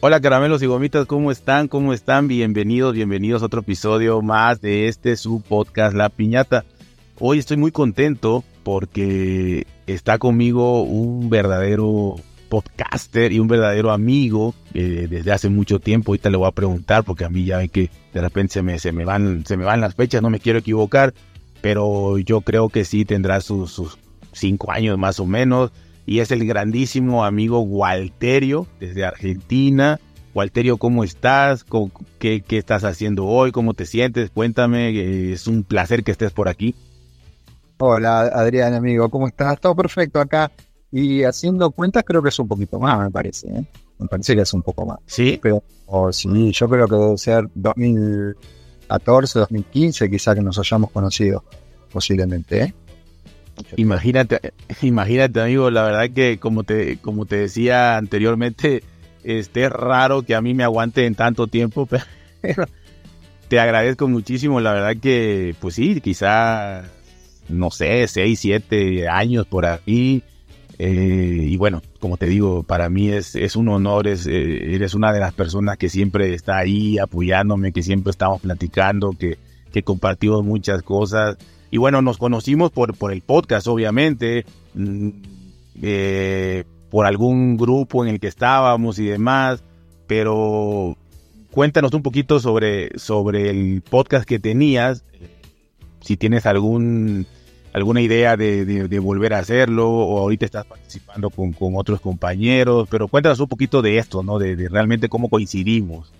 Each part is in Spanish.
Hola caramelos y gomitas, ¿cómo están? ¿Cómo están? Bienvenidos, bienvenidos a otro episodio más de este su podcast La Piñata. Hoy estoy muy contento porque está conmigo un verdadero podcaster y un verdadero amigo eh, desde hace mucho tiempo. Ahorita le voy a preguntar porque a mí ya ve que de repente se me, se me, van, se me van las fechas, no me quiero equivocar, pero yo creo que sí tendrá sus, sus cinco años más o menos y es el grandísimo amigo Walterio desde Argentina. Walterio, ¿cómo estás? ¿Qué, ¿Qué, estás haciendo hoy? ¿Cómo te sientes? Cuéntame, es un placer que estés por aquí. Hola Adrián, amigo, ¿cómo estás? Todo perfecto acá. Y haciendo cuentas creo que es un poquito más, me parece. ¿eh? Me parece que es un poco más. Sí. Pero oh, sí, yo creo que debe ser 2014, 2015 quizá que nos hayamos conocido, posiblemente. ¿eh? Imagínate, imagínate, amigo, la verdad que como te, como te decía anteriormente, este es raro que a mí me aguante en tanto tiempo, pero te agradezco muchísimo, la verdad que, pues sí, quizá, no sé, seis, siete años por ahí. Eh, y bueno, como te digo, para mí es, es un honor, eh, eres una de las personas que siempre está ahí apoyándome, que siempre estamos platicando, que, que compartimos muchas cosas. Y bueno, nos conocimos por, por el podcast, obviamente, mm, eh, por algún grupo en el que estábamos y demás, pero cuéntanos un poquito sobre, sobre el podcast que tenías, si tienes algún alguna idea de, volver a hacerlo o ahorita estás participando con, con, otros compañeros, pero cuéntanos un poquito de esto, ¿no? De, de, realmente cómo coincidimos.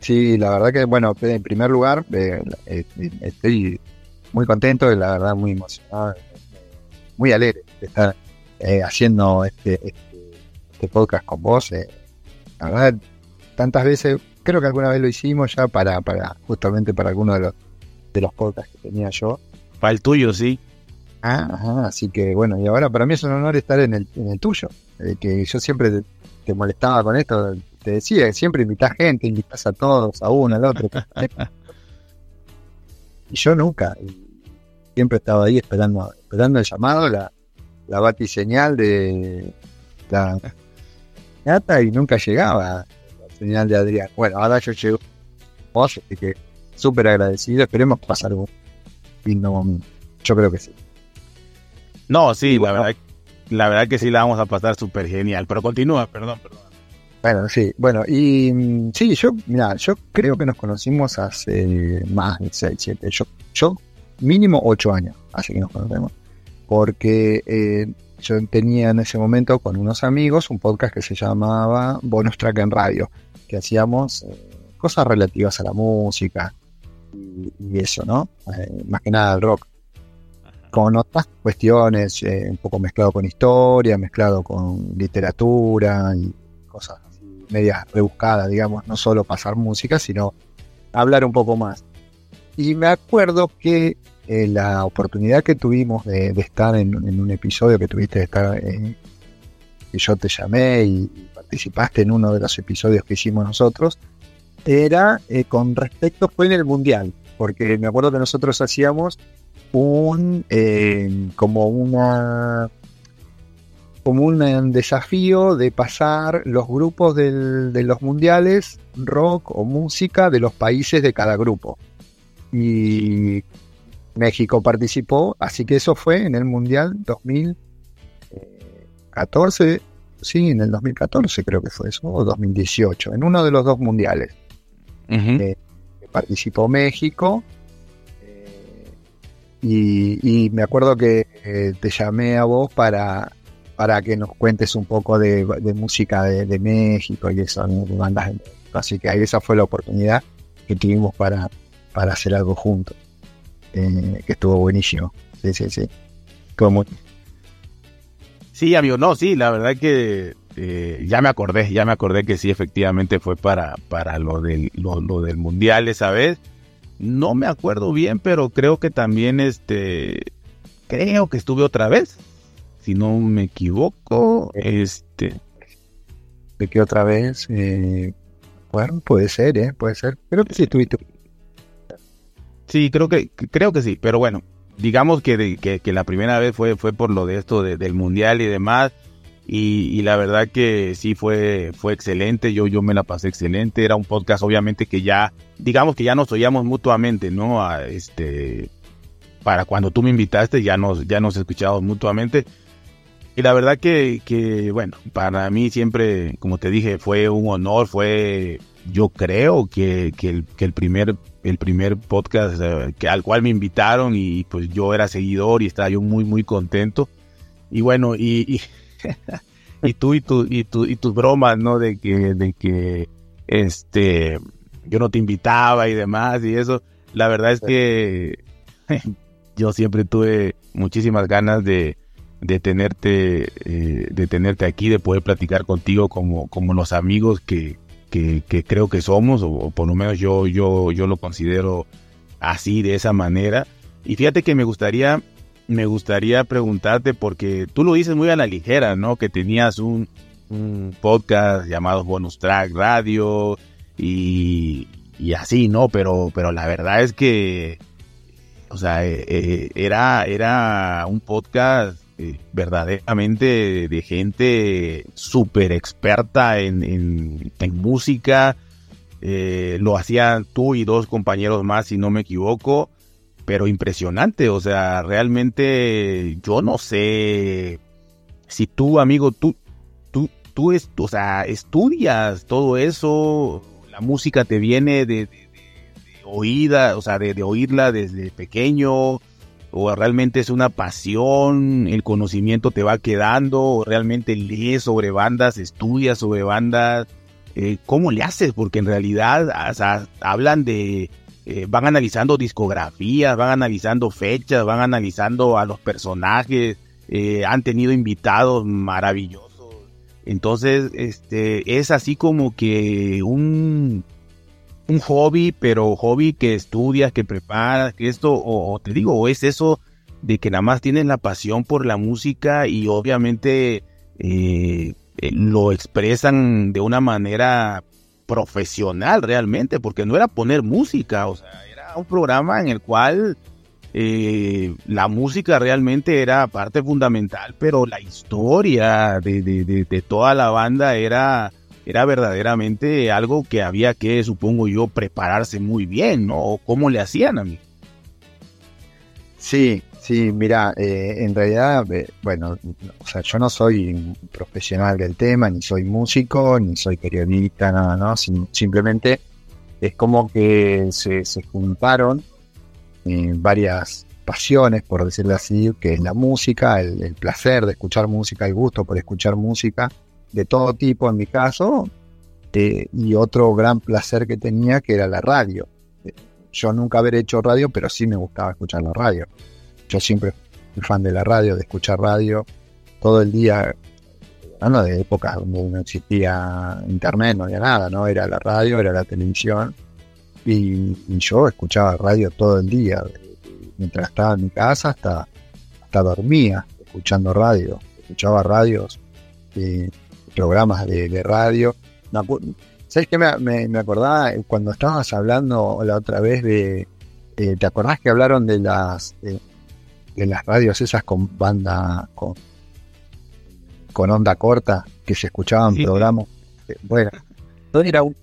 Sí, la verdad que, bueno, en primer lugar, eh, eh, estoy muy contento y la verdad muy emocionado, muy alegre de estar eh, haciendo este, este, este, podcast con vos. Eh. La verdad, tantas veces, creo que alguna vez lo hicimos ya para, para justamente para alguno de los, de los podcasts que tenía yo. Para el tuyo, sí. Ah, ajá, así que bueno, y ahora para mí es un honor estar en el, en el tuyo, eh, que yo siempre te, molestaba con esto, te decía, siempre invitas gente, invitas a todos, a uno, al otro. y yo nunca, siempre estaba ahí esperando, esperando el llamado, la, la batiseñal de la gata y nunca llegaba la señal de Adrián. Bueno, ahora yo llego vos, así que súper agradecido, esperemos pasar un lindo momento. Yo creo que sí. No, sí, la verdad, la verdad que sí la vamos a pasar súper genial, pero continúa, perdón, perdón. Bueno, sí, bueno, y mm, sí, yo, mira, yo creo que nos conocimos hace más de 6, 7, yo, yo mínimo 8 años, así que nos conocemos, porque eh, yo tenía en ese momento con unos amigos un podcast que se llamaba Bonus Track en Radio, que hacíamos eh, cosas relativas a la música y, y eso, ¿no? Eh, más que nada el rock. Con otras cuestiones, un poco mezclado con historia, mezclado con literatura y cosas medias rebuscadas, digamos, no solo pasar música, sino hablar un poco más. Y me acuerdo que eh, la oportunidad que tuvimos de, estar en, un episodio que tuviste de estar, eh, que yo te llamé y, participaste en uno de los episodios que hicimos nosotros, era eh, con respecto, fue en el Mundial, porque me acuerdo que nosotros hacíamos un, eh, como una como un desafío de pasar los grupos de los mundiales, rock o música de los países de cada grupo. Y México participó, así que eso fue en el Mundial 2014, sí, en el 2014 creo que fue eso, o 2018, en uno de los dos mundiales. Uh -huh. eh, participó México. Eh, y, y, me acuerdo que eh, te llamé a vos para, para que nos cuentes un poco de, de música de, de, México y eso, bandas de México. Así que ahí esa fue la oportunidad que tuvimos para, para hacer algo juntos. Eh, que estuvo buenísimo. Sí, sí, sí. Como... Sí, amigo, no, sí, la verdad que eh, ya me acordé, ya me acordé que sí, efectivamente fue para, para lo, del, lo, lo, del mundial esa vez. No me acuerdo bien, pero creo que también este, creo que estuve otra vez, si no me equivoco, este. ¿De qué otra vez? Eh, bueno, puede ser, ¿eh? Puede ser. Creo que sí estuviste. Sí, creo que, creo que sí, pero bueno, digamos que, que, la primera vez fue, fue por lo de esto de, del mundial y demás. Y, la verdad que sí fue, fue excelente, yo, yo me la pasé excelente, era un podcast obviamente que ya, digamos que ya nos oíamos mutuamente, ¿no? Este, para cuando tú me invitaste ya nos, ya nos escuchábamos mutuamente. Y la verdad que, que, bueno, para mí siempre, como te dije, fue un honor, fue, yo creo que, que, el, que el, primer, el primer podcast eh, que, al cual me invitaron y pues yo era seguidor y estaba yo muy, muy contento. Y bueno, y y tú y tu, y tu, y tus bromas, ¿no? De que, de que este yo no te invitaba y demás y eso. La verdad es que yo siempre tuve muchísimas ganas de, de tenerte, eh, de tenerte aquí, de poder platicar contigo como, como los amigos que, que, creo que somos, o, por lo menos yo, yo, yo lo considero así, de esa manera. Y fíjate que me gustaría me gustaría preguntarte, porque tú lo dices muy a la ligera, ¿no? Que tenías un, podcast llamado Bonus Track Radio y, así, ¿no? Pero, pero la verdad es que, o sea, eh, eh, era, era un podcast eh, verdaderamente de gente súper experta en, en, música. lo hacían tú y dos compañeros más, si no me equivoco pero impresionante, o sea, realmente yo no sé si tú, amigo, tú, tú, tú, es, o sea, estudias todo eso, la música te viene de, oída, o sea, de, oírla desde pequeño, o realmente es una pasión, el conocimiento te va quedando, o realmente lees sobre bandas, estudias sobre bandas, eh, ¿cómo le haces? Porque en realidad, o sea, hablan de eh, van analizando discografías, van analizando fechas, van analizando a los personajes, eh, han tenido invitados maravillosos. Entonces, este, es así como que un, un hobby, pero hobby que estudias, que preparas, que esto, o, te digo, o es eso de que nada más tienes la pasión por la música y obviamente eh, lo expresan de una manera profesional realmente, porque no era poner música, o sea, era un programa en el cual eh, la música realmente era parte fundamental, pero la historia de, de, toda la banda era, era verdaderamente algo que había que, supongo yo, prepararse muy bien, ¿no? ¿Cómo le hacían a mí? Sí, Sí, mira, eh, en realidad, eh, bueno, o sea, yo no soy profesional del tema, ni soy músico, ni soy periodista, nada, ¿no? simplemente es como que se, juntaron eh, varias pasiones, por decirlo así, que es la música, el, placer de escuchar música, el gusto por escuchar música de todo tipo en mi caso, y otro gran placer que tenía que era la radio. Yo nunca haber hecho radio, pero sí me gustaba escuchar la radio. Yo siempre fui fan de la radio, de escuchar radio todo el día, hablando de épocas donde no existía internet, no había nada, ¿no? Era la radio, era la televisión. Y, yo escuchaba radio todo el día, mientras estaba en mi casa hasta, hasta dormía, escuchando radio. Escuchaba radios, eh, programas de, radio. ¿Sabes qué me, me, acordaba cuando estabas hablando la otra vez de. Eh, ¿Te acordás que hablaron de las de las radios esas con banda, con, con onda corta, que se escuchaban programas. Eh, bueno, todo era un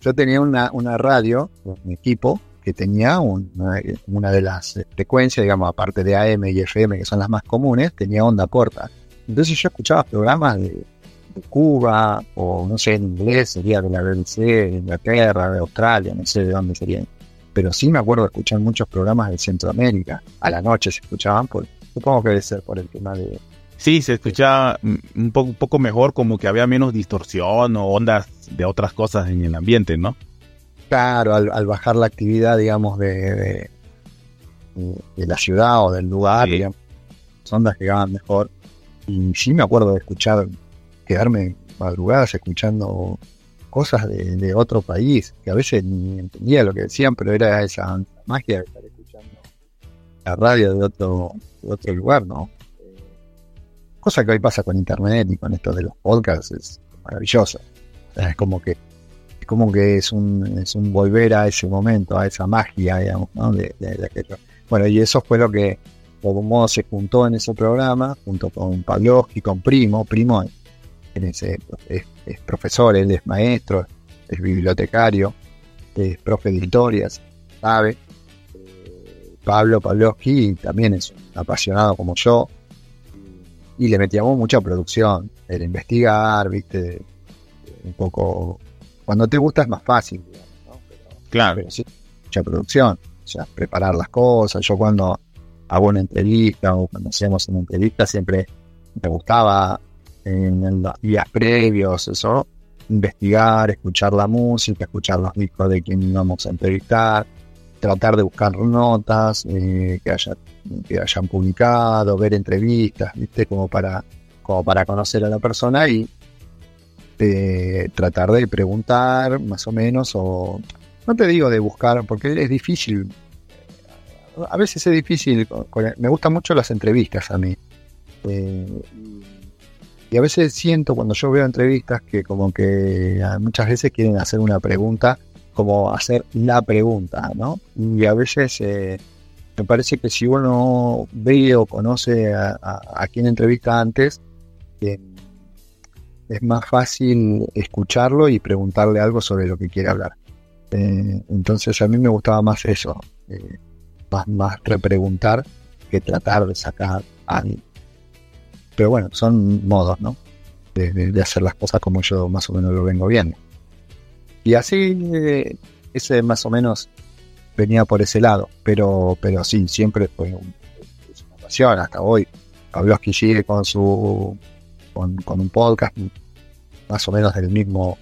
Yo tenía una, una radio, un equipo, que tenía una, una, de las frecuencias, digamos, aparte de AM y FM, que son las más comunes, tenía onda corta. Entonces yo escuchaba programas de Cuba, o no sé, en inglés, sería de la BBC, de Inglaterra, de Australia, no sé de dónde serían pero sí me acuerdo de escuchar muchos programas de Centroamérica. A la noche se escuchaban, por, supongo que debe ser por el tema de... Sí, se escuchaba un poco, un poco mejor, como que había menos distorsión o ondas de otras cosas en el ambiente, ¿no? Claro, al, bajar la actividad, digamos, de, de, la ciudad o del lugar, digamos, ondas llegaban mejor. Y sí me acuerdo de escuchar, quedarme madrugadas escuchando cosas de, otro país, que a veces ni entendía lo que decían, pero era esa magia de estar escuchando la radio de otro, otro lugar, ¿no? Cosa que hoy pasa con internet y con esto de los podcasts, es maravilloso. es como que es como que es un, es un volver a ese momento, a esa magia, digamos, ¿no? De, aquello. Bueno, y eso fue lo que de algún modo se juntó en ese programa, junto con Pavlovsky, con Primo. Primo es, es, profesor, él es maestro, es bibliotecario, es profe de historias, sabe. Eh, Pablo Pavlovsky también es un apasionado como yo y le metíamos mucha producción, el investigar, viste, un poco... Cuando te gusta es más fácil, claro. Pero sí, mucha producción, o sea, preparar las cosas. Yo cuando hago una entrevista o cuando hacíamos una entrevista siempre me gustaba en los días previos, eso, investigar, escuchar la música, escuchar los discos de quien íbamos a entrevistar, tratar de buscar notas eh, que, haya, que hayan publicado, ver entrevistas, ¿viste? Como para, como para conocer a la persona y eh, tratar de preguntar más o menos, o no te digo de buscar, porque es difícil, a veces es difícil, me gustan mucho las entrevistas a mí. Eh, y a veces siento cuando yo veo entrevistas que como que muchas veces quieren hacer una pregunta, como hacer la pregunta, ¿no? Y a veces eh, me parece que si uno ve o conoce a, quien entrevista antes, eh, es más fácil escucharlo y preguntarle algo sobre lo que quiere hablar. Eh, entonces a mí me gustaba más eso, más, más repreguntar que tratar de sacar a, pero bueno, son modos, ¿no? De, hacer las cosas como yo más o menos lo vengo viendo. Y así, eh, ese más o menos venía por ese lado. Pero, pero sí, siempre fue una pasión hasta hoy. que sigue con su con, un podcast más o menos del mismo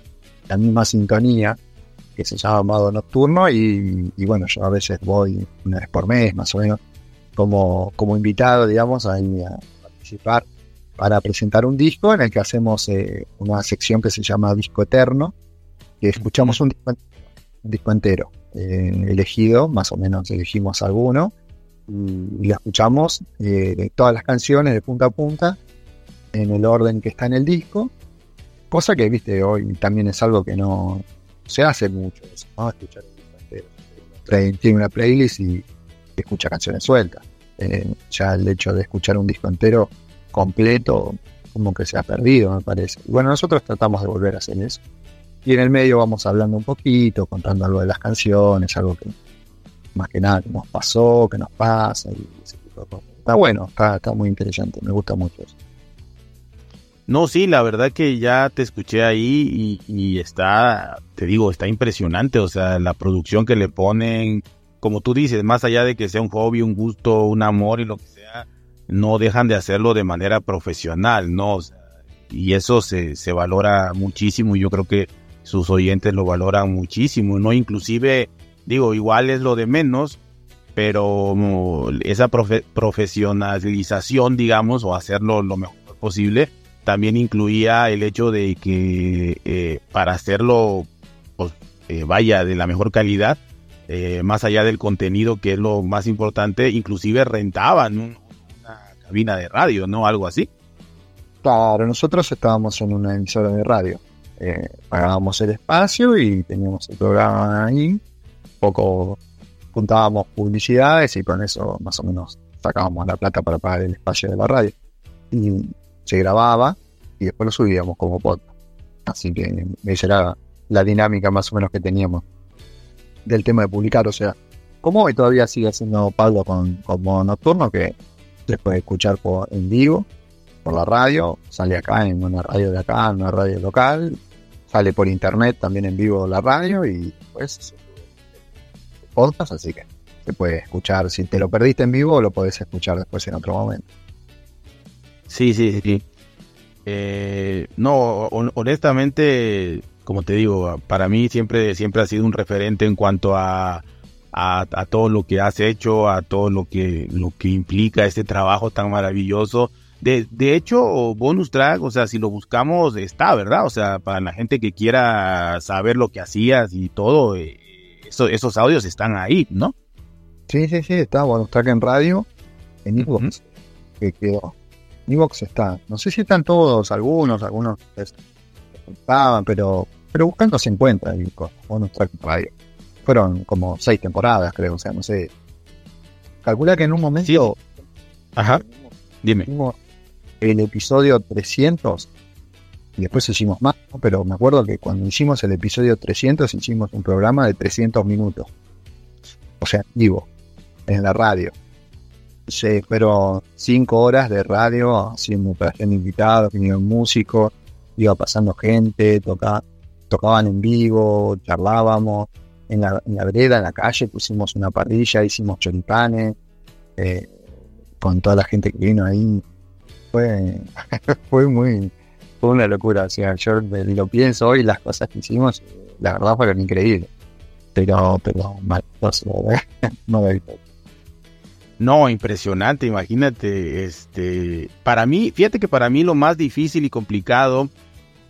la misma sintonía que se llama Modo Nocturno y, bueno yo a veces voy una vez por mes más o menos como, como invitado digamos a, a participar para presentar un disco en el que hacemos eh, una sección que se llama Disco Eterno, que escuchamos un disco, entero, eh, elegido, más o menos elegimos alguno, y, lo escuchamos eh, todas las canciones de punta a punta, en el orden que está en el disco, cosa que, viste, hoy también es algo que no se hace mucho, escuchar un disco entero. Tiene una playlist y escucha canciones sueltas. ya el hecho de escuchar un disco entero completo como que se ha perdido, me parece. bueno, nosotros tratamos de volver a hacer eso. Y en el medio vamos hablando un poquito, contando algo de las canciones, algo que más que nada que nos pasó, que nos pasa y ese tipo de cosas. Está bueno, está, está muy interesante, me gusta mucho eso. No, sí, la verdad que ya te escuché ahí y, y, está, te digo, está impresionante, o sea, la producción que le ponen, como tú dices, más allá de que sea un hobby, un gusto, un amor y lo que sea, no dejan de hacerlo de manera profesional, ¿no? y eso se, se valora muchísimo y yo creo que sus oyentes lo valoran muchísimo, ¿no? Inclusive, digo, igual es lo de menos, pero esa profesionalización, digamos, o hacerlo lo mejor posible, también incluía el hecho de que eh, para hacerlo, pues, eh, vaya, de la mejor calidad, eh, más allá del contenido, que es lo más importante, inclusive rentaban cabina de radio, ¿no? Algo así. Claro, nosotros estábamos en una emisora de radio. Eh, pagábamos el espacio y teníamos el programa ahí. Poco juntábamos publicidades y con eso más o menos sacábamos la plata para pagar el espacio de la radio. Y se grababa y después lo subíamos como podcast. Así que esa era la dinámica más o menos que teníamos del tema de publicar. O sea, como hoy todavía sigue haciendo Pablo con, con modo nocturno, que se puede escuchar por, en vivo, por la radio, sale acá en una radio de acá, en una radio local, sale por internet también en vivo la radio y pues podcast, así que se puede escuchar. Si te lo perdiste en vivo, lo podés escuchar después en otro momento. Sí, sí, sí. Eh, no, honestamente, como te digo, para mí siempre, siempre ha sido un referente en cuanto a a, todo lo que has hecho, a todo lo que, lo que implica este trabajo tan maravilloso. De, de hecho, bonus track, o sea, si lo buscamos, está, ¿verdad? O sea, para la gente que quiera saber lo que hacías y todo, eh, esos audios están ahí, ¿no? Sí, sí, sí, está bonus track en radio, en Evox, que quedó. Evox está. No sé si están todos, algunos, algunos estaban, pero, pero buscando se encuentra bonus track en radio fueron como seis temporadas, creo, o sea, no sé. Calcula que en un momento Ajá, dime. el episodio 300 y después hicimos más, pero me acuerdo que cuando hicimos el episodio 300 hicimos un programa de 300 minutos, o sea, vivo, en la radio. Sí, pero cinco horas de radio, haciendo operación invitados, vinieron músicos, iba pasando gente, tocaban en vivo, charlábamos, en la, en la vereda, en la calle, pusimos una parrilla, hicimos choripanes, eh, con toda la gente que vino ahí. Fue, fue muy, fue una locura. O sea, yo lo pienso hoy, las cosas que hicimos, la verdad fueron increíbles. Pero, pero mal, no me no, impresionante, imagínate, este, para mí, fíjate que para mí lo más difícil y complicado,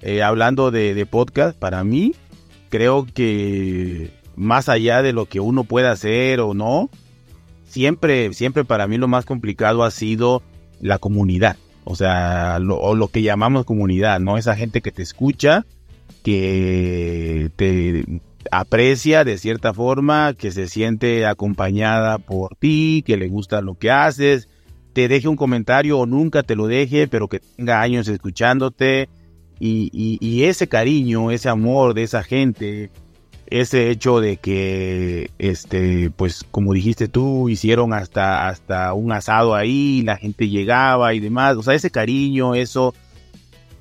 eh, hablando de, de, podcast, para mí, creo que más allá de lo que uno pueda hacer o no, siempre, siempre para mí lo más complicado ha sido la comunidad. O sea, lo, o lo que llamamos comunidad, ¿no? Esa gente que te escucha, que te aprecia de cierta forma, que se siente acompañada por ti, que le gusta lo que haces, te deje un comentario o nunca te lo deje, pero que tenga años escuchándote. Y, y, y ese cariño, ese amor de esa gente, ese hecho de que, este, pues como dijiste tú, hicieron hasta, hasta un asado ahí, la gente llegaba y demás, o sea, ese cariño, eso,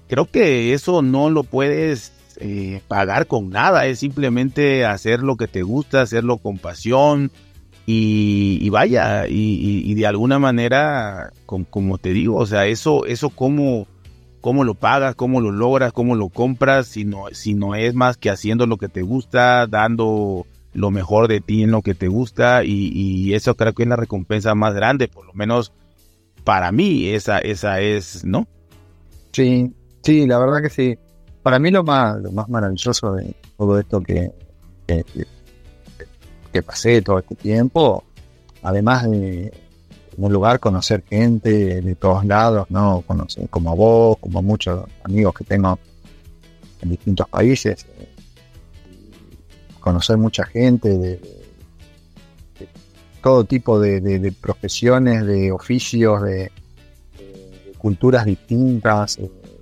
creo que eso no lo puedes eh, pagar con nada, es simplemente hacer lo que te gusta, hacerlo con pasión y, vaya, y, de alguna manera, como te digo, o sea, eso, eso como cómo lo pagas, cómo lo logras, cómo lo compras, si no, es más que haciendo lo que te gusta, dando lo mejor de ti en lo que te gusta y, eso creo que es la recompensa más grande, por lo menos para mí esa, esa es, ¿no? Sí, sí, la verdad que sí. Para mí lo más, lo más maravilloso de todo esto que, que, que pasé todo este tiempo, además de, un lugar conocer gente de todos lados, ¿no? Conocer como a vos, como a muchos amigos que tengo en distintos países. Conocer mucha gente de, todo tipo de, profesiones, de oficios, de, culturas distintas.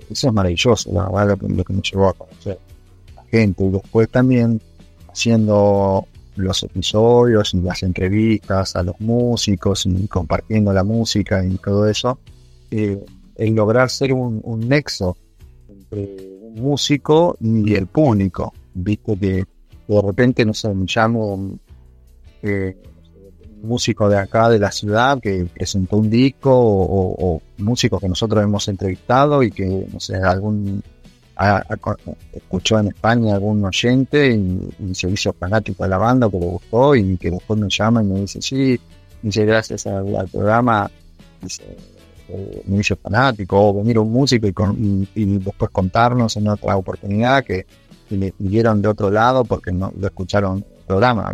Eso es maravilloso, la verdad, lo que me llevó a conocer a gente. Y después también haciendo los episodios y las entrevistas a los músicos y compartiendo la música y todo eso, eh, el lograr ser un, nexo entre un músico y el público, viste que de repente no sé, llamo eh, un músico de acá de la ciudad que presentó un disco o, o músicos que nosotros hemos entrevistado y que no sé algún escuchó en España algún oyente y, se hizo fanático de la banda que le gustó y que después me llama y me dice, sí, dice, gracias al, programa, eh, me hizo fanático, o venir un músico y, después contarnos en otra oportunidad que, le pidieron de otro lado porque no lo escucharon el programa,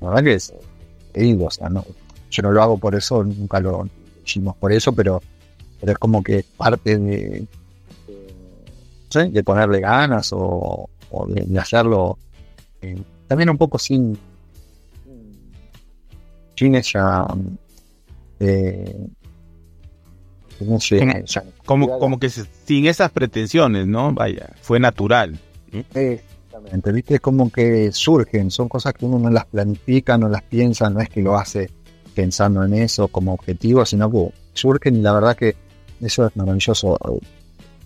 La verdad que es, digo, o sea, no, yo no lo hago por eso, nunca lo hicimos por eso, pero, pero es como que parte de de ponerle ganas o, de, hacerlo eh, también un poco sin, sin esa eh, como, como que sin esas pretensiones, ¿no? Vaya, fue natural. Exactamente, ¿viste? Es como que surgen, son cosas que uno no las planifica, no las piensa, no es que lo hace pensando en eso como objetivo, sino que surgen y la verdad que eso es maravilloso.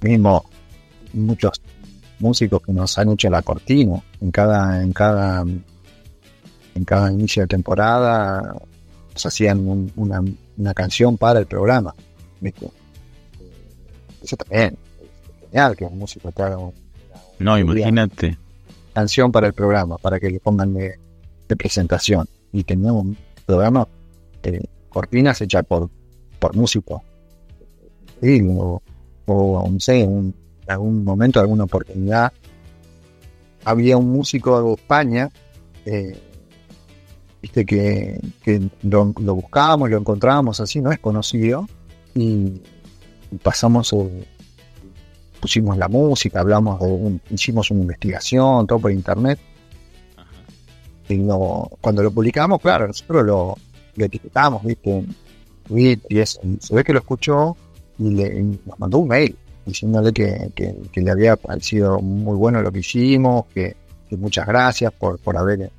Mismo muchos músicos que nos han hecho la cortina en cada en cada en cada inicio de temporada nos hacían una, una, canción para el programa eso también es genial que un músico te haga no imagínate. canción para el programa para que le pongan de, presentación y teníamos un programa eh, cortinas hechas por por músicos. O, o no sé un algún momento, alguna oportunidad, había un músico de España, eh, viste que, lo, buscábamos, lo encontrábamos así, no es conocido, y, pasamos, pusimos la música, hablamos de hicimos una investigación, todo por internet. Y cuando lo publicamos, claro, nosotros lo, etiquetamos, viste, y se ve que lo escuchó y le nos mandó un mail diciéndole que, le había parecido muy bueno lo que hicimos, que, muchas gracias por, por haber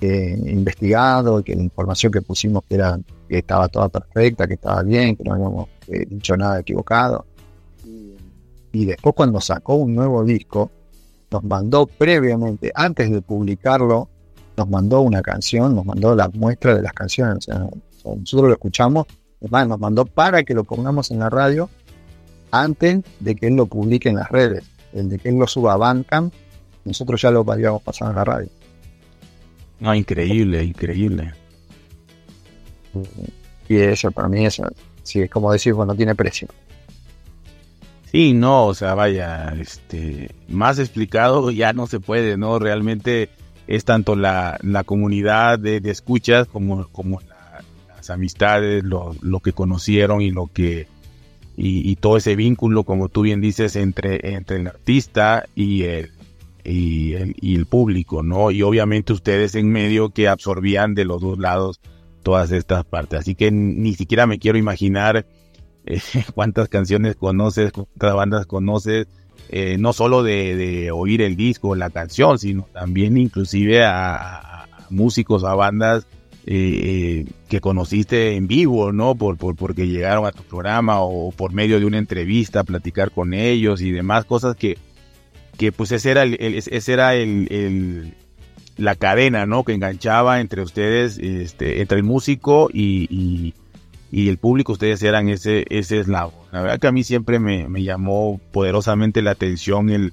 eh, investigado, que la información que pusimos que, era, que estaba toda perfecta, que estaba bien, que no habíamos eh, dicho nada equivocado. Y después cuando sacó un nuevo disco, nos mandó previamente, antes de publicarlo, nos mandó una canción, nos mandó la muestra de las canciones. nosotros lo escuchamos, además nos mandó para que lo pongamos en la radio antes de que él lo publique en las redes. El de que él lo suba a Bandcamp, nosotros ya lo habíamos pasado en la radio. No, increíble, increíble. Y eso, para mí, eso, sí, es como decir, bueno, tiene precio. Sí, no, o sea, vaya, este, más explicado ya no se puede, ¿no? Realmente es tanto la, comunidad de, escuchas como, como las amistades, lo, lo, que conocieron y lo que y, todo ese vínculo, como tú bien dices, entre, entre el artista y el, y el, y el público, ¿no? Y obviamente ustedes en medio que absorbían de los dos lados todas estas partes. Así que ni siquiera me quiero imaginar eh, cuántas canciones conoces, cuántas bandas conoces, eh, no solo de, de, oír el disco la canción, sino también inclusive a, a músicos, a bandas eh, que conociste en vivo, ¿no? Por, por, porque llegaron a tu programa o por medio de una entrevista, platicar con ellos y demás cosas que, que pues ese era, el, ese era el, la cadena, ¿no? Que enganchaba entre ustedes, este, entre el músico y, y, el público, ustedes eran ese, ese eslavo. La verdad que a mí siempre me, me llamó poderosamente la atención el,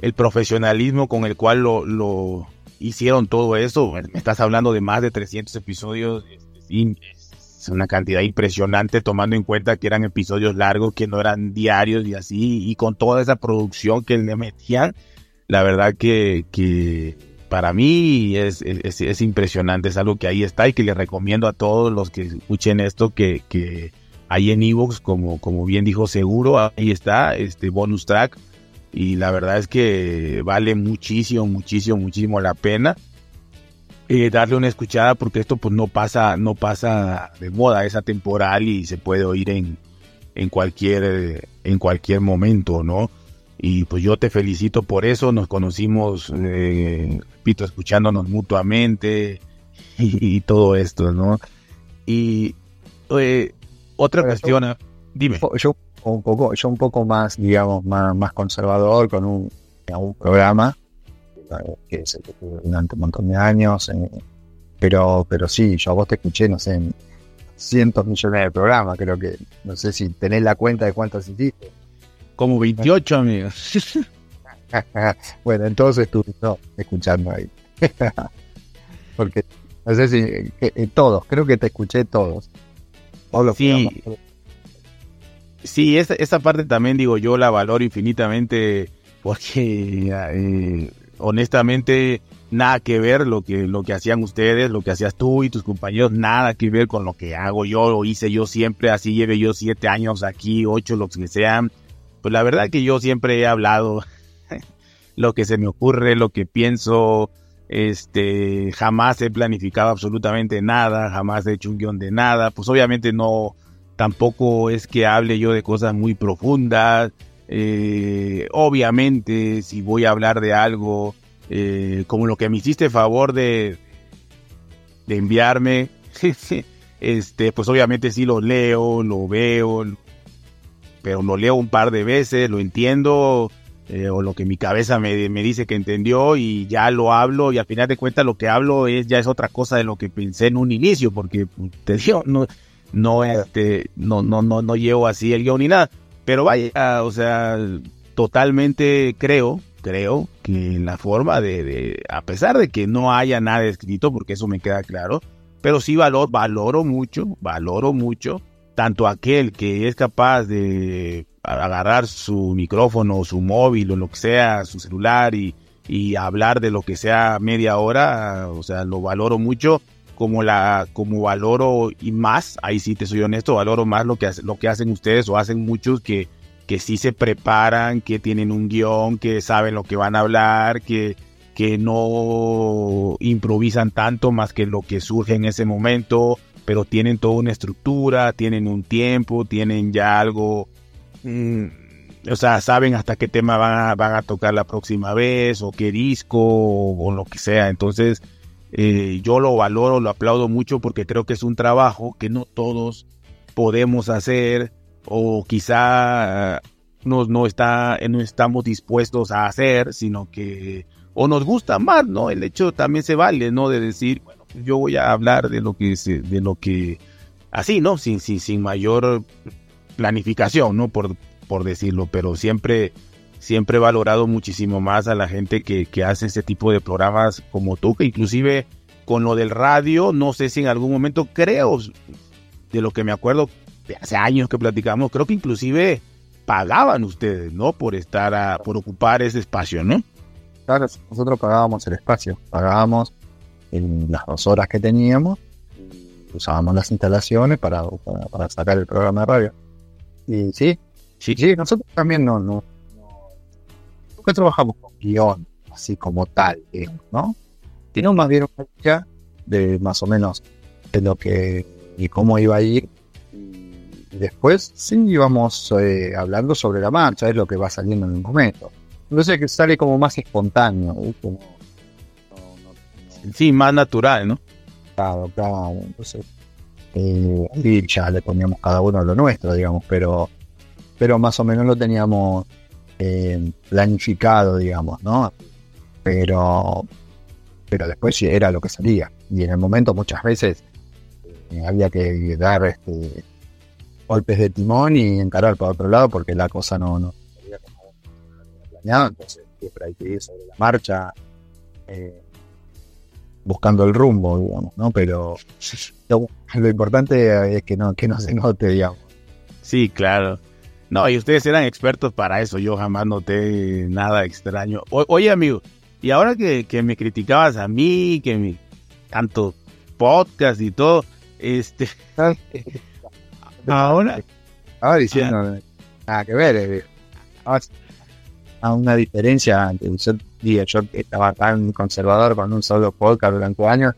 el profesionalismo con el cual lo, hicieron todo eso. Me estás hablando de más de 300 episodios. Es una cantidad impresionante tomando en cuenta que eran episodios largos, que no eran diarios y así. Y con toda esa producción que le metían, la verdad que, que para mí es, es, impresionante. Es algo que ahí está y que le recomiendo a todos los que escuchen esto que, que hay en Evox, como, como bien dijo Seguro, ahí está, este bonus track y la verdad es que vale muchísimo, muchísimo, muchísimo la pena eh, darle una escuchada porque esto pues no pasa, no pasa de moda, es atemporal y se puede oír en, en cualquier, en cualquier momento, ¿no? Y pues yo te felicito por eso, nos conocimos, eh, repito, escuchándonos mutuamente y, todo esto, ¿no? Y eh, otra cuestión, dime. Yo un poco, yo un poco más, digamos, más, más conservador con un, un programa que se durante un montón de años. Eh, pero, pero sí, yo a vos te escuché, no sé, en cientos millones de programas, creo que, no sé si tenés la cuenta de cuántos hiciste. Como 28 amigos. bueno, entonces tú no, escuchando ahí. Porque, no sé si, eh, todos, creo que te escuché todos. sí. Sí, esa, esa parte también digo yo la valoro infinitamente porque eh, honestamente nada que ver lo que, lo que hacían ustedes, lo que hacías tú y tus compañeros, nada que ver con lo que hago yo o hice yo siempre, así lleve yo siete años aquí, ocho, lo que sean. Pues la verdad que yo siempre he hablado lo que se me ocurre, lo que pienso, este, jamás he planificado absolutamente nada, jamás he hecho un guion de nada, pues obviamente no, tampoco es que hable yo de cosas muy profundas. Eh, obviamente, si voy a hablar de algo eh, como lo que me hiciste favor de, de enviarme, este, pues obviamente sí lo leo, lo veo, pero lo leo un par de veces, lo entiendo, eh, o lo que mi cabeza me, dice que entendió y ya lo hablo y al final de cuentas lo que hablo es ya es otra cosa de lo que pensé en un inicio, porque pues, te digo, no, no este no no no no llevo así el guion ni nada. Pero vaya o sea totalmente creo creo que la forma de, a pesar de que no haya nada escrito porque eso me queda claro pero sí valor, valoro mucho valoro mucho tanto aquel que es capaz de agarrar su micrófono su móvil o lo que sea su celular y, y hablar de lo que sea media hora o sea lo valoro mucho como la como valoro y más, ahí sí te soy honesto, valoro más lo que lo que hacen ustedes o hacen muchos que que sí se preparan, que tienen un guion, que saben lo que van a hablar, que que no improvisan tanto más que lo que surge en ese momento, pero tienen toda una estructura, tienen un tiempo, tienen ya algo, mm, o sea, saben hasta qué tema van a, tocar la próxima vez, o qué disco, o, lo que sea. Entonces, eh, yo lo valoro, lo aplaudo mucho porque creo que es un trabajo que no todos podemos hacer, o quizá no, no, está, no estamos dispuestos a hacer, sino que o nos gusta más, ¿no? El hecho también se vale, ¿no? De decir, bueno, yo voy a hablar de lo que de lo que así, ¿no? Sin, sin, sin mayor planificación, ¿no? Por, por decirlo, pero siempre siempre he valorado muchísimo más a la gente que, que hace este tipo de programas como tú, que inclusive con lo del radio, no sé si en algún momento creo, de lo que me acuerdo, de hace años que platicamos, creo que inclusive pagaban ustedes, ¿no? Por estar, a, por ocupar ese espacio, ¿no? Claro, nosotros pagábamos el espacio, pagábamos en las dos horas que teníamos, usábamos las instalaciones para, para, sacar el programa de radio. Y sí, sí, sí, nosotros también no, no, nunca trabajamos con guion, así como tal, ¿no? Teníamos más bien una idea de más o menos de lo que y cómo iba a ir. Y después sí íbamos eh, hablando sobre la marcha, es lo que va saliendo en el momento. Entonces que sale como más espontáneo, sí, más natural, ¿no? Claro, claro. Entonces, eh, y ya le poníamos cada uno lo nuestro, digamos, pero, pero más o menos lo teníamos eh, planificado, digamos, ¿no? Pero, pero después era lo que salía. Y en el momento muchas veces eh, había que dar este, golpes de timón y encarar para otro lado porque la cosa no, no como planeado. Entonces siempre hay que ir sobre la marcha. Eh, buscando el rumbo, digamos, ¿no? Pero lo, importante es que no, que no se note, digamos. Sí, claro. No, y ustedes eran expertos para eso, yo jamás noté nada extraño. oye, amigo, y ahora que, me criticabas a mí, que mi tanto podcast y todo, este... ahora... Ahora diciendo... Nada que ver, eh, a una diferencia. Yo, yo estaba tan conservador con un solo podcast durante años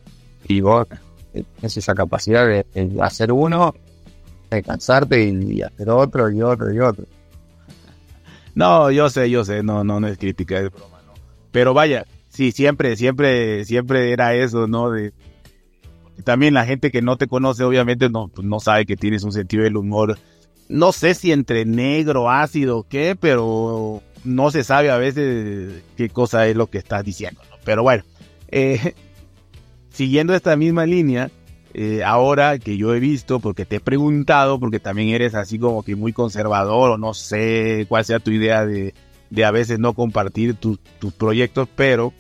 y vos tienes esa capacidad de, hacer uno, de cansarte y, hacer otro y otro y otro. No, yo sé, yo sé, no, no, no es crítica, es broma, no. Pero vaya, sí, siempre, siempre, siempre era eso, ¿no? De, también la gente que no te conoce, obviamente, no, pues no sabe que tienes un sentido del humor. No sé si entre negro, ácido qué, pero no se sabe a veces qué cosa es lo que estás diciendo. Pero bueno, eh, siguiendo esta misma línea, eh, ahora que yo he visto, porque te he preguntado, porque también eres así como que muy conservador o no sé cuál sea tu idea de, de a veces no compartir tus proyectos, pero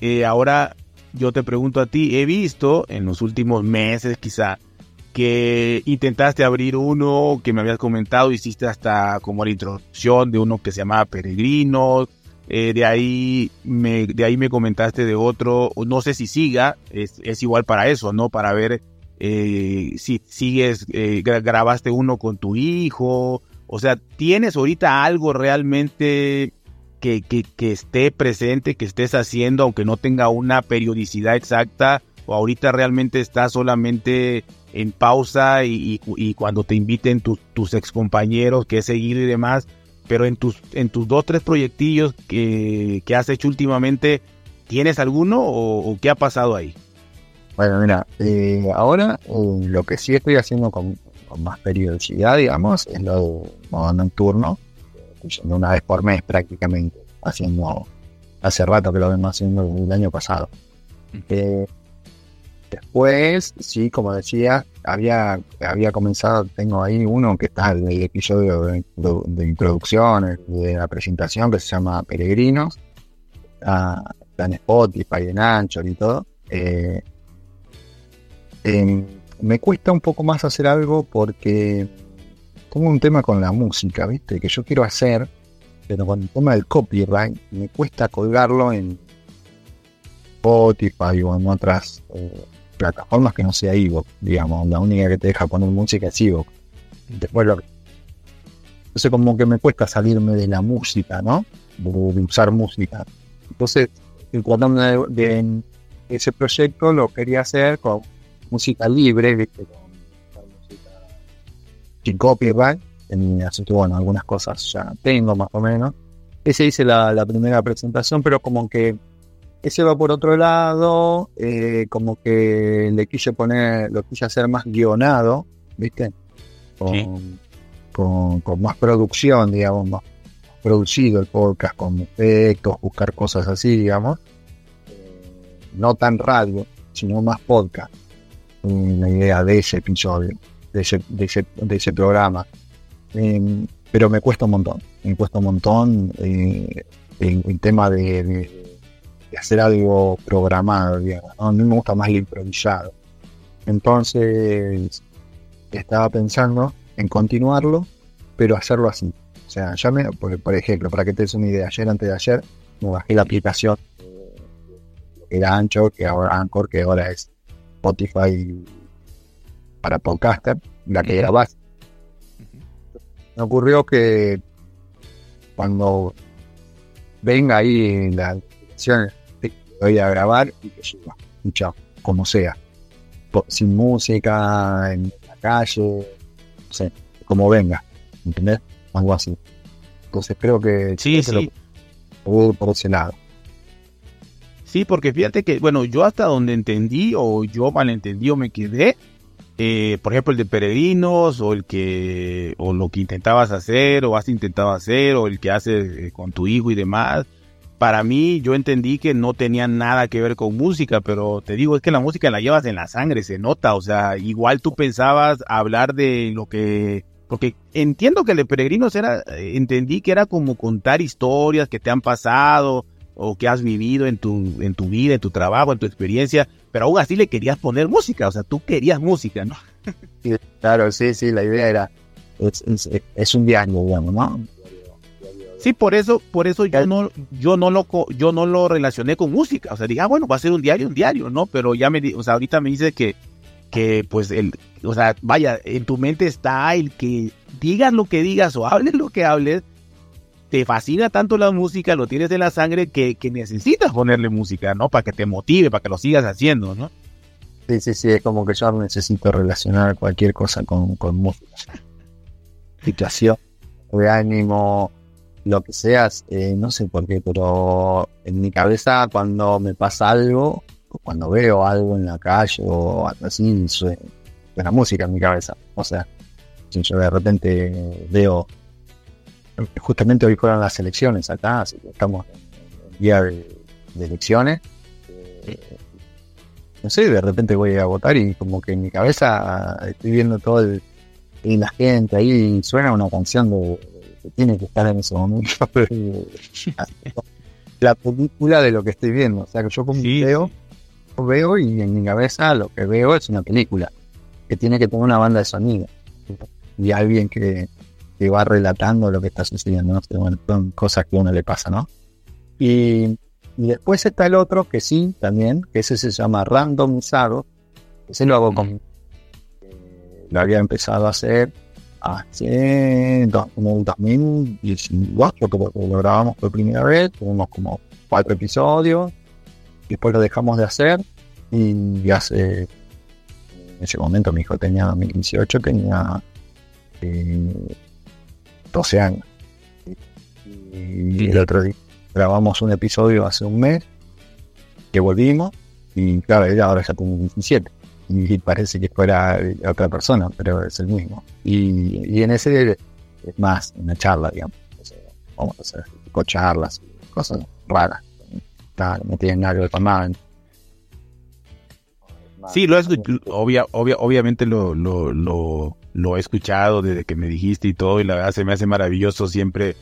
eh, ahora yo te pregunto a ti, he visto en los últimos meses quizá que intentaste abrir uno que me habías comentado, hiciste hasta como la introducción de uno que se llamaba Peregrinos, eh, de ahí me, de ahí me comentaste de otro, no sé si siga, es, es igual para eso, ¿no? Para ver eh, si sigues, eh, grabaste uno con tu hijo, o sea, ¿tienes ahorita algo realmente que, que, que esté presente, que estés haciendo, aunque no tenga una periodicidad exacta? ¿O ahorita realmente está solamente en pausa y, cuando te inviten tus, tus ex compañeros, que seguir y demás, pero en tus, en tus dos, tres proyectillos que, has hecho últimamente, ¿tienes alguno o, qué ha pasado ahí? Bueno, mira, eh, ahora eh, lo que sí estoy haciendo con, más periodicidad, digamos, es lo de modo nocturno, una vez por mes prácticamente, haciendo, hace rato que lo vengo haciendo el año pasado. Después, sí, como decía, había, había comenzado, tengo ahí uno que está en el episodio de, introducción, de la presentación, que se llama Peregrinos. Está, en Spotify, en Anchor y todo. Eh, em, me cuesta un poco más hacer algo porque tengo un tema con la música, ¿viste? Que yo quiero hacer, pero con el tema del copyright me cuesta colgarlo en Spotify o en otras eh, plataformas que no sea Evox, digamos, la única que te deja poner música es Evox. Después lo Entonces como que me cuesta salirme de la música, ¿no? De, usar música. Entonces, el de, de, ese proyecto lo quería hacer con música libre, ¿viste? Con, música sin copyright. así que bueno, algunas cosas ya tengo más o menos. Ese hice la, la primera presentación, pero como que ese va por otro lado, eh, como que le quise poner, lo quise hacer más guionado, ¿viste? Con, con, más producción, digamos, más producido el podcast, con efectos, buscar cosas así, digamos. Eh, no tan radio, sino más podcast. La idea de ese episodio, de ese, de ese, de ese programa. Em, pero me cuesta un montón, me cuesta un montón eh, el, tema de de hacer algo programado, digamos. A mí me gusta más el improvisado. Entonces, estaba pensando en continuarlo, pero hacerlo así. O sea, ya me, por, ejemplo, para que te des una idea, ayer, antes de ayer, me bajé la aplicación que era Anchor, que ahora Anchor, que ahora es Spotify para podcaster, la que era base. Me ocurrió que cuando venga ahí la aplicación voy a grabar y que suba. Chao, como sea. sin música, en la calle, no sé, como venga. ¿Entendés? Algo así. Entonces creo que sí, sí. por ese lado. Sí, porque fíjate que, bueno, yo hasta donde entendí o yo malentendí o me quedé, eh, por ejemplo, el de peregrinos o el que, o lo que intentabas hacer o has intentado hacer o el que haces eh, con tu hijo y demás, para mí yo entendí que no tenía nada que ver con música, pero te digo, es que la música la llevas en la sangre, se nota, o sea, igual tú pensabas hablar de lo que... Porque entiendo que el de Peregrinos era, eh, entendí que era como contar historias que te han pasado o que has vivido en tu, en tu vida, en tu trabajo, en tu experiencia, pero aún así le querías poner música, o sea, tú querías música, ¿no? claro, sí, sí, la idea era, es, es, un diario, digamos, ¿no? Sí, por eso, por eso yo no, yo no lo, yo no lo relacioné con música. O sea, dije, ah, bueno, va a ser un diario, un diario, ¿no? Pero ya me, o sea, ahorita me dice que, que, pues, el, o sea, vaya, en tu mente está el que digas lo que digas o hables lo que hables, te fascina tanto la música, lo tienes en la sangre que, que necesitas ponerle música, ¿no? Para que te motive, para que lo sigas haciendo, ¿no? Sí, sí, sí, es como que yo necesito relacionar cualquier cosa con, con música. Situación de ánimo, lo que seas, eh, no sé por qué, pero en mi cabeza cuando me pasa algo, o cuando veo algo en la calle o así, suena, música en mi cabeza. O sea, si yo de repente veo, justamente hoy fueron las elecciones acá, así que estamos en día de, elecciones. Eh, no sé, de repente voy a votar y como que en mi cabeza estoy viendo todo el, y la gente ahí suena una canción de tiene que estar en ese momento. la película de lo que estoy viendo. O sea, que yo como veo, veo y en mi cabeza lo que veo es una película que tiene que tener una banda de sonido y alguien que, que va relatando lo que está sucediendo. ¿no? son cosas que a uno le pasa, ¿no? Y, después está el otro que sí, también, que ese se llama randomizado. Ese lo hago con. lo había empezado a hacer hace como 2018 que lo grabamos por primera vez, tuvimos como cuatro episodios, después lo dejamos de hacer y hace, en ese momento mi hijo tenía 2018, tenía 12 eh, años. Y el otro día grabamos un episodio hace un mes, que volvimos, y claro, ahora ya tiene 17 y parece que fuera otra persona, pero es el mismo. Y, en ese es más una charla, digamos. vamos a hacer charlas, cosas raras. no tienen nada que ver. Sí, lo es, obvia, obviamente lo, lo, lo, he escuchado desde que me dijiste y todo, y la verdad se me hace maravilloso siempre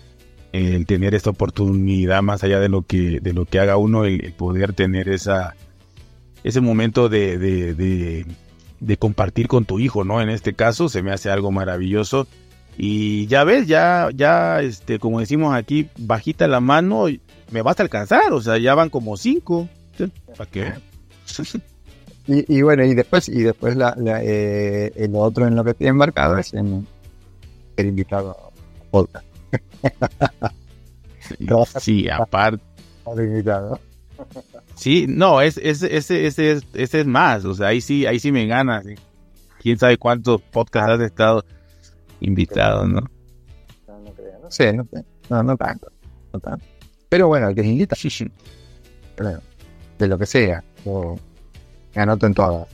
el tener esta oportunidad, más allá de lo que, de lo que haga uno, el poder tener esa, ese momento de, de, de, compartir con tu hijo, ¿no? En este caso se me hace algo maravilloso. Y ya ves, ya, ya, este, como decimos aquí, bajita la mano, me vas a alcanzar, o sea, ya van como cinco. ¿Para qué? y, bueno, y después, y después la, eh, el otro en lo que estoy embarcado es en el invitado a podcast. sí, aparte. Sí, no, ese, ese, ese, ese, ese es más, o sea, ahí sí, ahí sí me gana. Quién sabe cuántos podcasts has estado invitado, ¿no? No, no creo, no sé, no, no, no tanto, no tanto. Pero bueno, el que se invita, sí, sí. de lo que sea, me anoto en todas.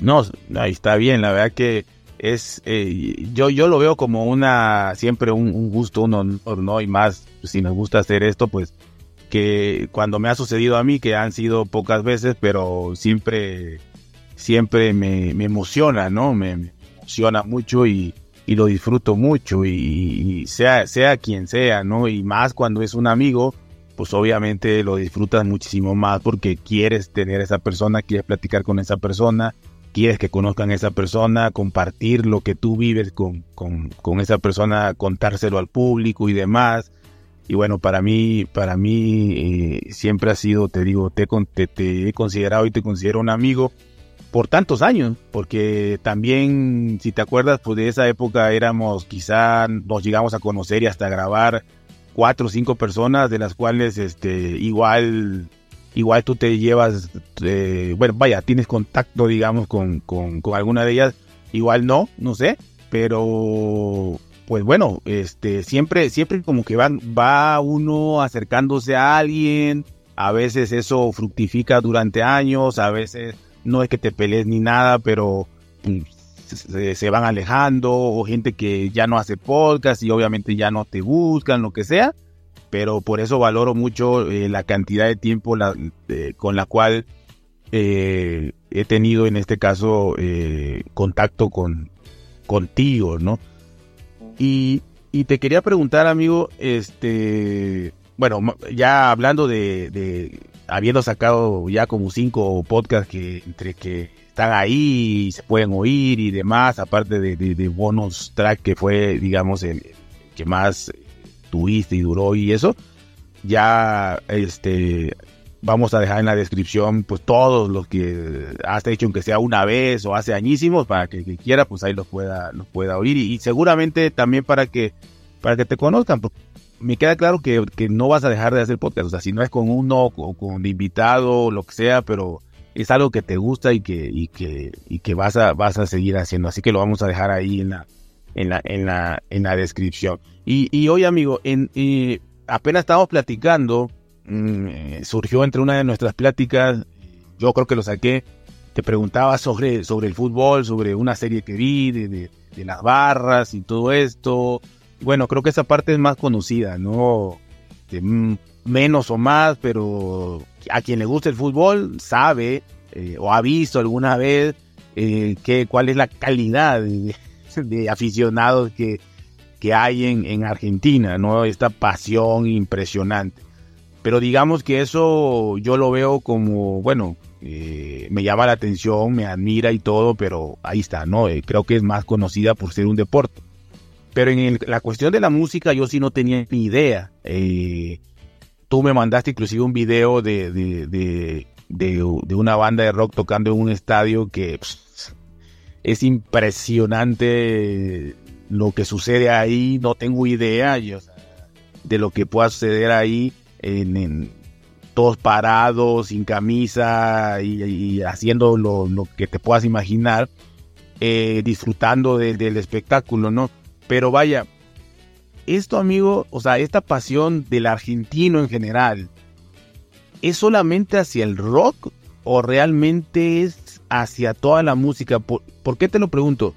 No, ahí está bien, la verdad que es, eh, yo, yo lo veo como una, siempre un, un gusto, un honor, ¿no? Y más, si me gusta hacer esto, pues que cuando me ha sucedido a mí, que han sido pocas veces, pero siempre, siempre me, me emociona, ¿no? Me, emociona mucho y, y, lo disfruto mucho y, sea, sea quien sea, ¿no? Y más cuando es un amigo, pues obviamente lo disfrutas muchísimo más porque quieres tener a esa persona, quieres platicar con esa persona, quieres que conozcan a esa persona, compartir lo que tú vives con, con, con esa persona, contárselo al público y demás y bueno, para mí, para mí eh, siempre ha sido, te digo, te, te, he considerado y te considero un amigo por tantos años, porque también, si te acuerdas, pues de esa época éramos, quizá nos llegamos a conocer y hasta grabar cuatro o cinco personas, de las cuales, este, igual, igual tú te llevas, eh, bueno, vaya, tienes contacto, digamos, con, con, con alguna de ellas, igual no, no sé, pero pues bueno, este, siempre, siempre como que van, va uno acercándose a alguien, a veces eso fructifica durante años, a veces no es que te pelees ni nada, pero pues, se, van alejando, o gente que ya no hace podcast y obviamente ya no te buscan, lo que sea, pero por eso valoro mucho eh, la cantidad de tiempo con la cual eh, he tenido en este caso eh, contacto con contigo, ¿no? Y, te quería preguntar, amigo, este, bueno, ya hablando de, habiendo sacado ya como cinco podcasts que entre que están ahí y se pueden oír y demás, aparte de, de, bonus track que fue, digamos, el, que más tuviste y duró y eso, ya este vamos a dejar en la descripción pues todos los que has hecho aunque sea una vez o hace añísimos para que que quiera pues ahí los pueda los pueda oír. Y, seguramente también para que para que te conozcan me queda claro que, no vas a dejar de hacer podcast. O sea si no es con uno o con invitado o lo que sea pero es algo que te gusta y que y que y que vas a vas a seguir haciendo. Así que lo vamos a dejar ahí en la en la en la en la descripción. Y, y hoy amigo en eh, apenas estamos platicando Mm, eh, surgió entre una de nuestras pláticas, yo creo que lo saqué, te preguntaba sobre, sobre el fútbol, sobre una serie que vi, de, las barras y todo esto. Bueno, creo que esa parte es más conocida, ¿no? Menos o más, pero a quien le gusta el fútbol sabe eh, o ha visto alguna vez eh, que, cuál es la calidad de, aficionados que, que hay en, en Argentina, ¿no? Esta pasión impresionante. Pero digamos que eso yo lo veo como, bueno, eh, me llama la atención, me admira y todo, pero ahí está, ¿no? Eh, creo que es más conocida por ser un deporte. Pero en la cuestión de la música yo sí no tenía ni idea. Eh, tú me mandaste inclusive un video de, de, de, una banda de rock tocando en un estadio que es impresionante lo que sucede ahí. No tengo idea de lo que pueda suceder ahí en, todos parados, sin camisa y, haciendo lo, que te puedas imaginar, eh, disfrutando del espectáculo, ¿no? Pero vaya, esto amigo, o sea, esta pasión del argentino en general, ¿es solamente hacia el rock o realmente es hacia toda la música? ¿Por, ¿por qué te lo pregunto?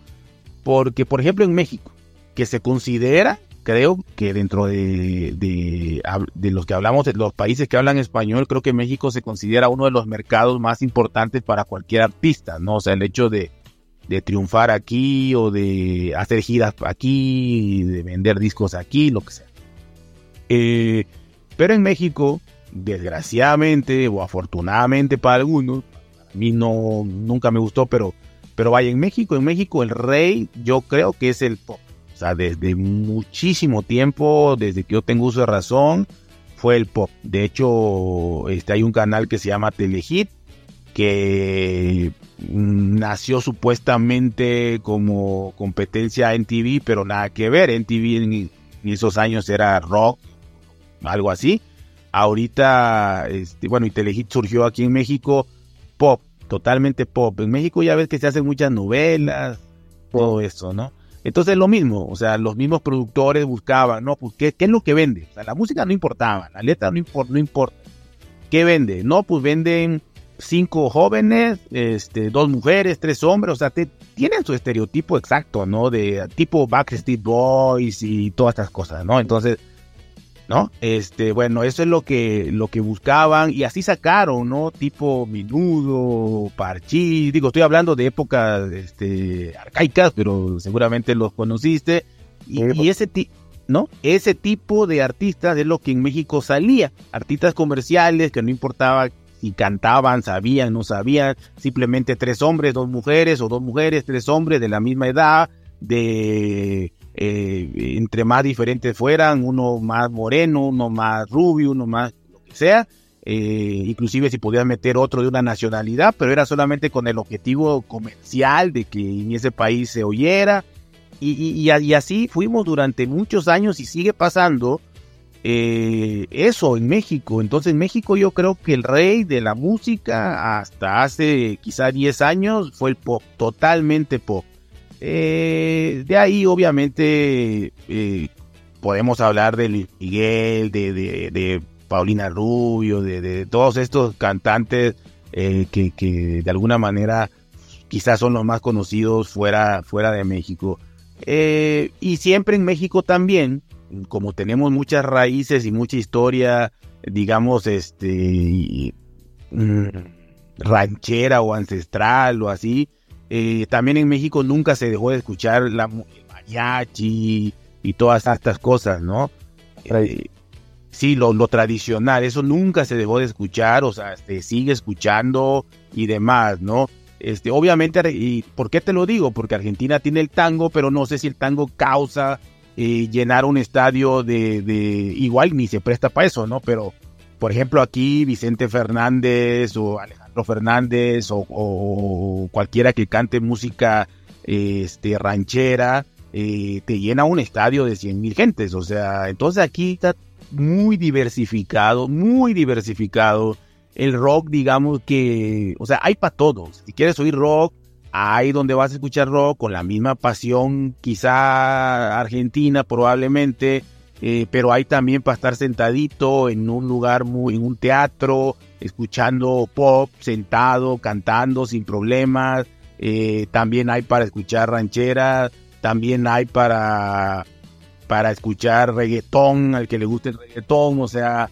Porque, por ejemplo, en México, que se considera creo que dentro de, de, los que hablamos, de los países que hablan español, creo que México se considera uno de los mercados más importantes para cualquier artista, ¿no? O sea, el hecho de, de triunfar aquí o de hacer giras aquí, de vender discos aquí, lo que sea. Eh, pero en México, desgraciadamente o afortunadamente para algunos, a mí no, nunca me gustó, pero, pero vaya, en México, en México el rey yo creo que es el pop. O sea, desde muchísimo tiempo, desde que yo tengo uso de razón, fue el pop. De hecho, este, hay un canal que se llama Telehit, que nació supuestamente como competencia en TV, pero nada que ver. En TV en, esos años era rock, algo así. ahorita, este, bueno, y Telehit surgió aquí en México, pop, totalmente pop. En México ya ves que se hacen muchas novelas, todo eso, ¿no? Entonces lo mismo, o sea, los mismos productores buscaban, ¿no? Pues, ¿qué, es lo que vende? O sea, la música no importaba, la letra no, importa, no importa. ¿Qué vende? No, pues venden cinco jóvenes, este, dos mujeres, tres hombres, o sea, te, tienen su estereotipo exacto, ¿no? De tipo Backstreet Boys y todas estas cosas, ¿no? Entonces, ¿no? Este, bueno, eso es lo que, lo que buscaban y así sacaron, ¿no? Tipo Minudo, Parchís, digo, estoy hablando de épocas este, arcaicas, pero seguramente los conociste. Y, y ese, ¿no? ese tipo de artistas es lo que en México salía, artistas comerciales que no importaba si cantaban, sabían, no sabían, simplemente tres hombres, dos mujeres, o dos mujeres, tres hombres de la misma edad, de eh, entre más diferentes fueran, uno más moreno, uno más rubio, uno más lo que sea, eh, inclusive si podían meter otro de una nacionalidad, pero era solamente con el objetivo comercial de que en ese país se oyera. Y, y así fuimos durante muchos años y sigue pasando eh, eso en México. Entonces, en México yo creo que el rey de la música hasta hace quizá 10 años fue el pop, totalmente pop. Eh, de ahí, obviamente, eh, podemos hablar de Luis Miguel, de, de, Paulina Rubio, de, todos estos cantantes que, que, de alguna manera quizás son los más conocidos fuera, fuera de México. y siempre en México también como tenemos muchas raíces y mucha historia, digamos, este, mm, ranchera o ancestral o así, eh, también en México nunca se dejó de escuchar la, el mariachi y todas estas cosas, ¿no? Eh, sí, lo, lo, tradicional, eso nunca se dejó de escuchar, o sea, se sigue escuchando y demás, ¿no? Este, obviamente, ¿y por qué te lo digo? Porque Argentina tiene el tango, pero no sé si el tango causa llenar un estadio de, de, igual ni se presta para eso, ¿no? Pero, por ejemplo, aquí Vicente Fernández o Alejandro Fernández o, cualquiera que cante música este, ranchera, eh, te llena un estadio de 100 mil gentes. O sea, entonces aquí está muy diversificado, muy diversificado. El rock, digamos que, o sea, hay para todos. Si quieres oír rock, Ahí donde vas a escuchar rock con la misma pasión, quizá argentina probablemente, eh, pero hay también para estar sentadito en un lugar muy, en un teatro, escuchando pop, sentado, cantando sin problemas. Eh, también hay para escuchar rancheras, también hay para, para escuchar reggaetón, al que le guste el reggaetón. O sea,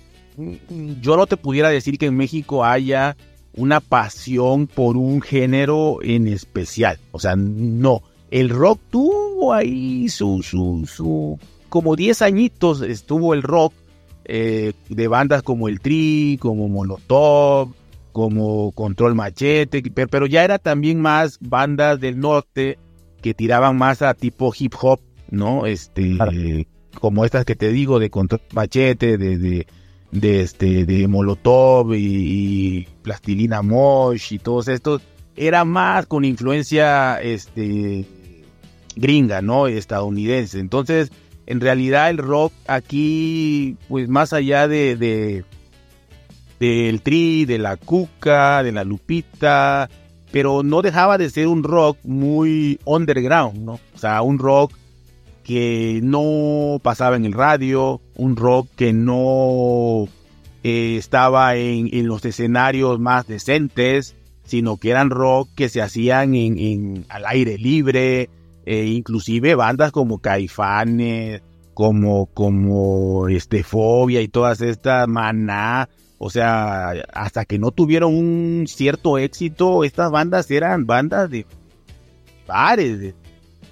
yo no te pudiera decir que en México haya una pasión por un género en especial. O sea, no. El rock tuvo ahí su, su, su, como 10 añitos estuvo el rock eh, de bandas como El Tri, como Molotov, como Control Machete, pero ya era también más bandas del norte que tiraban más a tipo hip hop, ¿no? Este, como estas que te digo de Control Machete, de, de de este de Molotov y, Plastilina Mosh y todos estos era más con influencia este gringa, ¿no? estadounidense. Entonces, en realidad el rock aquí pues más allá de, de del Tri, de la Cuca, de la Lupita, pero no dejaba de ser un rock muy underground, ¿no? O sea, un rock que no pasaba en el radio, un rock que no eh, estaba en, los escenarios más decentes, sino que eran rock que se hacían en, al aire libre, e inclusive bandas como Caifanes, como, como este, Fobia y todas estas, Maná, o sea, hasta que no tuvieron un cierto éxito, estas bandas eran bandas de bares, de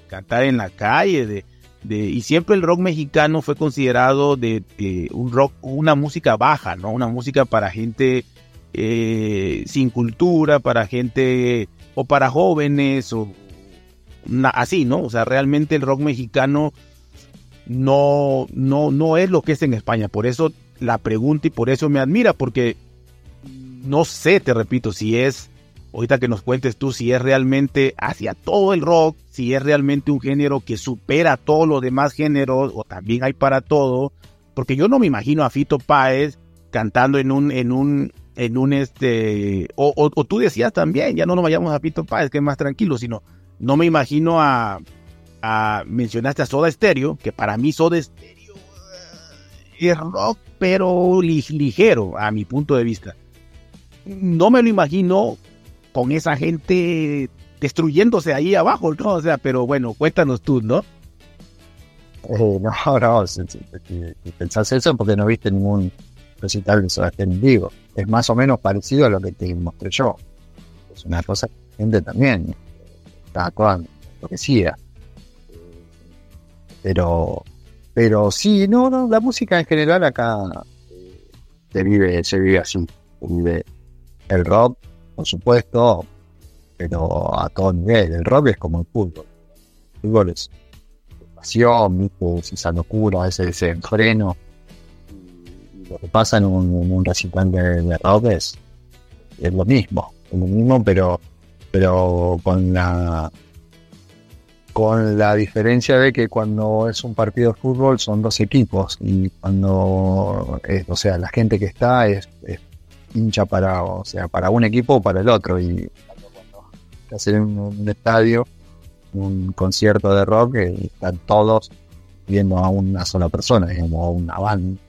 cantar en la calle, de, y siempre el rock mexicano fue considerado de, un rock, una música baja, ¿no? Una música para gente eh, sin cultura, para gente o para jóvenes o así, ¿no? O sea, realmente el rock mexicano no, no, no es lo que es en España. Por eso la pregunta y por eso me admira, porque no sé, te repito, si es ahorita que nos cuentes tú si es realmente hacia todo el rock, si es realmente un género que supera todos los demás géneros o también hay para todo, porque yo no me imagino a Fito Páez cantando en un, en un, en un este, o, o, tú decías también, ya no nos vayamos a Pito Páez, que es más tranquilo, sino no me imagino a, a mencionaste a Soda Stereo, que para mí Soda Stereo eh, es rock, pero ligero, a mi punto de vista. No me lo imagino con esa gente destruyéndose ahí abajo, ¿no? O sea, pero bueno, cuéntanos tú, ¿no? Eh, no, no, si, pensás eso porque no viste ningún recital de en vivo. Es más o menos parecido a lo que te mostré yo. Es una cosa gente también está actuando, lo que sea. Pero, pero sí, no, no, la música en general acá se vive, se vive así. Se vive el rock, por supuesto, pero a todo nivel. El rock es como el fútbol. El fútbol es pasión, esa locura, ese desenfreno. Lo que pasa en un, un recital de, rock es, lo mismo, es lo mismo, pero, pero con la con la diferencia de que cuando es un partido de fútbol son dos equipos y cuando o sea la gente que está es, hincha para o sea para un equipo o para el otro y cuando hacer un, un estadio un concierto de rock y están todos viendo a una sola persona, digamos, a una banda.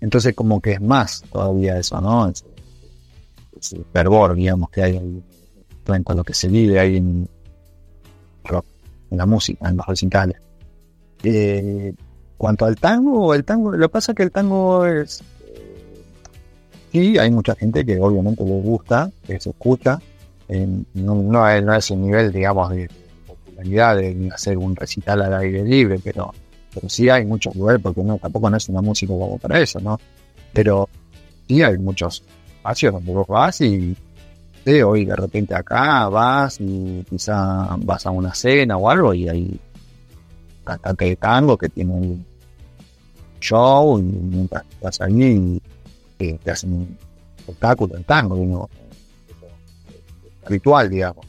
Entonces como que es más todavía eso, ¿no? Ese, fervor, digamos, que hay en cuanto a lo que se vive ahí en rock, en la música, en los recitales. Eh, cuanto al tango, el tango, lo que pasa es que el tango es... sí, hay mucha gente que obviamente le gusta, que se escucha, no, no, es el nivel, digamos, de popularidad de hacer un recital al aire libre, pero, pero sí hay muchos lugares, porque no, tampoco no es una música como para eso, ¿no? Pero sí hay muchos espacios donde vos vas y hoy de repente acá vas y quizá vas a una cena o algo y hay cantante de tango que tiene un show y mientras estás ahí y, te hacen un espectáculo de tango, ¿no? ritual, digamos.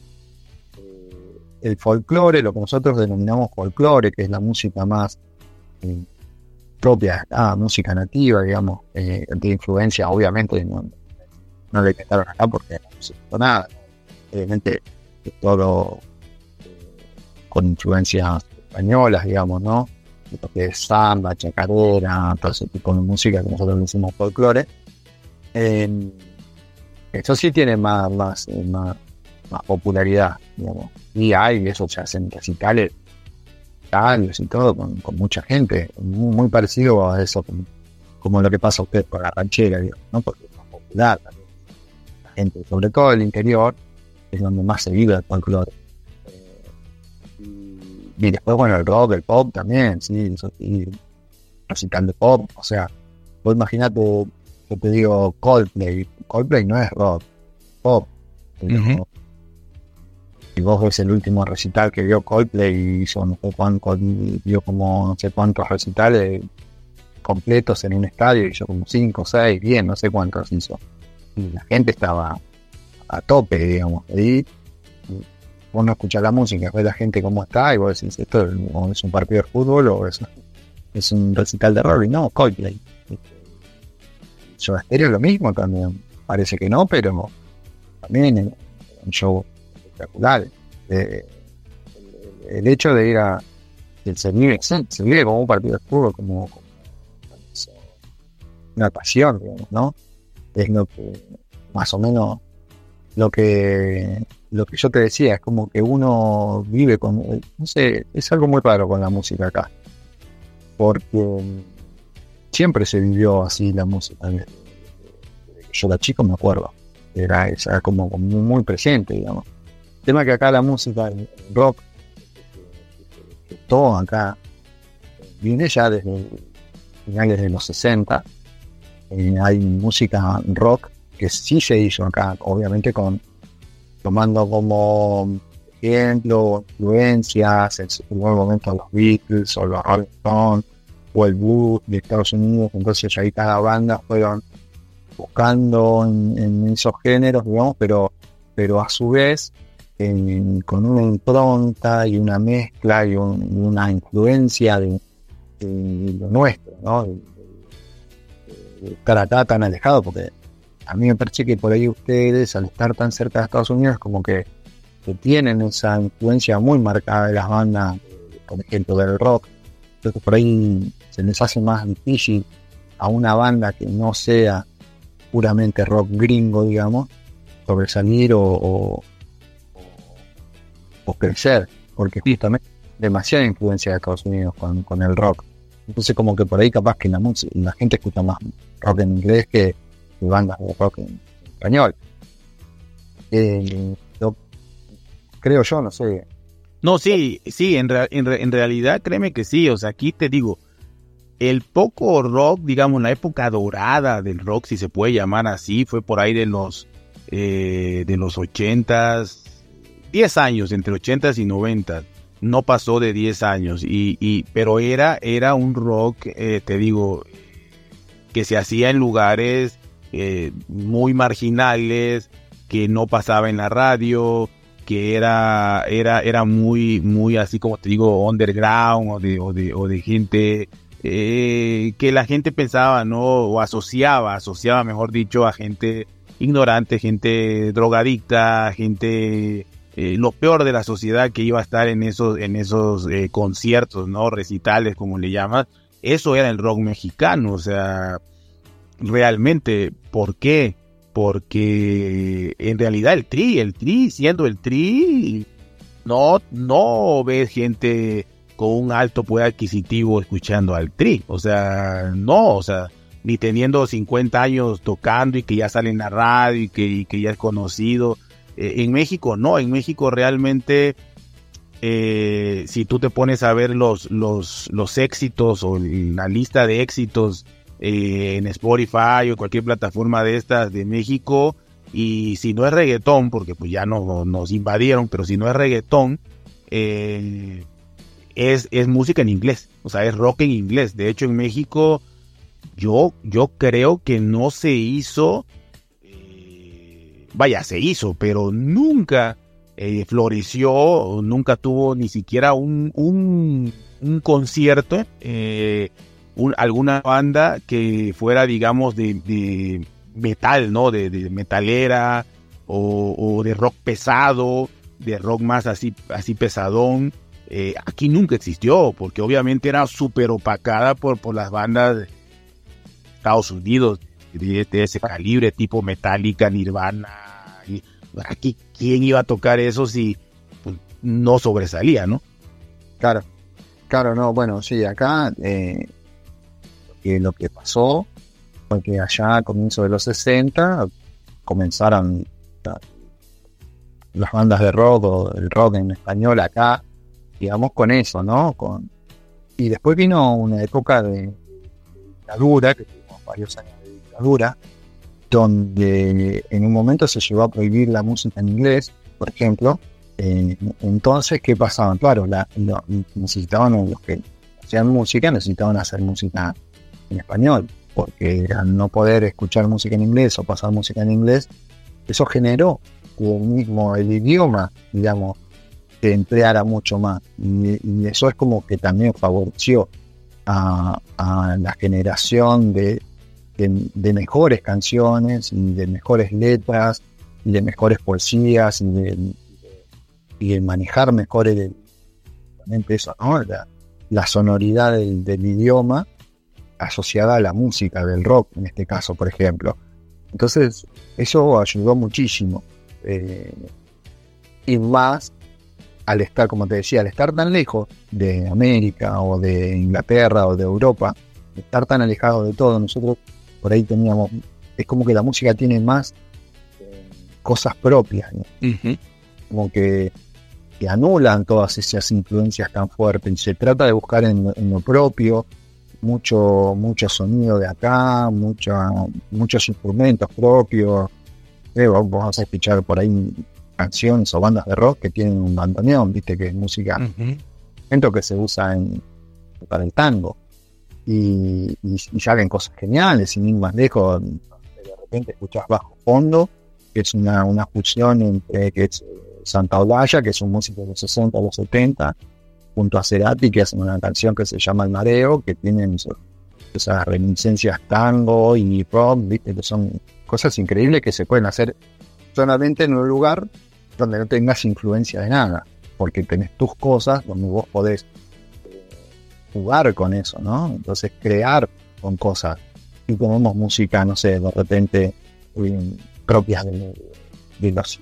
Eh, el folclore, lo que nosotros denominamos folclore, que es la música más eh, propia, ah, música nativa, digamos, eh, de influencia, obviamente, no, no le inventaron acá porque no se nada. Obviamente, todo con influencias españolas, digamos, ¿no? Lo que es samba, chacarera, todo ese tipo de música que nosotros decimos folclore. eso sí tiene más, más, más, más popularidad, digamos. Y hay, eso se hacen recitales, tales y todo, con, mucha gente, muy, parecido a eso, como, lo que pasa a usted con la ranchera, ¿no? Porque es más popular gente, sobre todo el interior, es donde más se vive el folclore. Y después, bueno, el rock, el pop también, sí, y recital de pop, o sea, vos imaginate, yo te digo Coldplay, Coldplay no es rock, pop, y vos ves el último recital que vio Coldplay y hizo no sé cuánto, vio como no sé cuántos recitales completos en un estadio, hizo como 5 o 6, bien, no sé cuántos hizo. Y la gente estaba a tope, digamos. Y vos no escuchás la música, ves la gente cómo está y vos decís, esto es un partido de fútbol o es, es un recital de rock. Y no, Coldplay. Yo Stereo es lo mismo también. Parece que no, pero también un show espectacular. Eh, el, hecho de ir a. Se vive, se vive como un partido de fútbol, como, una pasión, digamos, ¿no? Es lo que, más o menos, lo que, lo que yo te decía, es como que uno vive con. No sé, es algo muy raro con la música acá. Porque siempre se vivió así la música. Yo la chico me acuerdo. Era, era como, como muy presente, digamos tema que acá la música, el rock, todo acá viene ya desde finales de los 60. Eh, hay música rock que sí se hizo acá, obviamente con tomando como ejemplo, influencias, en su momento los Beatles o los Rolling Stones o el blues de Estados Unidos, entonces ahí cada banda fueron buscando en, esos géneros, digamos, pero, pero a su vez con una impronta y una mezcla y, una influencia de, lo nuestro, ¿no? Estar acá tan alejado, porque a mí me parece que por ahí ustedes, al estar tan cerca de Estados Unidos, como que, tienen esa influencia muy marcada de las bandas, por ejemplo, del rock. Entonces por ahí se les hace más difícil a una banda que no sea puramente rock gringo, digamos, sobresalir o, o, o crecer, porque justamente demasiada influencia de Estados Unidos con, con el rock. Entonces como que por ahí capaz que la, gente escucha más rock en inglés que, bandas de rock en, español. Eh, creo yo, no sé. No, sí, sí, en, en, realidad créeme que sí, o sea, aquí te digo, el poco rock, digamos, la época dorada del rock, si se puede llamar así, fue por ahí de los, eh, de los ochentas, 10 años, entre ochentas y noventas no pasó de 10 años, y, y, pero era, era un rock, eh, te digo, que se hacía en lugares eh, muy marginales, que no pasaba en la radio, que era, era, era muy, muy así como te digo, underground o de, o de, o de gente eh, que la gente pensaba, ¿no? O asociaba, asociaba, mejor dicho, a gente ignorante, gente drogadicta, gente eh, lo peor de la sociedad que iba a estar en esos, en esos eh, conciertos, ¿no? Recitales, como le llamas. Eso era el rock mexicano, o sea, realmente, ¿por qué? Porque en realidad el tri, el tri, siendo el tri, no, no ves gente con un alto poder adquisitivo escuchando al tri, o sea, no, o sea, ni teniendo 50 años tocando y que ya sale en la radio y que, y que ya es conocido, eh, en México no, en México realmente eh, si tú te pones a ver los, los, los éxitos o la lista de éxitos eh, en Spotify o cualquier plataforma de estas de México, y si no es reggaetón, porque pues ya no, nos invadieron, pero si no es reggaetón, es, es música en inglés, o sea, es rock en inglés. De hecho, en México yo, yo creo que no se hizo vaya, se hizo, pero nunca eh, floreció, nunca tuvo ni siquiera un, un, concierto, eh, alguna banda que fuera, digamos, de, metal, ¿no? De, metalera o, de rock pesado, de rock más así, así pesadón. Eh, aquí nunca existió, porque obviamente era súper opacada por, por las bandas de Estados Unidos, de, ese calibre, tipo Metallica, Nirvana, aquí, ¿quién iba a tocar eso si pues, no sobresalía, no? Claro, claro, no, bueno, sí, acá eh, lo que pasó fue que allá a comienzos de los 60 comenzaron las bandas de rock o el rock en español acá, digamos, con eso, ¿no? Con, y después vino una época de dictadura, que tuvimos varios años dictadura, donde en un momento se llegó a prohibir la música en inglés, por ejemplo. Eh, entonces, ¿qué pasaba? Claro, la, necesitaban los que hacían música, necesitaban hacer música en español, porque al no poder escuchar música en inglés o pasar música en inglés, eso generó el mismo el idioma, digamos, se empleara mucho más. Y, eso es como que también favoreció a la generación de de, mejores canciones de mejores letras de mejores poesías y de, manejar mejor el, eso, la, sonoridad del, idioma asociada a la música del rock, en este caso, por ejemplo. Entonces, eso ayudó muchísimo. Eh, y más al estar, como te decía, al estar tan lejos de América o de Inglaterra o de Europa, estar tan alejado de todo, nosotros por ahí teníamos, es como que la música tiene más eh, cosas propias, como que, anulan todas esas influencias tan fuertes y se trata de buscar en, lo propio mucho, mucho sonido de acá, muchos instrumentos propios. Eh, vamos a escuchar por ahí canciones o bandas de rock que tienen un bandoneón, viste que es música, uh que se usa en, para el tango y, y, salen cosas geniales, sin ir más lejos, de repente escuchas Bajo Fondo, que es una, una fusión entre que es Santa Olaya, que es un músico de los 60 a los 70, junto a Cerati, que hacen una canción que se llama El Mareo, que tienen esas reminiscencias tango y rock, ¿viste? que son cosas increíbles que se pueden hacer solamente en un lugar donde no tengas influencia de nada, porque tenés tus cosas donde vos podés eh, jugar con eso, ¿no? Entonces crear con cosas. Y tenemos música, no sé, de repente eh, propias de, los,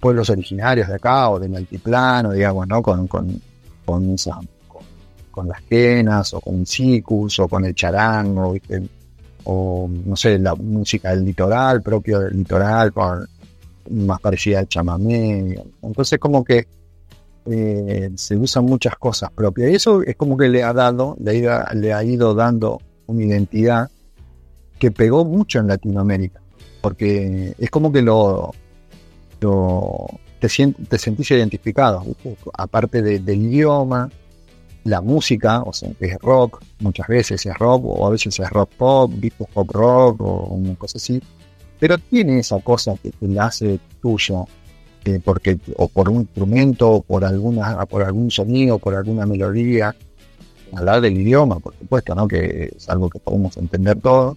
pueblos originarios de acá o del altiplano, digamos, ¿no? Con, con, con, las quenas o con un cicus o con el charango, ¿viste? o no sé, la música del litoral, propio del litoral, más parecida al chamamé. Entonces como que eh, se usan muchas cosas propias. Y eso es como que le ha dado, le ha, le ha ido dando una identidad que pegó mucho en Latinoamérica. Porque es como que lo, te, te sentís identificado, aparte del idioma, la música, o sea, es rock, muchas veces es rock, o a veces es rock pop, pop rock, o una cosa así, pero tiene esa cosa que te la hace tuyo, eh, porque, o por un instrumento, o por, alguna, por algún sonido, por alguna melodía, hablar del idioma, por supuesto, ¿no? que es algo que podemos entender todos.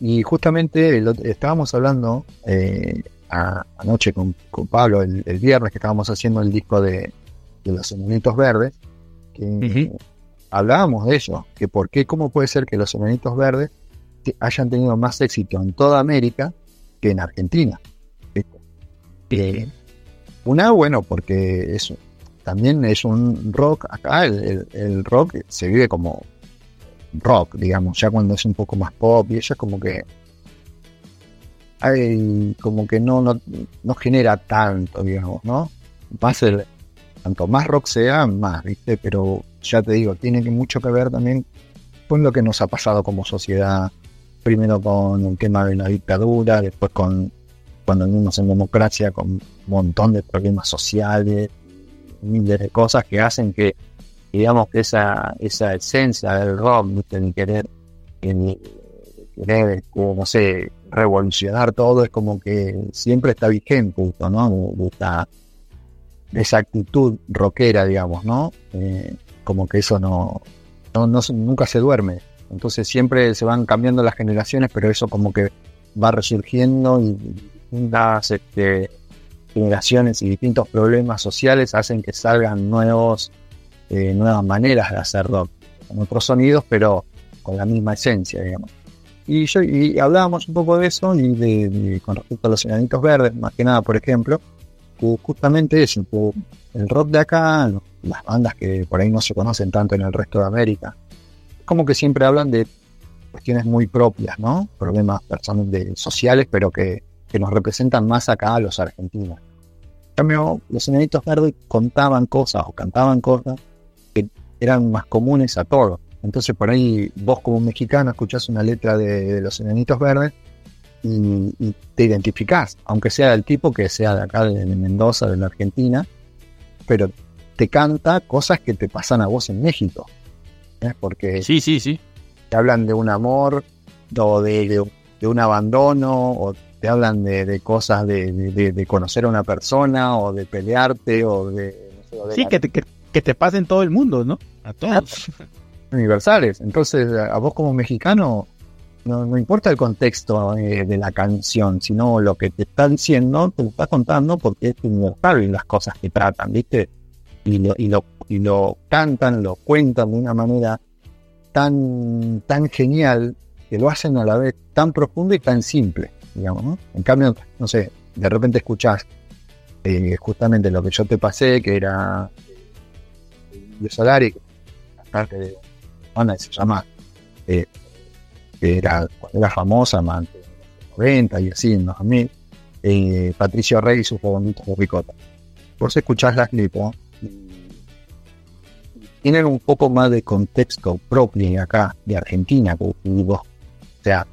Y justamente estábamos hablando eh, anoche con, Pablo, el, viernes que estábamos haciendo el disco de, de los Enanitos Verdes, que hablábamos de eso, que por qué, cómo puede ser que los Enanitos Verdes hayan tenido más éxito en toda América que en Argentina. Eh, una, bueno, porque eso también es un rock, acá el, rock se vive como rock, digamos, ya cuando es un poco más pop y eso es como que hay como que no, no, no genera tanto, digamos, ¿no? Más el, tanto más rock sea, más, ¿viste? Pero ya te digo, tiene mucho que ver también con lo que nos ha pasado como sociedad, primero con el tema de la dictadura, después con cuando vivimos en democracia, con un montón de problemas sociales, miles de cosas que hacen que, digamos, que esa, esa esencia del rock, ¿viste? el querer, querer, no sé, revolucionar todo, es como que siempre está vigente, ¿no? Está, esa actitud rockera, digamos, ¿no? Eh, como que eso no, no, nunca se duerme. Entonces siempre se van cambiando las generaciones, pero eso como que va resurgiendo y distintas este, generaciones y distintos problemas sociales hacen que salgan nuevos, eh, nuevas maneras de hacer rock, con otros sonidos, pero con la misma esencia, digamos. Y, yo, y hablábamos un poco de eso y de, con respecto a los enanitos verdes, más que nada, por ejemplo, justamente eso, el rock de acá, las bandas que por ahí no se conocen tanto en el resto de América, como que siempre hablan de cuestiones muy propias, ¿no? Problemas personales sociales, pero que, nos representan más acá a los argentinos. En cambio, los enanitos verdes contaban cosas o cantaban cosas que eran más comunes a todos. Entonces por ahí vos como mexicano escuchás una letra de los enanitos verdes y, te identificás, aunque sea del tipo que sea de acá, de Mendoza, de la Argentina, pero te canta cosas que te pasan a vos en México. ¿eh? Porque sí, sí, sí. te hablan de un amor, o de, un abandono, o te hablan de, cosas de, conocer a una persona, o de pelearte, o de... sí, que, te, que, te pasa en todo el mundo, ¿no? A todos. Universales. Entonces, a vos como mexicano no, importa el contexto eh, de la canción, sino lo que te está diciendo, te lo está contando porque es universal y las cosas que tratan, ¿viste? Y lo, y lo, y lo cantan, lo cuentan de una manera tan, tan genial que lo hacen a la vez tan profundo y tan simple, digamos, ¿no? En cambio, no sé, de repente escuchás eh, justamente lo que yo te pasé, que era de Solari, parte de banda se llama eh, que era, era famosa, más de los 90 y así, en los 2000, eh, Patricio Rey y sus bonitos de ricota. Vos escuchás las lipos tienen un poco más de contexto propio acá, de Argentina, como O sea,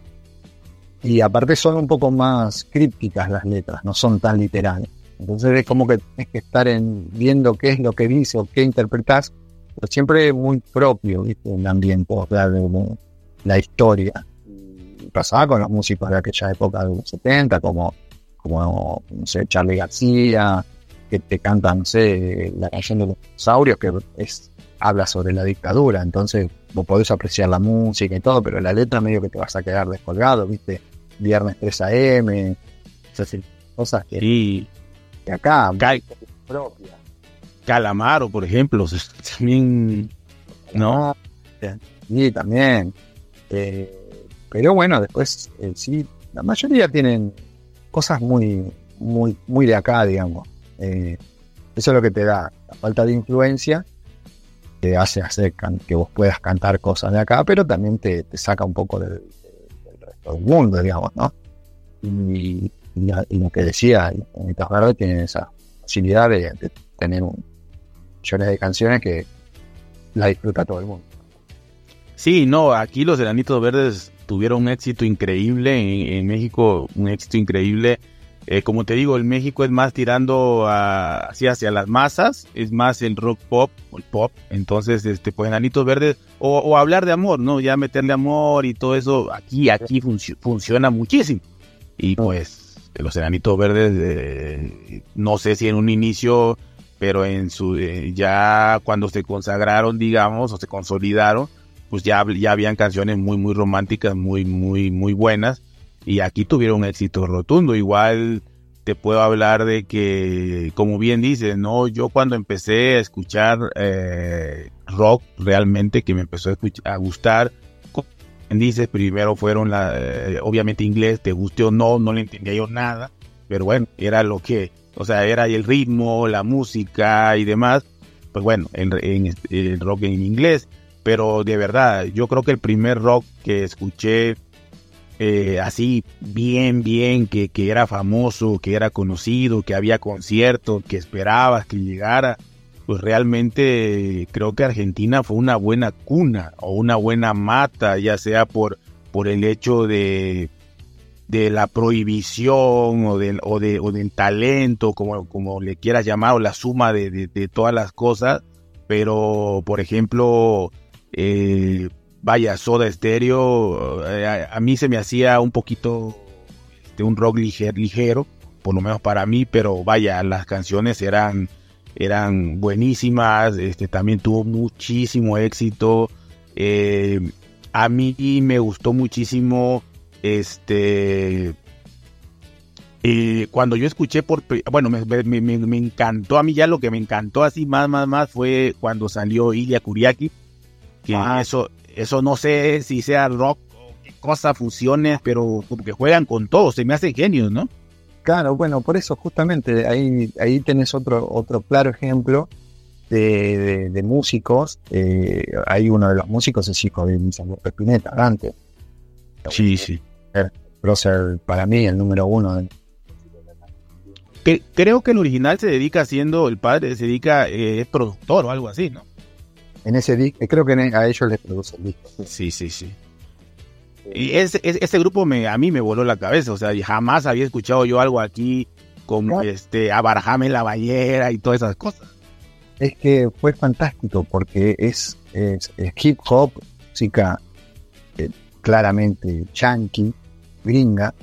y aparte son un poco más crípticas las letras, no son tan literales. Entonces es como que tienes que estar en, viendo qué es lo que dice o qué interpretas, pero siempre muy propio, ¿viste? El ambiente, o la historia. Pasaba con los músicos de aquella época de los 70, como, como no sé, Charlie García, que te cantan, no sé, la canción de los dinosaurios, que es, habla sobre la dictadura, entonces vos podés apreciar la música y todo, pero la letra medio que te vas a quedar descolgado, ¿viste? Viernes 3 AM, esas cosas que, Y que acá, Cal- propia. Calamaro, por ejemplo, también, ¿no? Sí, también. Eh, pero bueno, después eh, sí, la mayoría tienen cosas muy, muy, muy de acá, digamos. Eh, eso es lo que te da la falta de influencia, te hace hacer que vos puedas cantar cosas de acá, pero también te, te saca un poco del, resto del mundo, digamos, ¿no? Y, lo que decía, Anitas Verde tiene esa facilidad de, tener millones de canciones que la disfruta todo el mundo. Sí, no, aquí los Enanitos Verdes tuvieron un éxito increíble en México, un éxito increíble. Eh, como te digo, el México es más tirando a- así hacia las masas, es más el rock pop, el pop. Entonces, este, pues Enanitos Verdes, o, o hablar de amor, ¿no? Ya meterle amor y todo eso, aquí, aquí funci- funciona muchísimo. Y pues, los Enanitos Verdes, eh, no sé si en un inicio, pero en su, eh, ya cuando se consagraron, digamos, o se consolidaron, pues ya, ya habían canciones muy, muy románticas, muy, muy, muy buenas. Y aquí tuvieron un éxito rotundo. Igual te puedo hablar de que, como bien dices, no, yo cuando empecé a escuchar eh, rock realmente, que me empezó a, escuch- a gustar, dices, primero fueron eh, obviamente inglés, te guste o no, no le entendía yo nada, pero bueno, era lo que, o sea, era el ritmo, la música y demás, pues bueno, en, en- el rock en inglés. Pero de verdad, yo creo que el primer rock que escuché eh, así bien, bien, que, que era famoso, que era conocido, que había conciertos, que esperabas que llegara, pues realmente creo que Argentina fue una buena cuna o una buena mata, ya sea por, por el hecho de, de la prohibición o, del o, de, o del talento, como, como le quieras llamar, o la suma de, de, todas las cosas, pero por ejemplo, eh, vaya, Soda Stereo, eh, a, mí se me hacía un poquito de un rock liger- ligero, por lo menos para mí, pero vaya, las canciones eran, eran buenísimas, este, también tuvo muchísimo éxito. eh, a mí me gustó muchísimo, este, eh, cuando yo escuché por, bueno, me, me- me- me encantó, a mí ya lo que me encantó así más, más, más fue cuando salió Ilya Kuriaki, que Ah. eso, eso no sé si sea rock o qué cosa, fusiones, pero como que juegan con todo, se me hacen genios, ¿no? Claro, bueno, por eso justamente ahí, ahí tenés otro, otro claro ejemplo de, de- de músicos. Eh, hay uno de los músicos, es hijo de Luis Alberto Spinetta, Dante. Sí, sí. Prócer, para mí, el número uno. de- Que, creo que el original se dedica siendo, el padre se dedica, eh, es productor o algo así, ¿no? En ese disco, creo que en- a ellos les produce el disco. Sí, sí, sí. Y ese, ese grupo me, a mí me voló la cabeza, o sea, jamás había escuchado yo algo aquí como Claro. este, a la Ballera y todas esas cosas. Es que fue fantástico porque es, es- es hip hop, música eh, claramente yankee, gringa,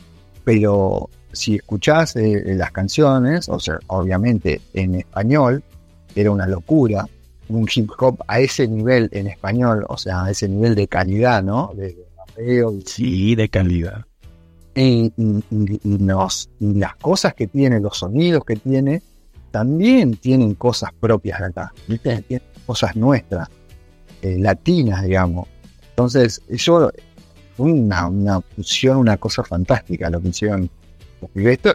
pero si escuchás eh, las canciones, o sea, obviamente en español, era una locura, un hip hop a ese nivel en español, o sea, a ese nivel de calidad, ¿no? De, de rapeo y Sí, de calidad. y, y- y- los- y las cosas que tiene, los sonidos que tiene, también tienen cosas propias de acá, ¿viste? Tienen cosas nuestras, eh, latinas, digamos. Entonces, eso fue una, una fusión, una cosa fantástica lo que hicieron los. Esto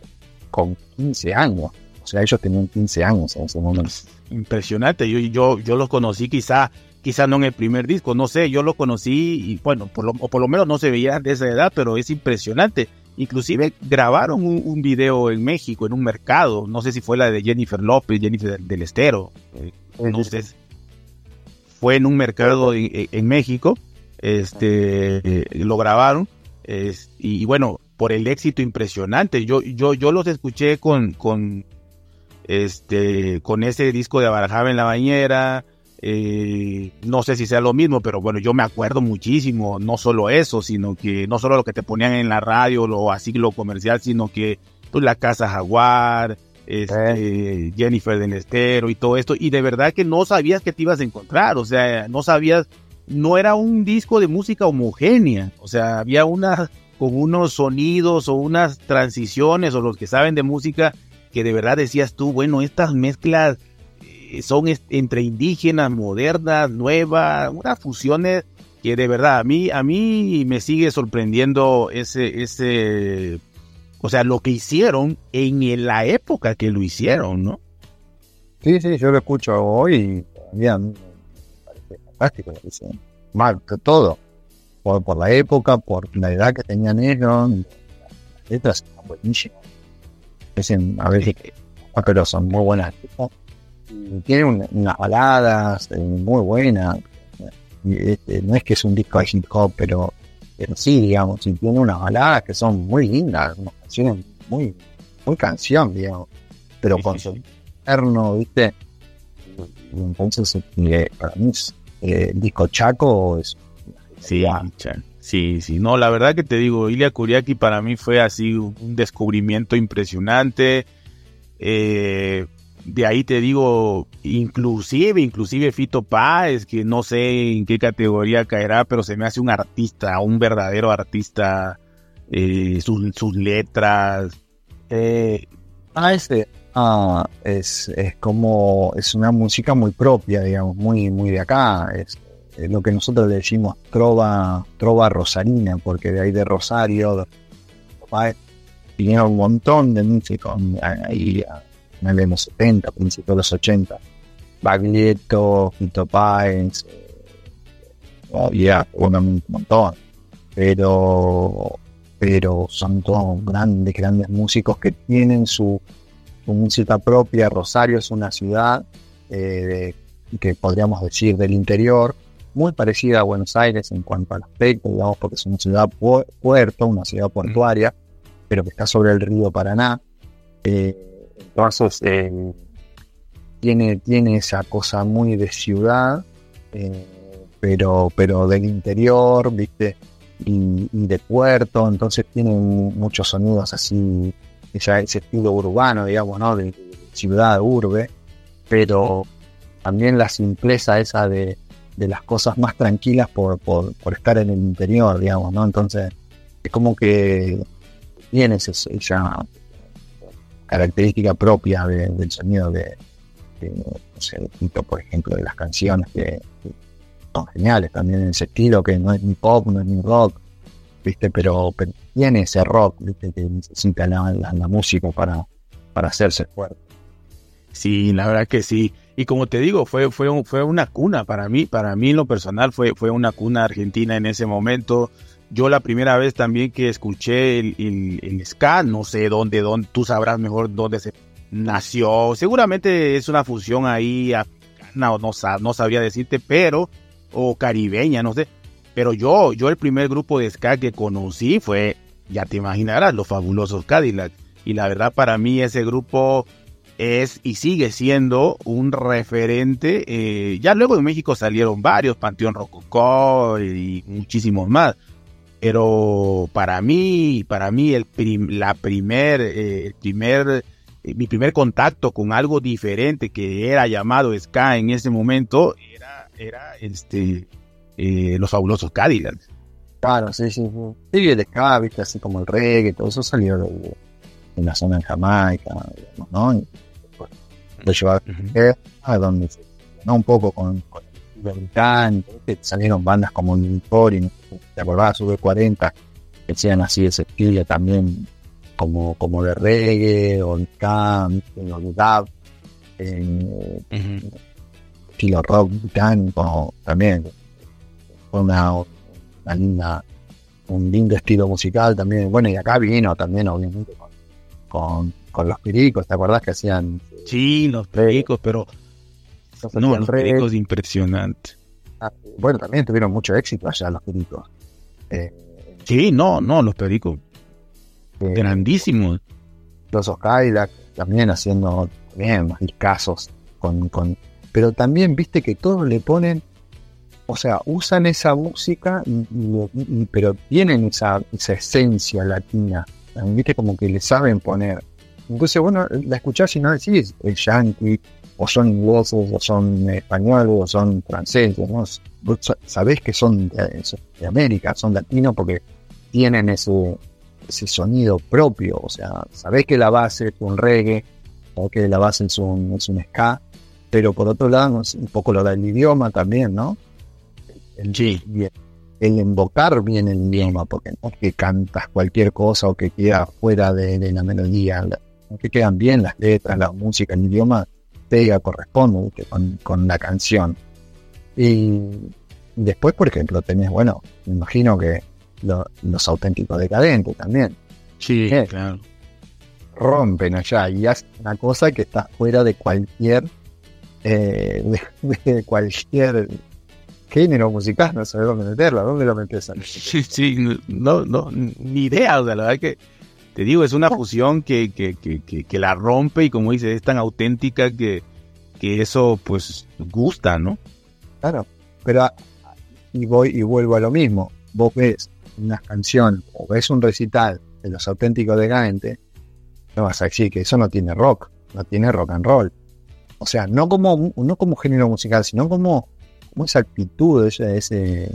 con 15 años. O sea, ellos tenían 15 años en ese momento. Impresionante. Yo, yo, yo los conocí quizá, quizá no en el primer disco, no sé, yo los conocí y bueno, por lo, o por lo menos no se veían de esa edad, pero es impresionante. Inclusive grabaron un, un video en México, en un mercado, no sé si fue la de Jennifer López, Jennifer del, Estero, eh, no sé, fue en un mercado en, en México, este, eh, lo grabaron, y, y bueno, por el éxito impresionante, yo, yo, yo los escuché con, con, este, con ese disco de Abarajaba en la bañera, eh, no sé si sea lo mismo, pero bueno, yo me acuerdo muchísimo, no solo eso, sino que no solo lo que te ponían en la radio o así lo comercial, sino que pues, la Casa Jaguar, este, Jennifer del Estero y todo esto, y de verdad que no sabías que te ibas a encontrar, o sea, no sabías, no era un disco de música homogénea, o sea, había una con unos sonidos o unas transiciones o los que saben de música que de verdad decías tú, bueno, estas mezclas eh, son entre indígenas, modernas, nuevas, unas fusiones que de verdad a mí a mí me sigue sorprendiendo ese ese o sea, lo que hicieron en la época que lo hicieron, ¿no? Sí, sí, yo lo escucho hoy y todavía me parece fantástico. Mal, todo. Por, por la época, por la edad que tenían ellos, las letras están buenísimas. Dicen, a ver, pero son muy buenas. Tienen unas baladas eh, muy buenas. Este, no es que es un disco de hip hop, pero, pero sí, digamos, y tiene unas baladas que son muy lindas, unas canciones muy, muy canción, digamos, pero con su interno, ¿viste? entonces, eh, para mí, eh, el disco Chaco es. Sí, sí, sí. No, la verdad que te digo, Ilya Kuriaki para mí fue así un descubrimiento impresionante. Eh, de ahí te digo, inclusive, inclusive Fito Páez, que no sé en qué categoría caerá, pero se me hace un artista, un verdadero artista, eh, sus, letras. Eh, ah, este, ah, es, es como, es una música muy propia, digamos, muy, muy de acá, es, lo que nosotros le decimos trova, trova rosarina, porque de ahí de Rosario, Páez, tenía un montón de músicos ahí en los 70, principios de los 80. Baglietto, Fito Páez, eh, un montón. Pero, pero son todos grandes, grandes músicos que tienen su, música propia. Rosario es una ciudad eh, que podríamos decir del interior, muy parecida a Buenos Aires en cuanto al aspecto, digamos, porque es una ciudad puerto, una ciudad portuaria, pero que está sobre el río Paraná. Eh, entonces, eh, tiene, tiene esa cosa muy de ciudad, eh, pero, pero del interior, ¿viste? Y, de puerto, entonces tiene muchos sonidos así, ese, ese estilo urbano, digamos, ¿no? De, ciudad, urbe, pero también la simpleza esa de, las cosas más tranquilas por, por, estar en el interior, digamos, ¿no? Entonces, es como que tiene esa, característica propia del sonido de, no sé, por ejemplo, de las canciones que, son geniales también en ese estilo, que no es ni pop, no es ni rock, ¿viste? Pero, tiene ese rock, ¿viste? Que necesita la, música para, para hacerse fuerte. Sí, la verdad que sí. Y como te digo, fue, fue, fue una cuna para mí, para mí lo personal fue, fue una cuna argentina en ese momento. Yo la primera vez también que escuché el, el, ska, no sé dónde, dónde, tú sabrás mejor dónde se nació. Seguramente es una fusión ahí no, no, no sabría decirte, pero, o caribeña, no sé. Pero yo, yo el primer grupo de ska que conocí fue, ya te imaginarás, los fabulosos Cadillac. Y la verdad para mí ese grupo es y sigue siendo un referente. Eh, ya luego de México salieron varios, Panteón Rococó y muchísimos más pero para mí, para mí el la primer, eh, el primer, eh, mi primer contacto con algo diferente que era llamado ska en ese momento era, este, eh, los fabulosos Cadillacs. Claro, sí, sí. Sí, el ska, viste, así como el reggae, todo eso salió en la zona de Jamaica, ¿no? Lo llevaba a donde se ¿no? un poco con, con salieron bandas como Unitori, ¿te acordás? Sube 40, que sean así ese estilo también, como, como de reggae, o el camp, o dub, eh, estilo rock británico también. Fue una, una linda, un lindo estilo musical también. Bueno, y acá vino también, obviamente, con, con, los pericos, ¿te acordás que hacían? Sí, los pericos, pero no, los pericos impresionantes. Ah, bueno, también tuvieron mucho éxito allá los pericos. Eh, sí, no, no, los pericos. Eh, grandísimos. Los Oscar también haciendo bien casos con, con, pero también viste que todos le ponen, o sea, usan esa música, pero tienen esa, esa esencia latina. Viste como que le saben poner Entonces, bueno, la escuchás y no decís es yankee, o son ingleses, o son españoles, o son franceses, ¿no? Vos sabés que son de, América, son latinos porque tienen ese, ese sonido propio, o sea, sabés que la base es un reggae, o que la base es un, es un ska, pero por otro lado, un poco lo del idioma también, ¿no? El, sí. el invocar bien el idioma, porque no es que cantas cualquier cosa o que queda fuera de, de la melodía, que quedan bien las letras, la música, el idioma pega, corresponde con, con, la canción. Y después, por ejemplo, tenés, bueno, me imagino que los auténticos decadentes también. Sí, claro. Rompen allá y hacen una cosa que está fuera de cualquier eh, de, cualquier género musical, no sé dónde meterlo, dónde lo metes. Sí, sí, no, no, ni idea, o sea, la verdad que te digo, es una fusión que, que, que, que, la rompe y como dices, es tan auténtica que, que eso pues gusta, ¿no? Claro, pero y voy y vuelvo a lo mismo. Vos ves una canción o ves un recital de los auténticos de Gante, no vas a decir que eso no tiene rock, no tiene rock and roll. O sea, no como, no como género musical, sino como, como esa actitud, ese,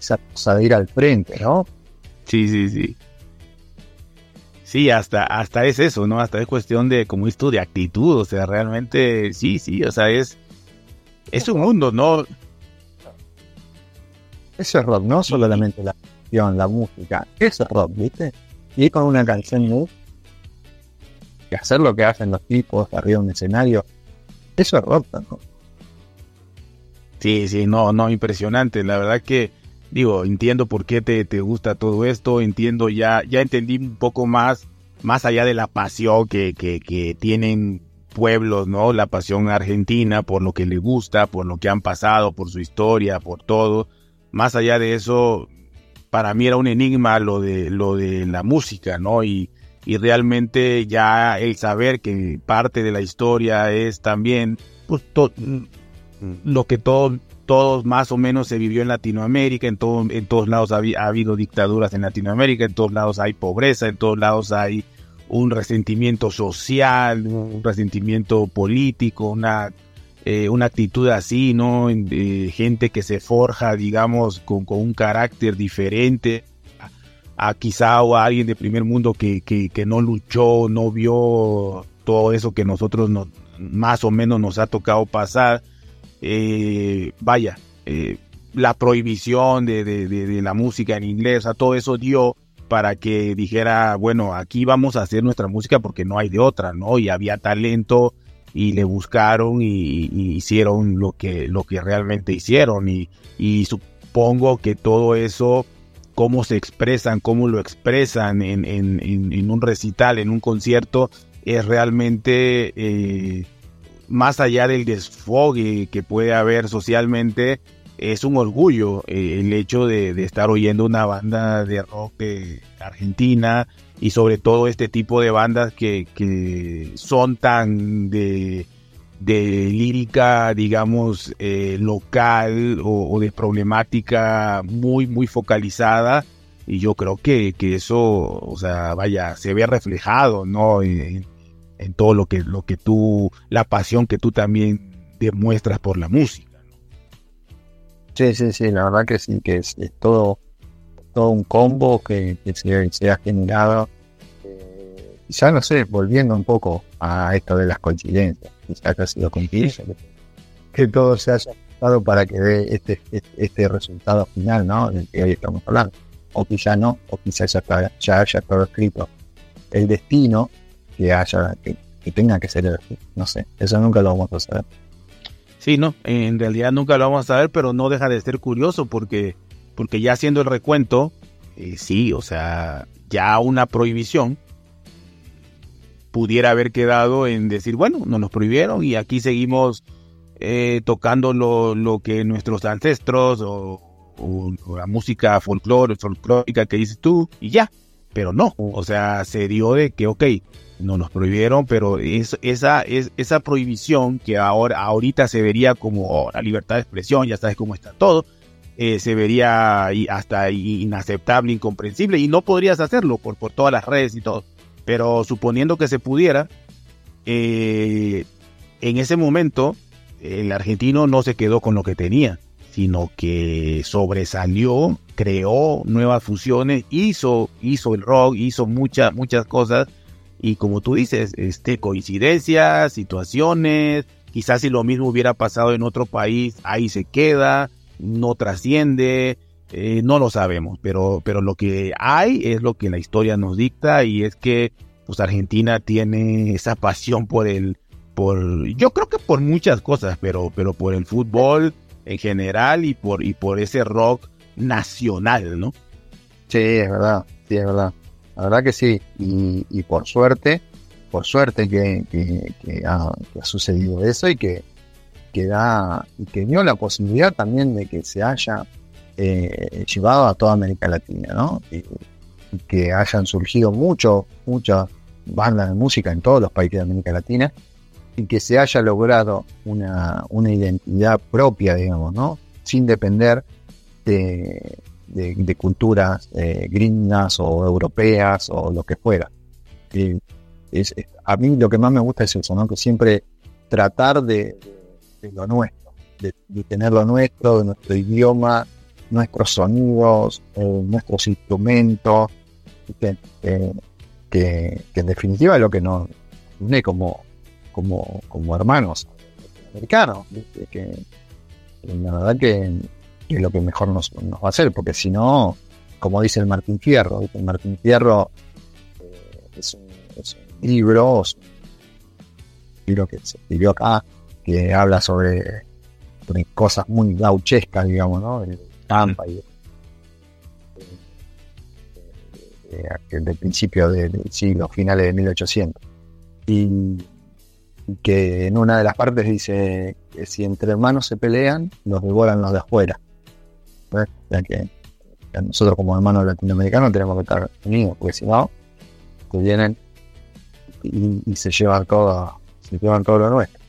esa cosa de ir al frente, ¿no? Sí, sí, sí. Sí, hasta, hasta es eso, ¿no? Hasta es cuestión de, como esto, de actitud, o sea, realmente, sí, sí, o sea, es, es un mundo, ¿no? Eso es rock, no solamente la acción, la música, eso es rock, ¿viste? Y con una canción y hacer lo que hacen los tipos arriba de un escenario, eso es rock, ¿no? Sí, sí, no, no, impresionante, la verdad que digo, entiendo por qué te, te, gusta todo esto, entiendo ya, ya entendí un poco más, más allá de la pasión que, que, tienen pueblos, ¿no? La pasión argentina por lo que le gusta, por lo que han pasado, por su historia, por todo. Más allá de eso, para mí era un enigma lo de, lo de la música, ¿no? Y, y realmente ya el saber que parte de la historia es también, pues, lo que todo, todos más o menos se vivió en Latinoamérica, en, todo, en todos lados ha, habido dictaduras en Latinoamérica, en todos lados hay pobreza, en todos lados hay un resentimiento social, un resentimiento político, una, eh, una actitud así, ¿no? Gente que se forja, digamos, con, con un carácter diferente a, quizá o a alguien de primer mundo que, que, que, no luchó, no vio todo eso que nosotros no, más o menos nos ha tocado pasar eh, vaya, eh, la prohibición de, la música en inglés, todo eso dio para que dijera, bueno, aquí vamos a hacer nuestra música porque no hay de otra, ¿no? Y había talento y le buscaron y, hicieron lo que, realmente hicieron y, y, supongo que todo eso, cómo se expresan, cómo lo expresan en, en, en, un recital, en un concierto, es realmente... Eh, más allá del desfogue que puede haber socialmente, es un orgullo eh, el hecho de, estar oyendo una banda de rock argentina y sobre todo este tipo de bandas que, son tan de, lírica, digamos, eh, local o, de problemática muy, muy focalizada. Y yo creo que, eso, o sea, vaya, se ve reflejado, ¿no? En todo lo que, lo que tú, la pasión que tú también demuestras por la música. Sí, sí, sí, la verdad que sí, que es, todo, todo un combo que, se, ha generado. Eh, quizá, no sé, volviendo un poco a esto de las coincidencias, quizá que ha sido coincidencia, que, todo se haya dado para que dé este, este, este, resultado final, ¿no? Del que hoy estamos hablando. O quizá no, o quizá ya, ya haya todo escrito. El destino que haya, que, tenga que ser No sé, eso nunca lo vamos a saber. Sí, no, en realidad nunca lo vamos a saber, pero no deja de ser curioso porque, porque ya haciendo el recuento, eh, sí, o sea, ya una prohibición pudiera haber quedado en decir, bueno, no nos prohibieron y aquí seguimos eh, tocando lo, lo, que nuestros ancestros o, la música folclor, folclórica que dices tú y ya, pero no, o sea, se dio de que, ok, no nos prohibieron, pero es, esa, es, esa prohibición que ahora, ahorita se vería como oh, la libertad de expresión, ya sabes cómo está todo, eh, se vería hasta inaceptable, incomprensible, y no podrías hacerlo por, por todas las redes y todo. Pero suponiendo que se pudiera, eh, en ese momento el argentino no se quedó con lo que tenía, sino que sobresalió, creó nuevas fusiones, hizo, hizo el rock, hizo muchas, muchas cosas. Y como tú dices, este, coincidencias, situaciones, quizás si lo mismo hubiera pasado en otro país, ahí se queda, no trasciende, eh, no lo sabemos, pero, pero lo que hay es lo que la historia nos dicta y es que pues Argentina tiene esa pasión por el, por, yo creo que por muchas cosas, pero, pero por el fútbol en general y por, y por ese rock nacional, ¿no? Sí, es verdad, sí, es verdad. La verdad que sí, y, y por suerte, por suerte que, ha, sucedido eso y que, da, y que dio la posibilidad también de que se haya eh, llevado a toda América Latina, ¿no? Y, que hayan surgido mucho, muchas bandas de música en todos los países de América Latina y que se haya logrado una, una identidad propia, digamos, ¿no? Sin depender de, de, culturas eh, gringas o europeas o lo que fuera. a mí lo que más me gusta es eso, ¿no? Que siempre tratar de, lo nuestro, de, tener lo nuestro, de nuestro idioma, nuestros sonidos, eh, nuestros instrumentos, que, que, en definitiva es lo que nos une como, como, como hermanos americanos, que, la verdad que, es lo que mejor nos, va a hacer, porque si no, como dice el Martín Fierro, el Martín Fierro eh, es, un, libro, un libro que se escribió acá, que habla sobre, cosas muy gauchescas, digamos, ¿no? El Tampa y del principio del siglo, finales de 1800. Y, que en una de las partes dice que si entre hermanos se pelean, los devoran los de afuera. O sea que, nosotros como hermanos latinoamericanos tenemos que estar unidos, porque si no, se vienen y, se llevan todo, se llevan todo lo nuestro.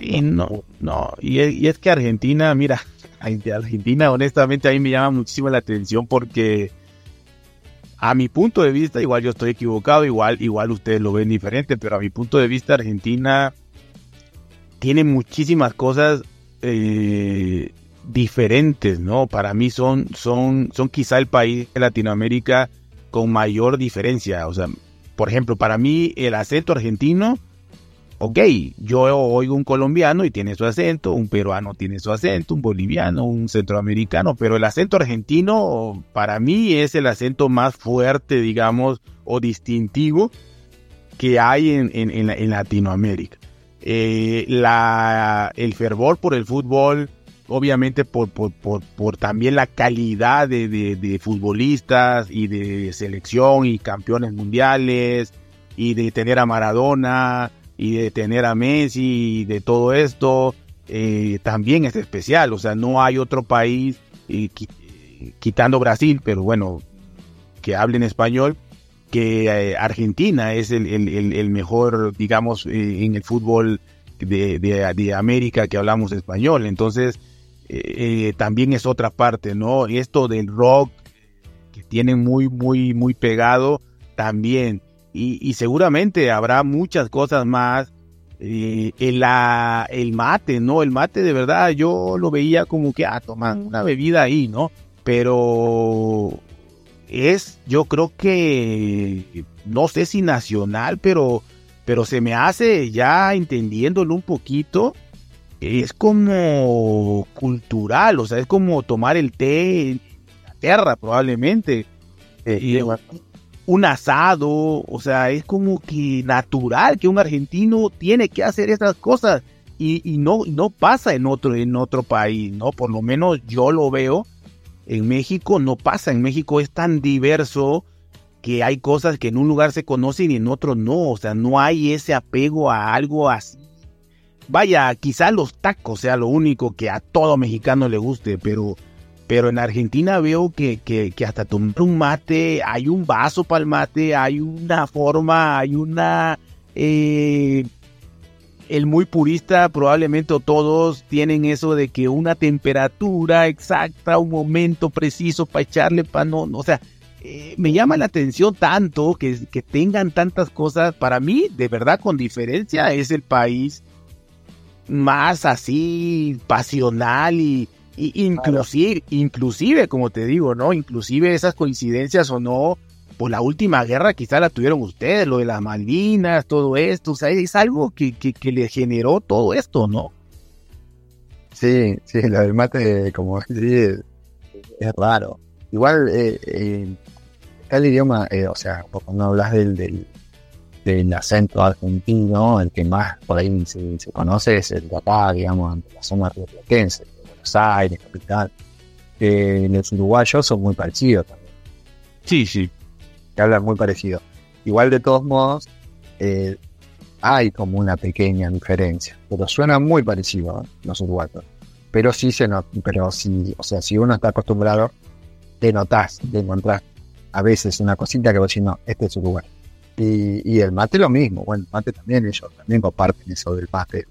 Y no, no, y es, que Argentina, mira, Argentina honestamente a mí me llama muchísimo la atención porque a mi punto de vista, igual yo estoy equivocado, igual, igual ustedes lo ven diferente, pero a mi punto de vista Argentina tiene muchísimas cosas eh, diferentes, ¿no? Para mí son, son, son quizá el país de Latinoamérica con mayor diferencia. O sea, por ejemplo, para mí el acento argentino ok, yo oigo un colombiano y tiene su acento, un peruano tiene su acento, un boliviano, un centroamericano, pero el acento argentino para mí es el acento más fuerte, digamos, o distintivo que hay en, Latinoamérica. Eh, el fervor por el fútbol, obviamente por, por, también la calidad de, de futbolistas y de selección y campeones mundiales y de tener a Maradona, y de tener a Messi y de todo esto, eh, también es especial. O sea, no hay otro país, eh, quitando Brasil, pero bueno, que hable en español, que eh, Argentina es el, mejor, digamos, en el fútbol de, de, América que hablamos español. Entonces, también es otra parte, ¿no? Esto del rock que tiene muy, muy, muy pegado, también y, seguramente habrá muchas cosas más. Eh, el, el mate, ¿no? El mate de verdad yo lo veía como que, ah, toman una bebida ahí, ¿no? Pero es, yo creo que, no sé si nacional, pero, pero se me hace ya entendiéndolo un poquito, es como cultural, o sea, es como tomar el té en Inglaterra probablemente. Eh, un asado, o sea, es como que natural que un argentino tiene que hacer estas cosas y, no, no pasa en otro, en otro país, ¿no? Por lo menos yo lo veo. En México no pasa, en México es tan diverso que hay cosas que en un lugar se conocen y en otro no, o sea, no hay ese apego a algo así. Vaya, quizá los tacos sea lo único que a todo mexicano le guste, pero pero en Argentina veo que, que, hasta tomar un mate, hay un vaso para el mate, hay una forma, hay una... Eh, el muy purista probablemente todos tienen eso de que una temperatura exacta, un momento preciso para echarle para no, o sea, eh, me llama la atención tanto que, que tengan tantas cosas. Para mí, de verdad, con diferencia, es el país más así pasional y, inclusive, inclusive, como te digo, ¿no? Inclusive esas coincidencias o no, por la última guerra quizá la tuvieron ustedes, lo de las Malvinas, todo esto, o sea, es algo que, que, le generó todo esto, ¿no? Sí, sí, lo del mate, como es, es raro. Igual, eh, eh, el idioma, eh, o sea, cuando hablas del, del, del, acento argentino, el que más por ahí se, conoce es el de acá, digamos, la zona rioplatense, Buenos Aires, capital. Eh, los uruguayos son muy parecidos también. Sí, sí. Que hablan muy parecido. Igual de todos modos, eh, hay como una pequeña diferencia, pero suena muy parecido los uruguayos. Pero sí se nota, pero sí, o sea, si uno está acostumbrado, te notas, te encontrás a veces una cosita que vos decís, no, este es Uruguay. Y, y el mate lo mismo, bueno, el mate también, ellos también comparten eso del mate.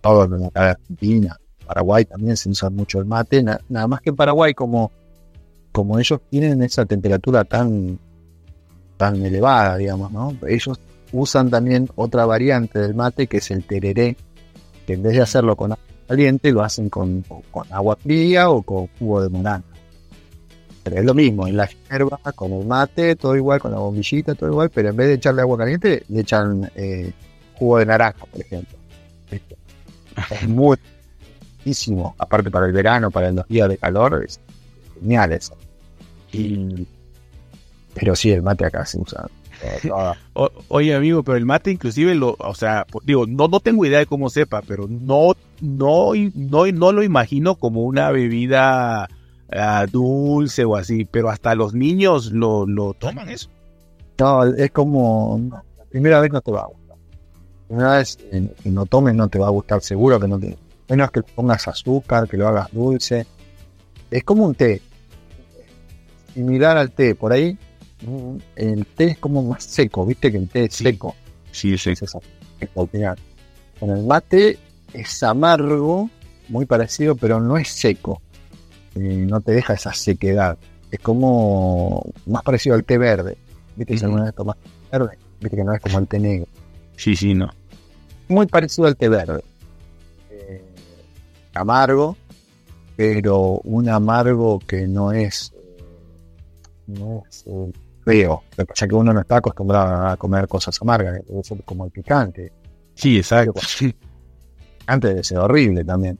Todo en la Argentina, Paraguay también se usa mucho el mate, nada más que en Paraguay como, como ellos tienen esa temperatura tan, tan elevada, digamos, ¿no? Ellos usan también otra variante del mate que es el tereré, que en vez de hacerlo con agua caliente lo hacen con, con agua fría o con jugo de morana pero es lo mismo, en la hierba, con el mate, todo igual, con la bombillita, todo igual, pero en vez de echarle agua caliente, le echan eh, jugo de naranja, por ejemplo. Es muy buenísimo, aparte para el verano, para los días de calor, es genial eso. pero sí, el mate acá se usa. oye amigo, pero el mate inclusive lo, o sea, digo, no, no tengo idea de cómo sepa, pero no, no, no, no lo imagino como una bebida dulce o así, pero hasta los niños lo, lo toman eso. No, es como, la primera vez no te va a gustar. La primera vez que no tomes no te va a gustar, seguro que no te... Menos que le pongas azúcar, que lo hagas dulce. Es como un té. Similar al té, por ahí el té es como más seco, viste que el té es seco. Sí, sí. Es Con el mate es amargo, muy parecido, pero no es seco no te deja esa sequedad. Es como más parecido al té verde. ¿Viste si alguna vez tomas verde? Viste que no es como el té negro. Sí, sí, no. Muy parecido al té verde. Eh, amargo, pero un amargo que no es, no es eh, feo. ya que uno no está acostumbrado a comer cosas amargas, como el picante. Sí, exacto. Picante debe ser horrible también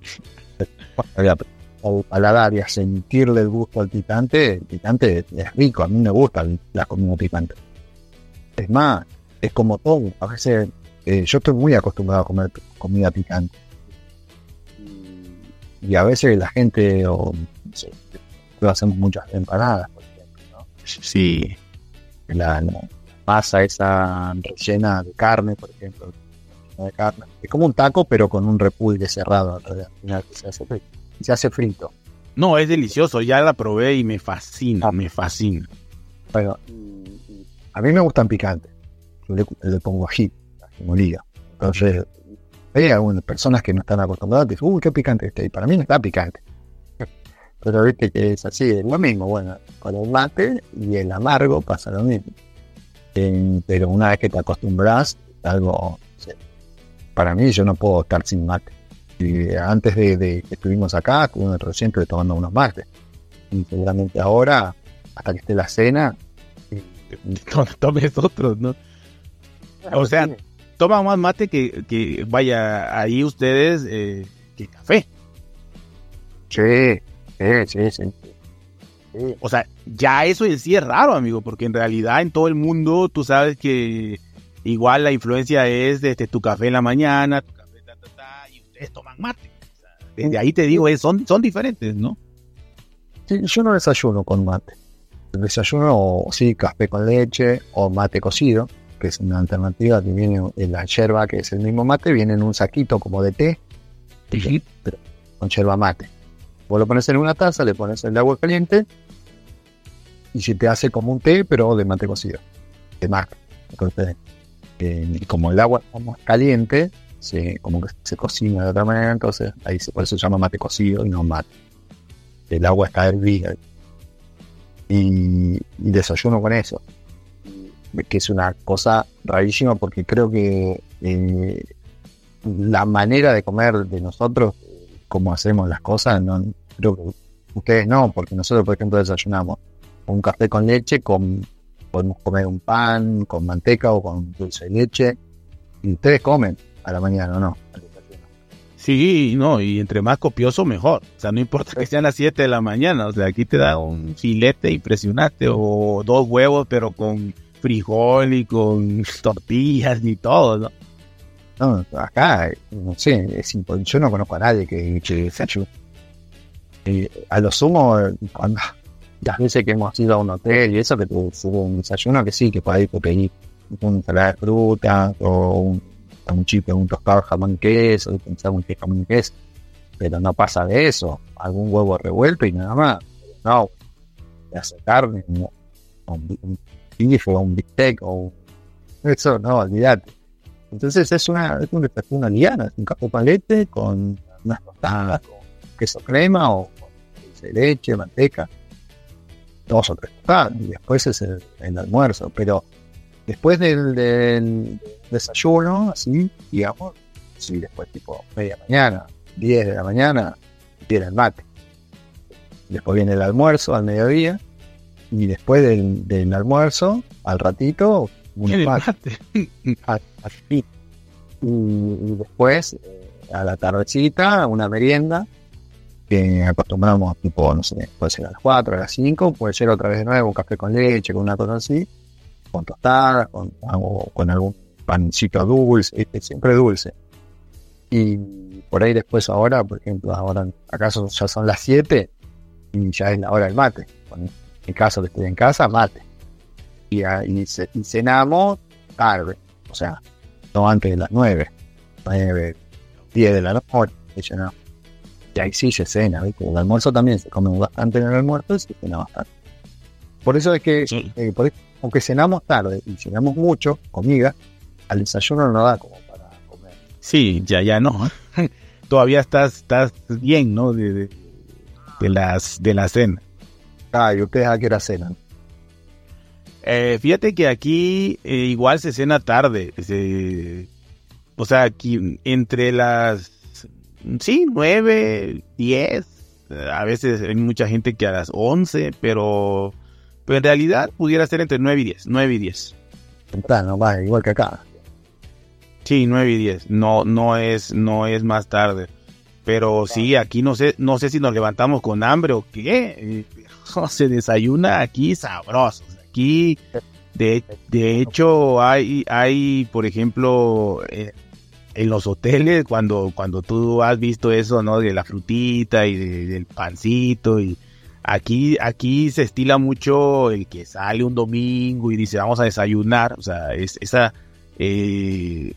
al paladar y a sentirle el gusto al picante, el picante es rico, a mí me gusta la comida picante. Es más, es como todo, a veces eh, yo estoy muy acostumbrado a comer comida picante. Y a veces la gente, o no hacemos muchas empanadas, por ejemplo, ¿no? Sí. La, masa esa rellena de carne, por ejemplo, de carne. Es como un taco, pero con un repulgue cerrado al final que se hace se hace frito. No, es delicioso, ya la probé y me fascina, me fascina. Bueno, a mí me gustan picantes. Yo le, pongo ají, ají molido. Entonces, hay algunas personas que no están acostumbradas que dicen, uy, qué picante este. Y para mí no está picante. Pero viste que es así, es lo mismo. Bueno, con el mate y el amargo pasa lo mismo. pero una vez que te acostumbras, algo. Para mí, yo no puedo estar sin mate. Y antes de, que estuvimos acá, estuve siempre tomando unos mates. Y seguramente ahora, hasta que esté la cena, tomes otros, ¿no? O sea, toma más mate que, vaya ahí ustedes eh, que café. Sí, sí, sí, O sea, ya eso en sí es raro, amigo, porque en realidad en todo el mundo tú sabes que igual la influencia es desde tu café en la mañana, tu toman mate. desde ahí te digo, son, son diferentes, ¿no? yo no desayuno con mate. Desayuno, sí, café con leche o mate cocido, que es una alternativa que viene en la yerba, que es el mismo mate, viene en un saquito como de té, pero con yerba mate. Vos lo pones en una taza, le pones el agua caliente y se te hace como un té, pero de mate cocido, de mate. Entonces, eh, como el agua más caliente, se, como que se cocina de otra manera, entonces ahí se, por eso se llama mate cocido y no mate. El agua está hervida. y, desayuno con eso. Que es una cosa rarísima porque creo que eh, la manera de comer de nosotros, como hacemos las cosas, no creo que ustedes no, porque nosotros, por ejemplo, desayunamos un café con leche, con, podemos comer un pan con manteca o con dulce de leche, y ustedes comen a la mañana, ¿no? Sí, no, y entre más copioso mejor. O sea, no importa que sean las 7 de la mañana. O sea, aquí te da un filete impresionante o dos huevos, pero con frijol y con tortillas y todo, ¿no? No, acá, no sé, es yo no conozco a nadie que, que eh, a lo sumo, cuando las veces que hemos ido a un hotel y eso, que tuvo un desayuno, que sí, que por ahí te pedí una ensalada de fruta o un un chip, un tostado jamón queso, un jamón queso, pero no pasa de eso, algún huevo revuelto y nada más, no, de hace carne, un, un o un bistec, o eso no, olvídate. Entonces es una, es una, una liana, es un café palete con unas tostadas, con queso crema o con leche, manteca, dos o tres tostadas, y después es el, el almuerzo, pero después del, desayuno, así, digamos, sí, después tipo media mañana, 10 de la mañana, viene el mate. Después viene el almuerzo al mediodía, y después del, almuerzo, al ratito, un mate. y, después, eh, a la tardecita, una merienda, que acostumbramos, tipo, no sé, puede ser a las 4, a las 5, puede ser otra vez de nuevo, un café con leche, con una cosa así con tostadas, con, con algún pancito dulce, siempre dulce. Y por ahí después ahora, por ejemplo, ahora acaso ya son las 7 y ya es la hora del mate. En el caso que estoy en casa, mate. Y, y, cenamos tarde, o sea, no antes de las 9, 9, 10 de la noche, no. Y ahí sí se cena, ¿viste? El almuerzo también se come bastante en el almuerzo y se cena bastante. Por eso es que, eh, por, aunque cenamos tarde y cenamos mucho, comida, al desayuno no da como para comer. Sí, ya, ya no. Todavía estás, estás bien, ¿no? De, de, las, de la cena. Ah, ¿y ustedes a qué hora cenan? Eh, fíjate que aquí eh, igual se cena tarde. o sea, aquí entre las, sí, nueve, diez. A veces hay mucha gente que a las once, pero pero en realidad pudiera ser entre 9 y 10. 9 y 10. Temprano, va, igual que acá. Sí, 9 y 10. No, no es, no es más tarde. Pero sí, aquí no sé, no sé si nos levantamos con hambre o qué. Se desayuna aquí sabroso. Aquí, de, de hecho, hay, hay, por ejemplo, eh, en los hoteles, cuando, cuando tú has visto eso, ¿no? De la frutita y del pancito y Aquí, aquí se estila mucho el que sale un domingo y dice vamos a desayunar, o sea, es esa, eh,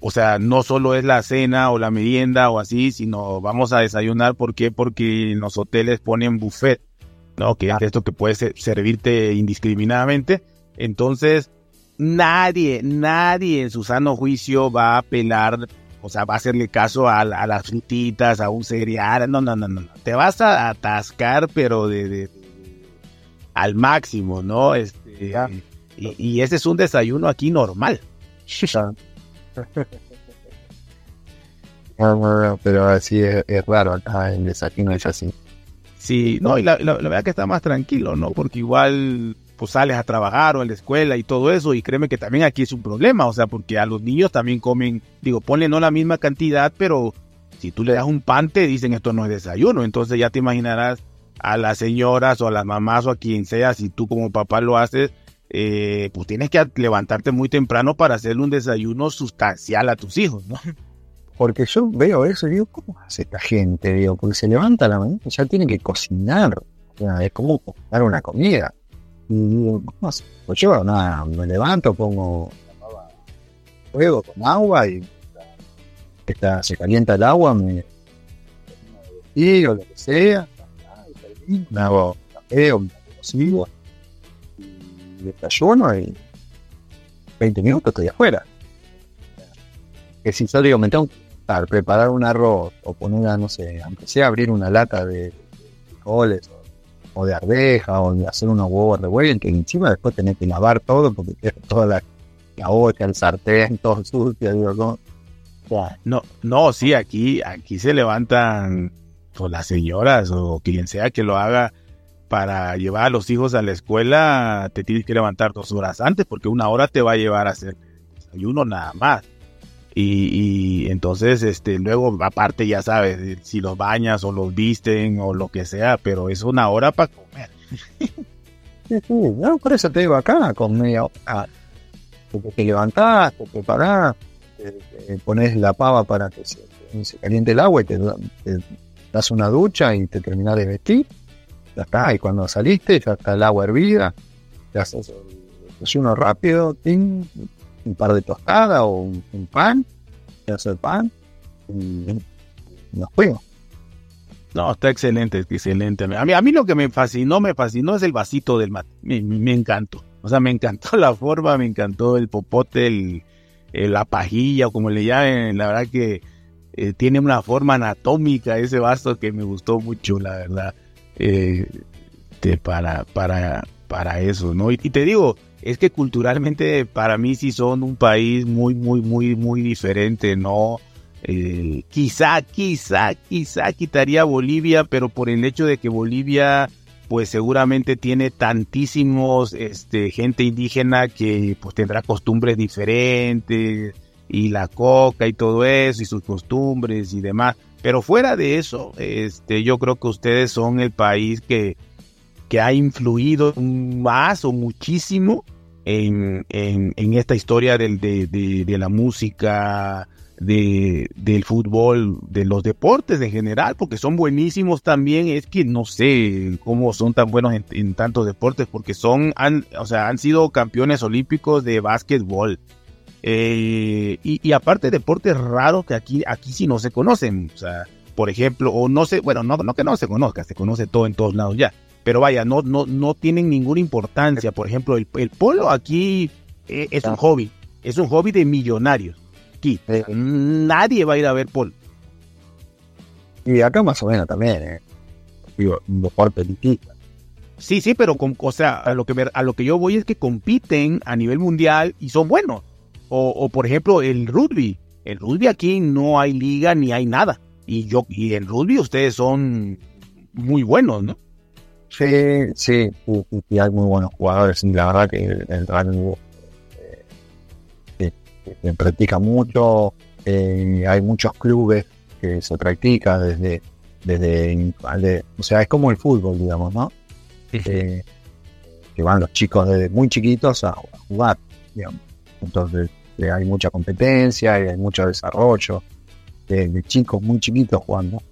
o sea, no solo es la cena o la merienda o así, sino vamos a desayunar, ¿por qué? Porque en los hoteles ponen buffet, ¿no? Que es esto que puede servirte indiscriminadamente. Entonces, nadie, nadie en su sano juicio va a apelar o sea, va a hacerle caso a, las frutitas, a un cereal. No, no, no, no. Te vas a atascar, pero de, al máximo, ¿no? Este, y, ese es un desayuno aquí normal. pero así es, raro acá el desayuno es así. Sí, no, y la, la, la verdad que está más tranquilo, ¿no? Porque igual pues sales a trabajar o a la escuela y todo eso, y créeme que también aquí es un problema, o sea, porque a los niños también comen, digo, ponle no la misma cantidad, pero si tú le das un pan, te dicen esto no es desayuno, entonces ya te imaginarás a las señoras o a las mamás o a quien sea, si tú como papá lo haces, eh, pues tienes que levantarte muy temprano para hacerle un desayuno sustancial a tus hijos, ¿no? Porque yo veo eso digo, ¿cómo hace esta gente? Digo, porque se levanta la mañana, ya tiene que cocinar, es como cocinar una comida. Y Pues yo nada, me levanto, pongo fuego con agua y está, se calienta el agua, me y lo que sea, me hago café me consigo y desayuno y 20 minutos estoy afuera. Que si yo me tengo que preparar un arroz o poner, no sé, aunque sea abrir una lata de, frijoles o de arveja, o de hacer unos huevos revueltos, y encima después tenés que lavar todo porque toda la, la el sartén, todo sucio, digo, ¿no? No, no, sí, aquí, aquí se levantan pues, las señoras o quien sea que lo haga para llevar a los hijos a la escuela, te tienes que levantar dos horas antes porque una hora te va a llevar a hacer desayuno nada más. Y, entonces, este, luego, aparte, ya sabes, si los bañas o los visten o lo que sea, pero es una hora para comer. Sí, sí, por eso te digo acá, con media hora. Te, levantás, te preparás, te, pones la pava para que se, caliente el agua y te, das una ducha y te terminas de vestir. Ya está, y cuando saliste, ya está el agua hervida, ya haces el desayuno rápido, ting, un par de tostadas o un, pan, hacer pan y nos. No, está excelente, excelente. A mí, a mí lo que me fascinó, me fascinó es el vasito del mate. Me, encantó. O sea, me encantó la forma, me encantó el popote, el, la pajilla o como le llamen. La verdad que eh, tiene una forma anatómica ese vaso que me gustó mucho, la verdad. Eh, para, para, para eso, ¿no? y te digo, es que culturalmente para mí sí son un país muy, muy, muy, muy diferente, ¿no? Eh, quizá, quizá, quizá quitaría Bolivia, pero por el hecho de que Bolivia pues seguramente tiene tantísimos este, gente indígena que pues tendrá costumbres diferentes y la coca y todo eso y sus costumbres y demás. Pero fuera de eso, este, yo creo que ustedes son el país que, que ha influido más o muchísimo en, en, esta historia del, de, de, la música, de, del fútbol, de los deportes en general, porque son buenísimos también. Es que no sé cómo son tan buenos en, tantos deportes, porque son, han, o sea, han sido campeones olímpicos de básquetbol. Eh, y, y, aparte deportes raros que aquí, aquí sí no se conocen. O sea, por ejemplo, o no sé, bueno, no, no que no se conozca, se conoce todo en todos lados ya. Pero vaya, no, no, no tienen ninguna importancia. Por ejemplo, el, polo aquí eh, es un hobby. Es un hobby de millonarios. Aquí nadie va a ir a ver polo. Y acá más o menos también, ¿eh? Digo, deporte Sí, sí, pero con, o sea, a lo, que a lo que yo voy es que compiten a nivel mundial y son buenos. O, o por ejemplo, el rugby. El rugby aquí no hay liga ni hay nada. Y yo y en rugby ustedes son muy buenos, ¿no? Sí, sí, y, hay muy buenos jugadores. La verdad que el, rugby eh, se practica mucho. Eh, hay muchos clubes que se practica desde, desde, o sea, es como el fútbol, digamos, ¿no? Eh, que van los chicos desde muy chiquitos a, jugar, digamos. Entonces hay mucha competencia y hay mucho desarrollo de, chicos muy chiquitos jugando.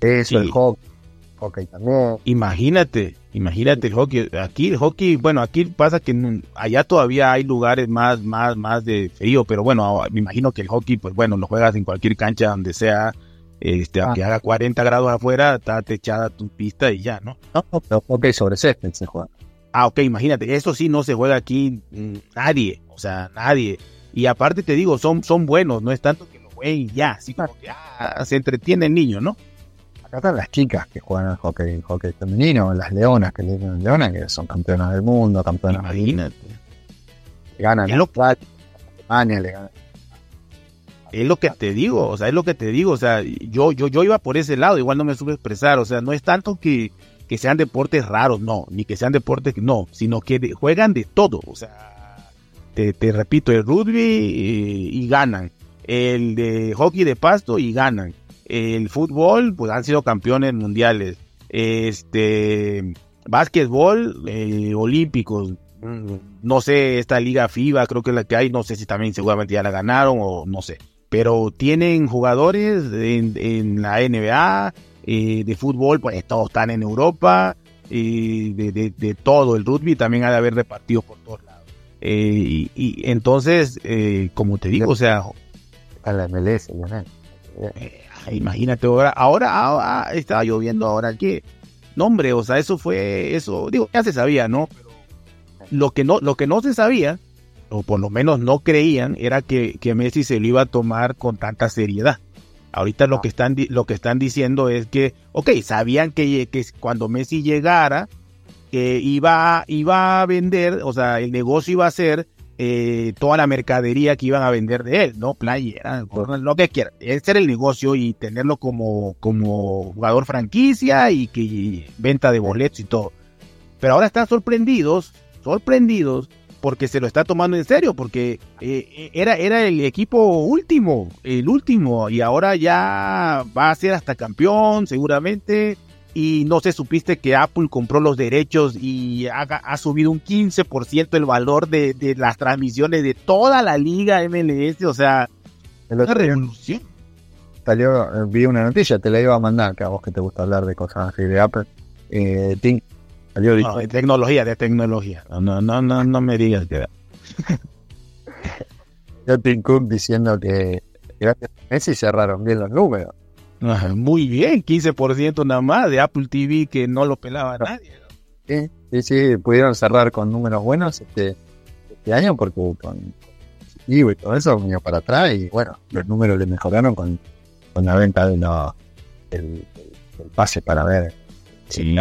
eso, el hockey hockey también. Imagínate, imagínate el hockey. Aquí el hockey, bueno, aquí pasa que allá todavía hay lugares más, más, más de frío, pero bueno, me imagino que el hockey, pues bueno, lo juegas en cualquier cancha donde sea, este, aunque ah. haga 40 grados afuera, está techada tu pista y ya, ¿no? No, pero hockey sobre césped se juega. Ah, ok, imagínate, eso sí no se juega aquí mm, nadie, o sea, nadie. Y aparte te digo, son, son buenos, no es tanto que lo jueguen ya, así como que ah, se entretiene el niño, ¿no? Acá están las chicas que juegan al hockey, hockey femenino, las leonas que le leonas, que son campeonas del mundo, campeonas Imagínate. ganan es lo, Alemania, le ganan. Es lo que te digo, o sea, es lo que te digo, o sea, yo, yo, yo iba por ese lado, igual no me supe expresar, o sea, no es tanto que, que sean deportes raros, no, ni que sean deportes, no, sino que juegan de todo, o sea, te, te repito, el rugby eh, y ganan, el de hockey de pasto y ganan, el fútbol, pues han sido campeones mundiales. Este, básquetbol, eh, olímpicos. Mm, no sé, esta liga FIBA, creo que es la que hay, no sé si también seguramente ya la ganaron o no sé. Pero tienen jugadores en, la NBA, eh, de fútbol, pues todos están en Europa, eh, de, todo. El rugby también ha de haber repartido por todos lados. y, entonces, como te digo, o sea... A la MLS, imagínate ahora, ahora, ah, estaba lloviendo ahora que, no hombre, o sea, eso fue, eso, digo, ya se sabía, ¿no? Lo que no, lo que no se sabía, o por lo menos no creían, era que, que Messi se lo iba a tomar con tanta seriedad. Ahorita lo que están lo que están diciendo es que, ok, sabían que, que cuando Messi llegara, que iba, iba a vender, o sea, el negocio iba a ser eh, toda la mercadería que iban a vender de él, ¿no? Playera, lo que quiera. Ese era el negocio y tenerlo como, como jugador franquicia y que venta de boletos y todo. Pero ahora están sorprendidos, sorprendidos, porque se lo está tomando en serio, porque eh, era, era el equipo último, el último, y ahora ya va a ser hasta campeón, seguramente y no sé, supiste que Apple compró los derechos y ha, subido un 15% el valor de, las transmisiones de toda la liga MLS, o sea, una revolución. Salió, eh, vi una noticia, te la iba a mandar, que a vos que te gusta hablar de cosas así de Apple. Eh, salió de tecnología, de tecnología. No, no, no, no me digas que... Yo Tim Cook diciendo que gracias a Messi cerraron bien los números. Muy bien, 15% nada más de Apple TV que no lo pelaba nadie. Sí, sí, sí, pudieron cerrar con números buenos este, este año porque con y todo eso vino para atrás y bueno, los números le mejoraron con, con la venta de el, pase para ver. Sí.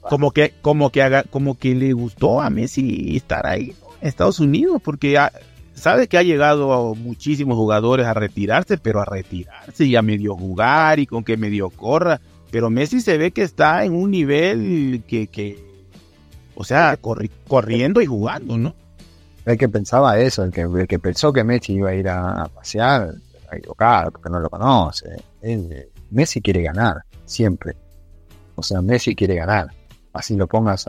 como que, como que haga, como que le gustó a Messi estar ahí en Estados Unidos, porque sabe que ha llegado muchísimos jugadores a retirarse, pero a retirarse y a medio jugar y con que medio corra. Pero Messi se ve que está en un nivel que, que o sea, corriendo y jugando, ¿no? El que pensaba eso, el que, el que pensó que Messi iba a ir a, pasear, a equivocar, porque no lo conoce. Messi quiere ganar, siempre. O sea, Messi quiere ganar. Así lo pongas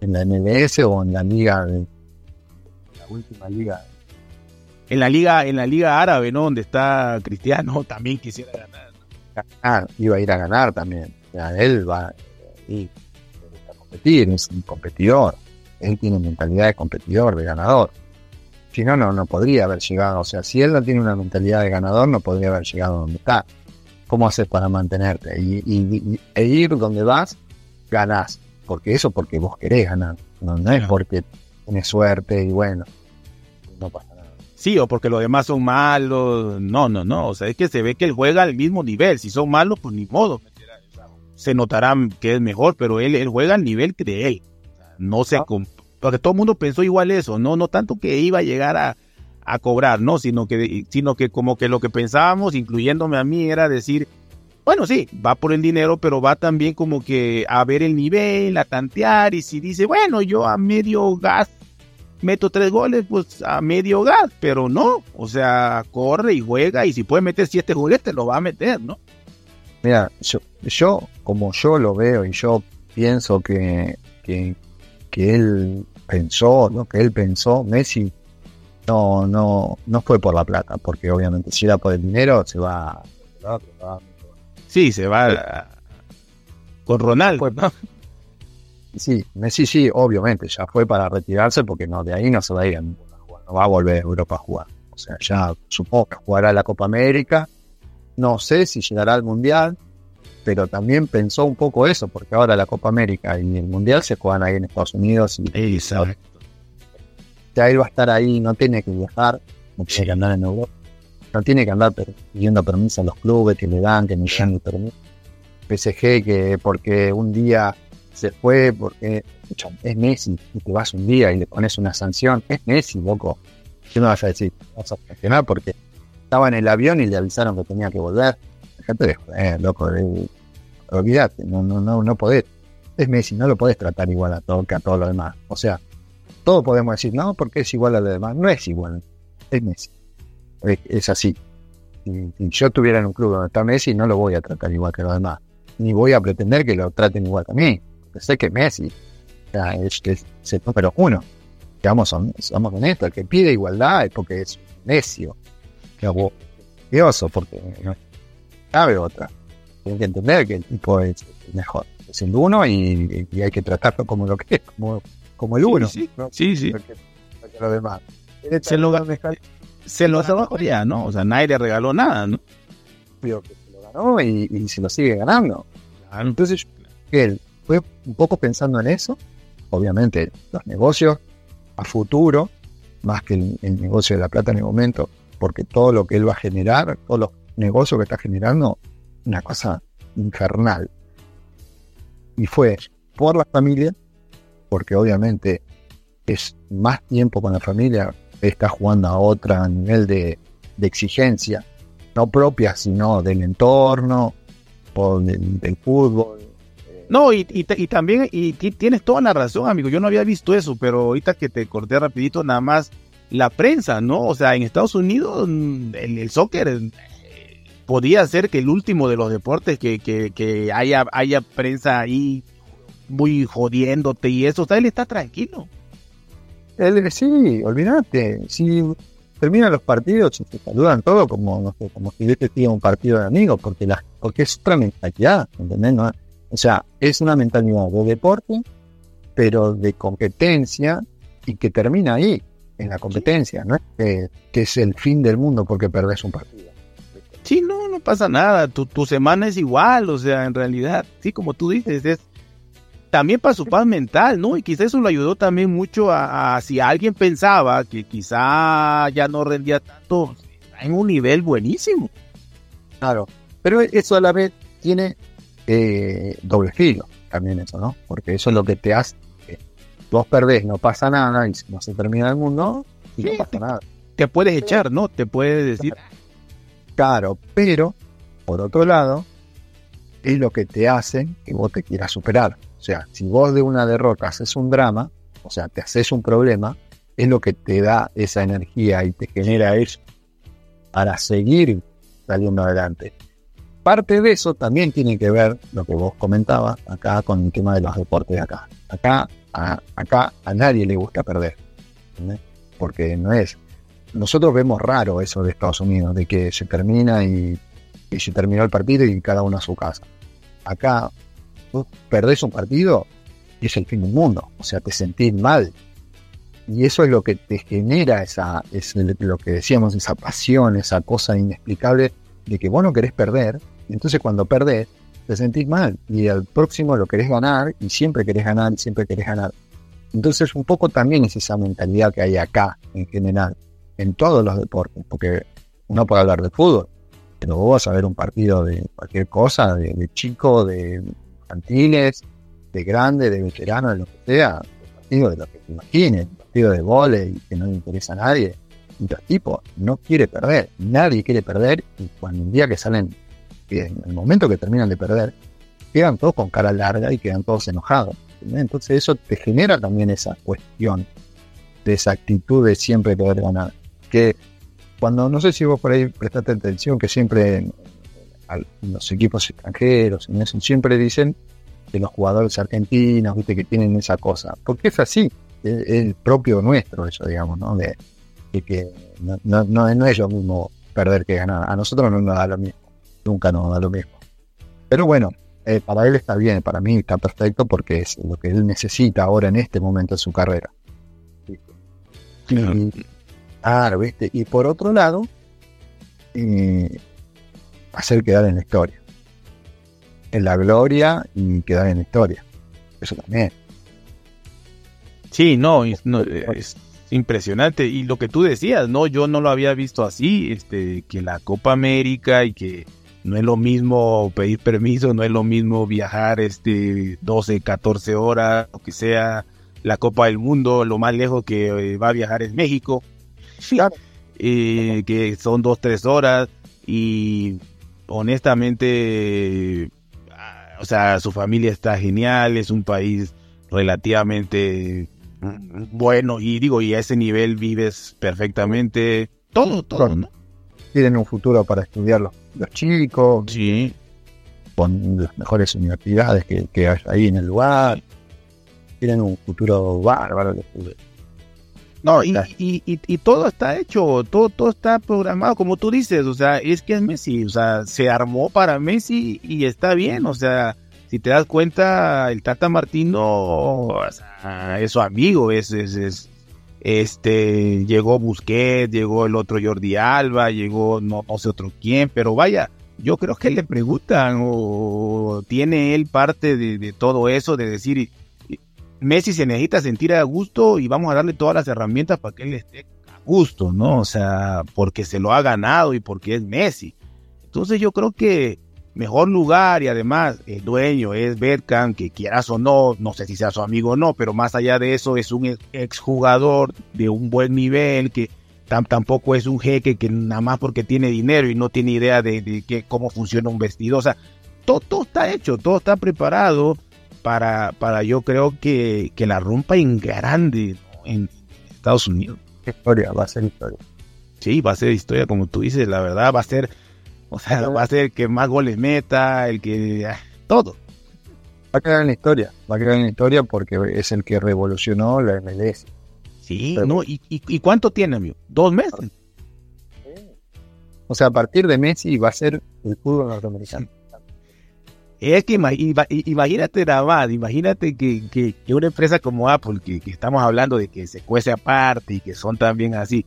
en la MLS o en la liga de, la última liga en la liga, en la liga árabe, ¿no? Donde está Cristiano, también quisiera ganar. iba a ir a ganar también. él va a competir, es un competidor. Él tiene mentalidad de competidor, de ganador. Si no, no, no podría haber llegado. O sea, si él no tiene una mentalidad de ganador, no podría haber llegado donde está. ¿Cómo haces para mantenerte? Y, e ir donde vas, ganás. Porque eso porque vos querés ganar. No, es porque tienes suerte y bueno, no pasa sí, o porque los demás son malos. No, no, no. O sea, es que se ve que él juega al mismo nivel. Si son malos, pues ni modo. Se notarán que es mejor, pero él, él juega al nivel de él. No se... Ah. Porque todo el mundo pensó igual eso. No, no tanto que iba a llegar a, a cobrar, no, sino que, sino que como que lo que pensábamos, incluyéndome a mí, era decir, bueno, sí, va por el dinero, pero va también como que a ver el nivel, a tantear, y si dice, bueno, yo a medio gas meto tres goles, pues a medio gas, pero no, o sea, corre y juega y si puede meter siete goles te lo va a meter, ¿no? Mira, yo, yo como yo lo veo y yo pienso que, que, él pensó, ¿no? que él pensó, Messi no, no, no fue por la plata, porque obviamente si era por el dinero se va, sí, se va con Ronaldo. Sí, Messi sí, obviamente, ya fue para retirarse porque no, de ahí no se va a ir a jugar, no va a volver a Europa a jugar. O sea, ya supongo que jugará la Copa América, no sé si llegará al Mundial, pero también pensó un poco eso, porque ahora la Copa América y el Mundial se juegan ahí en Estados Unidos. Y, Exacto. Ya él va a estar ahí, no tiene que viajar, no tiene que andar en Europa, no tiene que andar pidiendo permiso a los clubes que le dan, que me dan el permiso. PSG que porque un día se fue porque es Messi y te vas un día y le pones una sanción. Es Messi, loco. ¿Qué me vas a decir? Vas a sancionar porque estaba en el avión y le avisaron que tenía que volver. Dejate de joder, loco. olvídate, no, no, no, no podés. Es Messi, no lo podés tratar igual a todo que a todo lo demás. O sea, todos podemos decir, no, porque es igual a lo demás. No es igual, es Messi. Es, así. Si, si, yo estuviera en un club donde está Messi, no lo voy a tratar igual que los demás. Ni voy a pretender que lo traten igual que a mí sé que Messi es, es, el número uno. Digamos, somos con esto, el que pide igualdad es porque es necio. Que curioso, porque no cabe otra. Tienen que entender que el tipo es mejor. Es el uno y, hay que tratarlo como lo que es, como, como el uno. Sí, sí. sí, lo demás. Se lo, se lo ganó ya, ¿no? O sea, nadie le regaló nada, ¿no? Pero que se lo ganó y, se lo sigue ganando. Entonces, él fue un poco pensando en eso. Obviamente, los negocios a futuro, más que el, negocio de la plata en el momento, porque todo lo que él va a generar, todos los negocios que está generando, una cosa infernal. Y fue por la familia, porque obviamente es más tiempo con la familia, está jugando a otro nivel de, exigencia, no propia, sino del entorno o del, fútbol. No, y, también, y tienes toda la razón, amigo, yo no había visto eso, pero ahorita que te corté rapidito, nada más la prensa, ¿no? O sea, en Estados Unidos mm, el, soccer eh, podía ser que el último de los deportes que, que, haya, haya prensa ahí muy jodiéndote y eso, o sea, él está tranquilo. Él, sí, olvídate, si terminan los partidos se saludan todo como, no sé, como si este sido un partido de amigos, porque, la, porque es otra mentalidad, ¿entendés? No? O sea, es una mentalidad de deporte, pero de competencia y que termina ahí en la competencia, ¿no? Que, que es el fin del mundo porque perdés un partido. Sí, no, no pasa nada. Tu, tu semana es igual, o sea, en realidad, sí, como tú dices, es también para su paz mental, ¿no? Y quizá eso lo ayudó también mucho a, si alguien pensaba que quizá ya no rendía tanto, está en un nivel buenísimo. Claro, pero eso a la vez tiene eh, doble filo, también eso, ¿no? Porque eso es lo que te hace vos perdés, no pasa nada, y no se termina el mundo, y no pasa nada. Te puedes echar, ¿no? Te puedes decir. Claro, pero, por otro lado, es lo que te hace que vos te quieras superar. O sea, si vos de una derrota haces un drama, o sea, te haces un problema, es lo que te da esa energía y te genera eso para seguir saliendo adelante. Parte de eso también tiene que ver lo que vos comentabas acá con el tema de los deportes de acá. Acá a, acá a nadie le gusta perder. Porque no es. Nosotros vemos raro eso de Estados Unidos, de que se termina y, se terminó el partido y cada uno a su casa. Acá, tú perdés un partido y es el fin del mundo. O sea, te sentís mal. Y eso es lo que te genera esa, es lo que decíamos, esa pasión, esa cosa inexplicable de que vos no querés perder. Entonces cuando perdés, te sentís mal y al próximo lo querés ganar y siempre querés ganar y siempre querés ganar. Entonces un poco también es esa mentalidad que hay acá en general, en todos los deportes, porque uno puede hablar de fútbol, pero vos vas a ver un partido de cualquier cosa, de, chico, de infantiles, de grande, de veterano, de lo que sea, partido de lo que te imagines, partido de volei que no le interesa a nadie. Y los tipos no quiere perder, nadie quiere perder y cuando un día que salen en el momento que terminan de perder, quedan todos con cara larga y quedan todos enojados. Entonces eso te genera también esa cuestión de esa actitud de siempre poder ganar. Que cuando, no sé si vos por ahí prestaste atención, que siempre los equipos extranjeros en eso, siempre dicen de los jugadores argentinos, viste, que tienen esa cosa. Porque es así, es, el propio nuestro eso, digamos, ¿no? De, que no, no, no, es lo mismo perder que ganar. A nosotros no nos da lo mismo nunca nos da lo mismo. Pero bueno, eh, para él está bien, para mí está perfecto porque es lo que él necesita ahora en este momento de su carrera. Claro. Y, ¿viste? Y por otro lado, eh, hacer quedar en la historia. En la gloria y quedar en la historia. Eso también. Sí, no, es, no, es impresionante. Y lo que tú decías, no, yo no lo había visto así, este, que la Copa América y que no es lo mismo pedir permiso, no es lo mismo viajar este 12, 14 horas, o que sea la Copa del Mundo, lo más lejos que eh, va a viajar es México, eh, que son 2, 3 horas y honestamente, ah, o sea, su familia está genial, es un país relativamente bueno y digo, y a ese nivel vives perfectamente, todo, todo, ¿no? Tienen un futuro para estudiarlo los chicos, sí. con las mejores universidades que, que hay ahí en el lugar. Tienen un futuro bárbaro No, y, y, y, todo está hecho, todo, todo está programado, como tú dices, o sea, es que es Messi, o sea, se armó para Messi y está bien, o sea, si te das cuenta, el Tata Martino es su amigo, es, es, es, este, llegó Busquets, llegó el otro Jordi Alba, llegó no, sé otro quién, pero vaya, yo creo que le preguntan o tiene él parte de, todo eso de decir, Messi se necesita sentir a gusto y vamos a darle todas las herramientas para que él esté a gusto, ¿no? O sea, porque se lo ha ganado y porque es Messi. Entonces yo creo que mejor lugar y además el dueño es Berkan, que quieras o no, no sé si sea su amigo o no, pero más allá de eso es un exjugador de un buen nivel que tampoco es un jeque que nada más porque tiene dinero y no tiene idea de, que, cómo funciona un vestido. O sea, todo, está hecho, todo está preparado para, para yo creo que, que la rompa en grande en Estados Unidos. Historia, va a ser historia. Sí, va a ser historia, como tú dices, la verdad va a ser, o sea, va a ser el que más goles meta, el que... Ah, todo. Va a quedar en la historia, va a quedar en la historia porque es el que revolucionó la MLS. Sí, no, ¿y, y, cuánto tiene, amigo? ¿Dos meses? O sea, a partir de Messi va a ser el fútbol norteamericano. Es que imagínate más, imagínate que, que, una empresa como Apple, que, estamos hablando de que se cuece aparte y que son también así,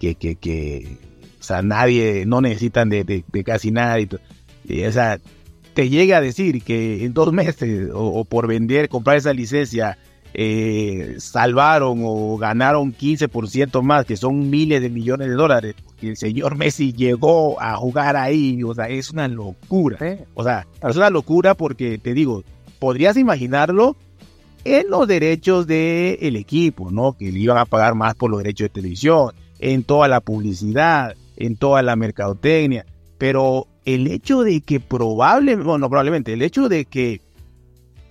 que, que, que o sea, nadie, no necesitan de, de, casi nada. Y, y, o sea, te llega a decir que en dos meses o por vender, comprar esa licencia, eh, salvaron o ganaron 15% más, que son miles de millones de dólares, porque el señor Messi llegó a jugar ahí, o sea, es una locura. O sea, es una locura porque, te digo, podrías imaginarlo en los derechos del equipo, ¿no? Que le iban a pagar más por los derechos de televisión, en toda la publicidad, en toda la mercadotecnia, pero el hecho de que probablemente, bueno, probablemente, el hecho de que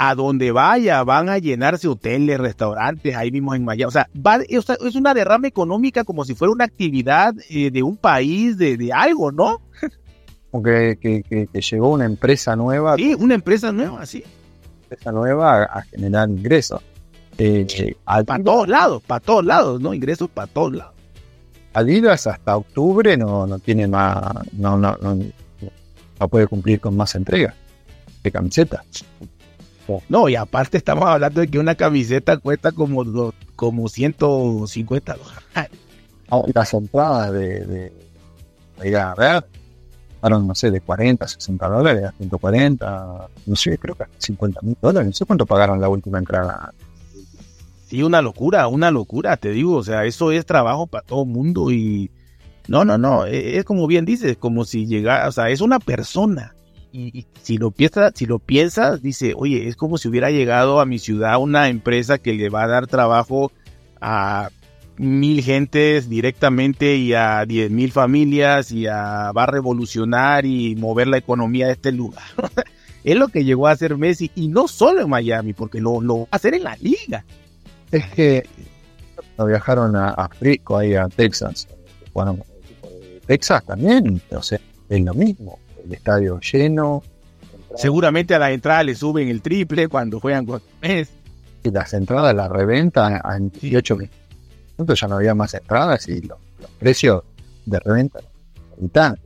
a donde vaya van a llenarse hoteles, restaurantes, ahí mismo en Miami. O sea, es una derrama económica como si fuera una actividad eh, de un país, de, algo, ¿no? Como que, llegó una empresa nueva. Sí, una empresa nueva, sí. Empresa nueva a, generar ingresos. Eh, para todos lados, para todos lados, ¿no? Ingresos para todos lados. Adidas hasta octubre no, no tiene más, no, no, no, no puede cumplir con más entregas de camisetas. No, y aparte estamos hablando de que una camiseta cuesta como, como 150 dólares. las entradas de, de, ir a ver fueron, no sé, de 40, 60 dólares a 140, no sé, creo que 50 mil dólares. No sé cuánto pagaron la última entrada. Sí, una locura, una locura, te digo. O sea, eso es trabajo para todo mundo y. No, no, no. Es, es como bien dices, como si llegara. O sea, es una persona y, si lo piensas, si lo piensas, dice, oye, es como si hubiera llegado a mi ciudad una empresa que le va a dar trabajo a mil gentes directamente y a diez mil familias y a, va a revolucionar y mover la economía de este lugar. es lo que llegó a hacer Messi y no solo en Miami, porque lo, lo va a hacer en la liga. Es que viajaron a, a Frico, ahí a Texas. Bueno, Texas también, o sea, es lo mismo el estadio lleno. Seguramente a la entrada le suben el triple cuando juegan con mes. Y las entradas la reventa en 18 mil. Entonces ya no había más entradas y los, precios de reventa eran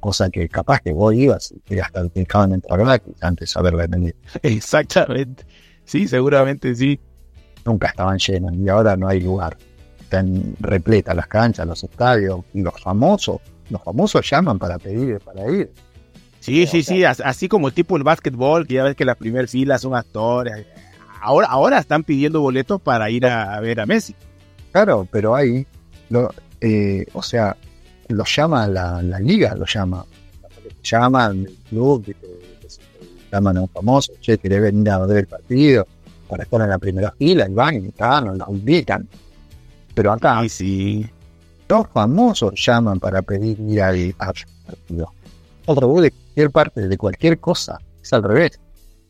Cosa que capaz que vos ibas y hasta te dejaban entrar gratis antes de haberla vendido. Exactamente. Sí, seguramente sí. Nunca estaban llenos y ahora no hay lugar. Están repletas las canchas, los estadios, los famosos los famosos llaman para pedir, para ir. Sí, sí, sí, así como tipo el básquetbol, que ya ves que las primeras filas son actores. Ahora, ahora están pidiendo boletos para ir a, ver a Messi. Claro, pero ahí, lo, eh, o sea, lo llama la, liga, lo llama. Llaman el club, llaman a un famoso, che, quiere venir a ver el partido para estar en la primera fila y van y están, lo invitan. Pero acá, sí, los famosos llaman para pedir ir al partido. Otro de cualquier parte, de cualquier cosa, es al revés.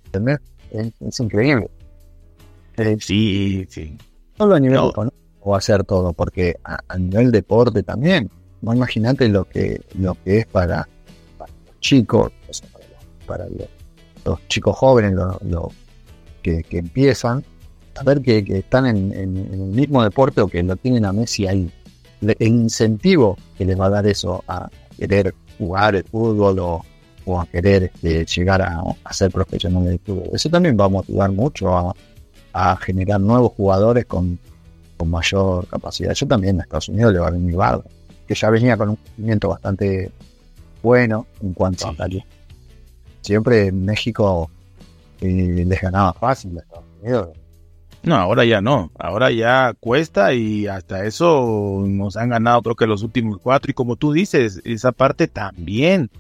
¿Entendés? Es, increíble. Eh, sí, sí. Solo a nivel económico va a ser todo, porque a, nivel deporte también. No imagínate lo que, lo que es para, los chicos, para, los, chicos jóvenes, los, que, empiezan, a ver que, están en, en, el mismo deporte o que lo tienen a Messi ahí el incentivo que les va a dar eso a querer jugar el fútbol o, a querer este, llegar a, ser profesional del fútbol. Eso también va a motivar mucho a, generar nuevos jugadores con, mayor capacidad. Yo también a Estados Unidos le va a venir Bardo, que ya venía con un crecimiento bastante bueno en cuanto a. Siempre en México eh, les ganaba fácil a Estados Unidos. No, ahora ya no. Ahora ya cuesta y hasta eso nos han ganado creo que los últimos cuatro. Y como tú dices, esa parte también.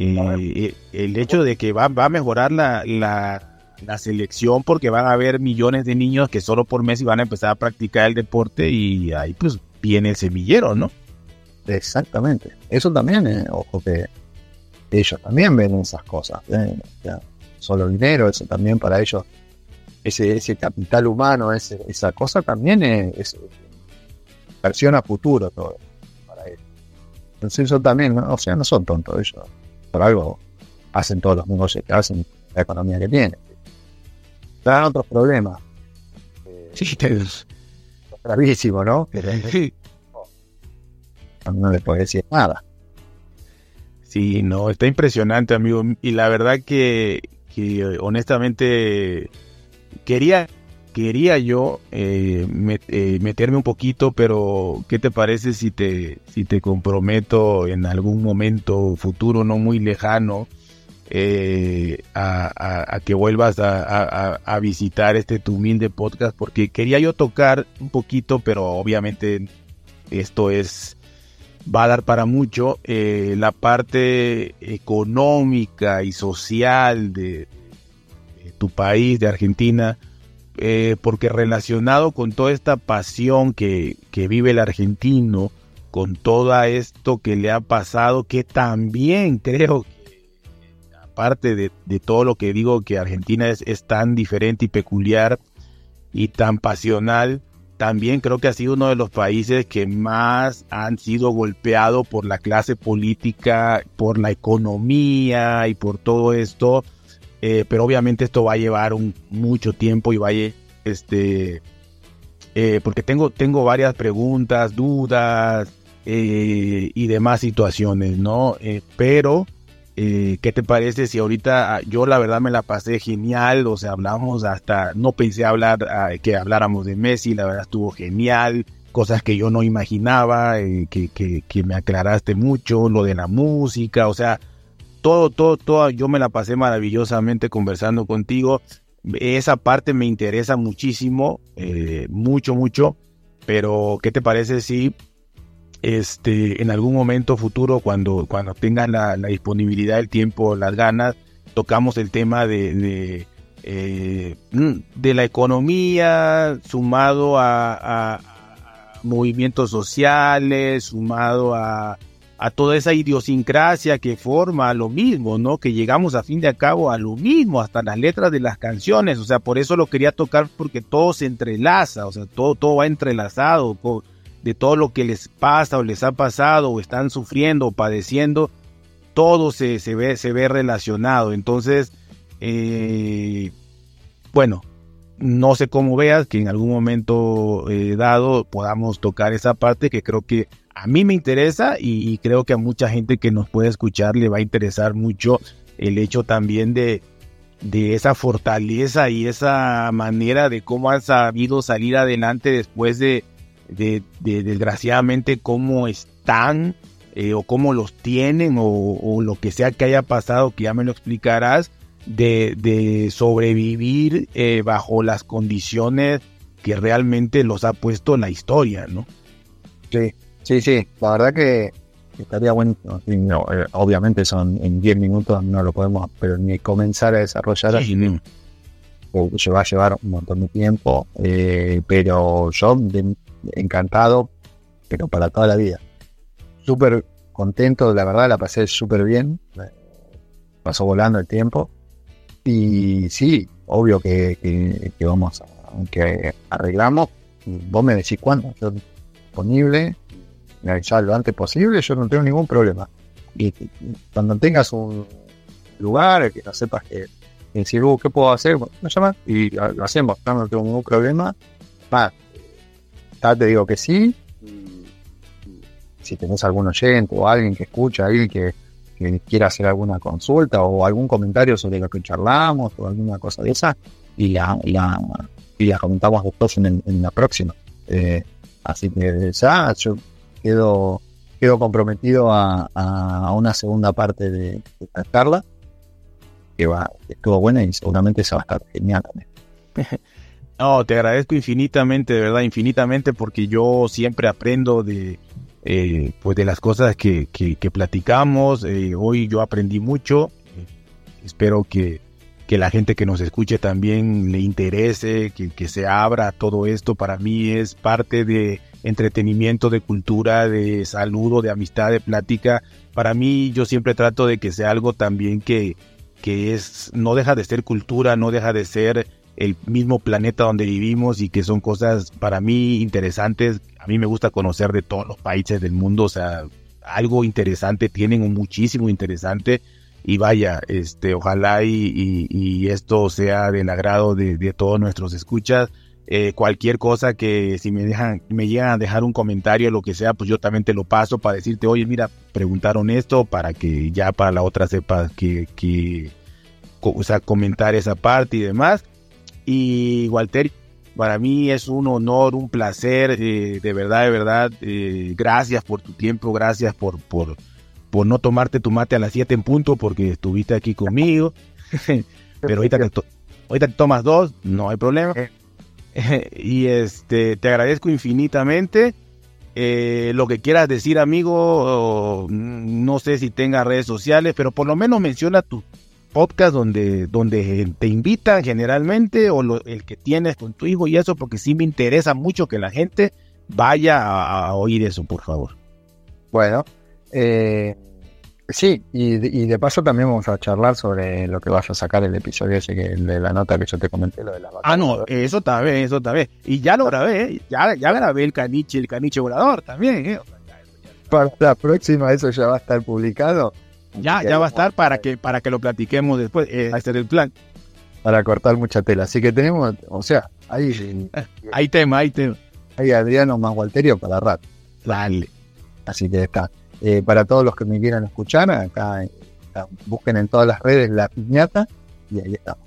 Eh, el hecho de que va, va a mejorar la, la, la, selección porque van a haber millones de niños que solo por mes van a empezar a practicar el deporte y ahí pues viene el semillero, ¿no? Exactamente. Eso también, eh, ojo que ellos también ven esas cosas. ¿eh? Solo dinero, eso también para ellos ese, ese capital humano, ese, esa cosa también es, versión a futuro todo para ellos. Entonces eso también, o sea, no son tontos ellos, por algo hacen todos los negocios que hacen, la economía que tienen. Dan otros problemas. Sí, te... Gravísimo, ¿no? No les puedo decir nada. Sí, no, está impresionante, amigo. Y la verdad que, que honestamente quería, quería yo eh, eh, meterme un poquito, pero ¿qué te parece si te, si te comprometo en algún momento futuro, no muy lejano, eh, a, que vuelvas a, visitar este tu humilde podcast? Porque quería yo tocar un poquito, pero obviamente esto es va a dar para mucho la parte económica y social de, tu país, de Argentina, eh, porque relacionado con toda esta pasión que, vive el argentino, con todo esto que le ha pasado, que también creo que, aparte de, todo lo que digo, que Argentina es, es tan diferente y peculiar y tan pasional, también creo que ha sido uno de los países que más han sido golpeados por la clase política, por la economía y por todo esto eh, pero obviamente esto va a llevar un, mucho tiempo y vaya, este, eh, porque tengo, tengo varias preguntas, dudas eh, y demás situaciones, ¿no? pero, ¿qué te parece si ahorita ah, yo la verdad me la pasé genial, o sea, hablamos hasta, no pensé hablar, ah, que habláramos de Messi, la verdad estuvo genial, cosas que yo no imaginaba, que, que, que me aclaraste mucho, lo de la música, o sea, todo, todo, todo, yo me la pasé maravillosamente conversando contigo. Esa parte me interesa muchísimo, eh, mucho, mucho. Pero, ¿qué te parece si este, en algún momento futuro, cuando, cuando tengas la, disponibilidad, el tiempo, las ganas, tocamos el tema de, de, eh, de la economía sumado a movimientos sociales, sumado a, a toda esa idiosincrasia que forma lo mismo, ¿no? Que llegamos a fin de cabo a lo mismo, hasta las letras de las canciones, o sea, por eso lo quería tocar porque todo se entrelaza, o sea, todo, todo va entrelazado de todo lo que les pasa o les ha pasado o están sufriendo o padeciendo, todo se, se, ve, se ve relacionado. Entonces, eh, bueno, no sé cómo veas que en algún momento eh, dado podamos tocar esa parte que creo que a mí me interesa y, creo que a mucha gente que nos puede escuchar le va a interesar mucho el hecho también de, de esa fortaleza y esa manera de cómo han sabido salir adelante después de, de, desgraciadamente cómo están eh, o cómo los tienen o, lo que sea que haya pasado, que ya me lo explicarás, de, sobrevivir eh, bajo las condiciones que realmente los ha puesto la historia, ¿no? Sí, Sí, sí, la verdad que estaría bueno. Eh, obviamente son en 10 minutos, no lo podemos pero ni comenzar a desarrollar así. O va a llevar un montón de tiempo, eh, pero yo encantado, pero para toda la vida. Súper contento, la verdad la pasé súper bien, pasó volando el tiempo. Y sí, obvio que, vamos, a, que arreglamos. Vos me decís cuándo, yo disponible, ya lo antes posible, yo no tengo ningún problema. Y, cuando tengas un lugar que no sepas que, decir, uh, ¿qué puedo hacer? y lo, hacemos, no, tengo ningún problema. Te digo que sí. si tenés algún oyente o alguien que escucha, alguien que, quiera hacer alguna consulta o algún comentario sobre lo que charlamos o alguna cosa de esa, y la, y la comentamos después en, en la próxima. Eh, así que ya, yo quedo, quedo comprometido a, una segunda parte de, esta charla, que va, estuvo buena y seguramente se va a estar genial también. No, te agradezco infinitamente, de verdad, infinitamente, porque yo siempre aprendo de, eh, pues de las cosas que, que, platicamos. Eh, hoy yo aprendí mucho. espero que, que, la gente que nos escuche también le interese, que, se abra todo esto. Para mí es parte de entretenimiento, de cultura, de saludo, de amistad, de plática. Para mí yo siempre trato de que sea algo también que, que es, no deja de ser cultura, no deja de ser el mismo planeta donde vivimos y que son cosas para mí interesantes. A mí me gusta conocer de todos los países del mundo, o sea, algo interesante tienen, muchísimo interesante. Y vaya, este, ojalá y, esto sea del agrado de, todos nuestros escuchas. Eh, cualquier cosa que si me dejan, me llegan a dejar un comentario, lo que sea, pues yo también te lo paso para decirte, oye, mira, preguntaron esto para que ya para la otra sepas que, que o sea, comentar esa parte y demás. Y Walter, para mí es un honor, un placer, eh, de verdad, de verdad, eh, gracias por tu tiempo, gracias por, por, por no tomarte tu mate a las 7 en punto porque estuviste aquí conmigo. Pero ahorita te, ahorita tomas dos, no hay problema. y este, te agradezco infinitamente. Eh, lo que quieras decir, amigo, no sé si tengas redes sociales, pero por lo menos menciona tu, podcast donde, donde te invitan generalmente o el que tienes con tu hijo y eso, porque sí me interesa mucho que la gente vaya a, oír eso, por favor. Bueno, eh, sí, y, de paso también vamos a charlar sobre lo que vas a sacar el episodio ese que, de la nota que yo te comenté, lo de la Ah, no, eso también, eso también. Y ya lo grabé, ¿eh? ya, ya grabé el caniche, el caniche volador también. ¿eh? Para la próxima eso ya va a estar publicado. Ya, ya va a estar para que, para que lo platiquemos después. Eh, este es el plan. Para cortar mucha tela. Así que tenemos, o sea, ahí. Eh, hay tema, hay tema. Hay Adriano más Walterio para rato. Dale. Así que está. Eh, para todos los que me quieran escuchar, acá, busquen en todas las redes la piñata y ahí estamos.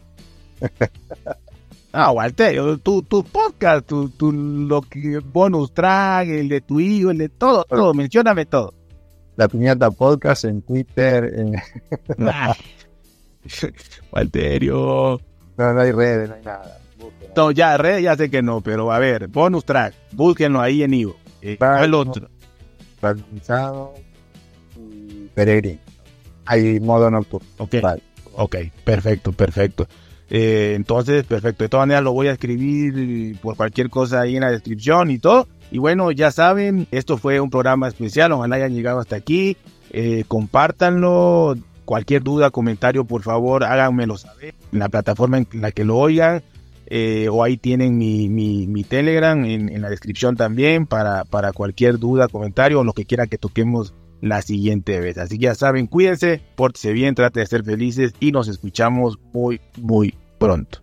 Ah, Walterio, tu, tu podcast, tu, tu lo que bonus track, el de tu hijo, el de todo, todo, mencióname todo. La Piñata Podcast en Twitter. En... Walterio. No, no hay redes, no hay nada. No, ya, redes ya sé que no, pero a ver, bonus track, búsquenlo ahí en Ivo. Eh, el otro? y Peregrino. Hay modo nocturno. Ok, ok, perfecto, perfecto. Eh, entonces, perfecto. De todas maneras, lo voy a escribir por cualquier cosa ahí en la descripción y todo. Y bueno, ya saben, esto fue un programa especial, ojalá hayan llegado hasta aquí. Eh, compártanlo, cualquier duda, comentario, por favor, háganmelo saber en la plataforma en la que lo oigan. Eh, o ahí tienen mi, mi, Telegram en, la descripción también para, para cualquier duda, comentario o lo que quiera que toquemos la siguiente vez. Así que ya saben, cuídense, pórtense bien, traten de ser felices y nos escuchamos muy, muy pronto.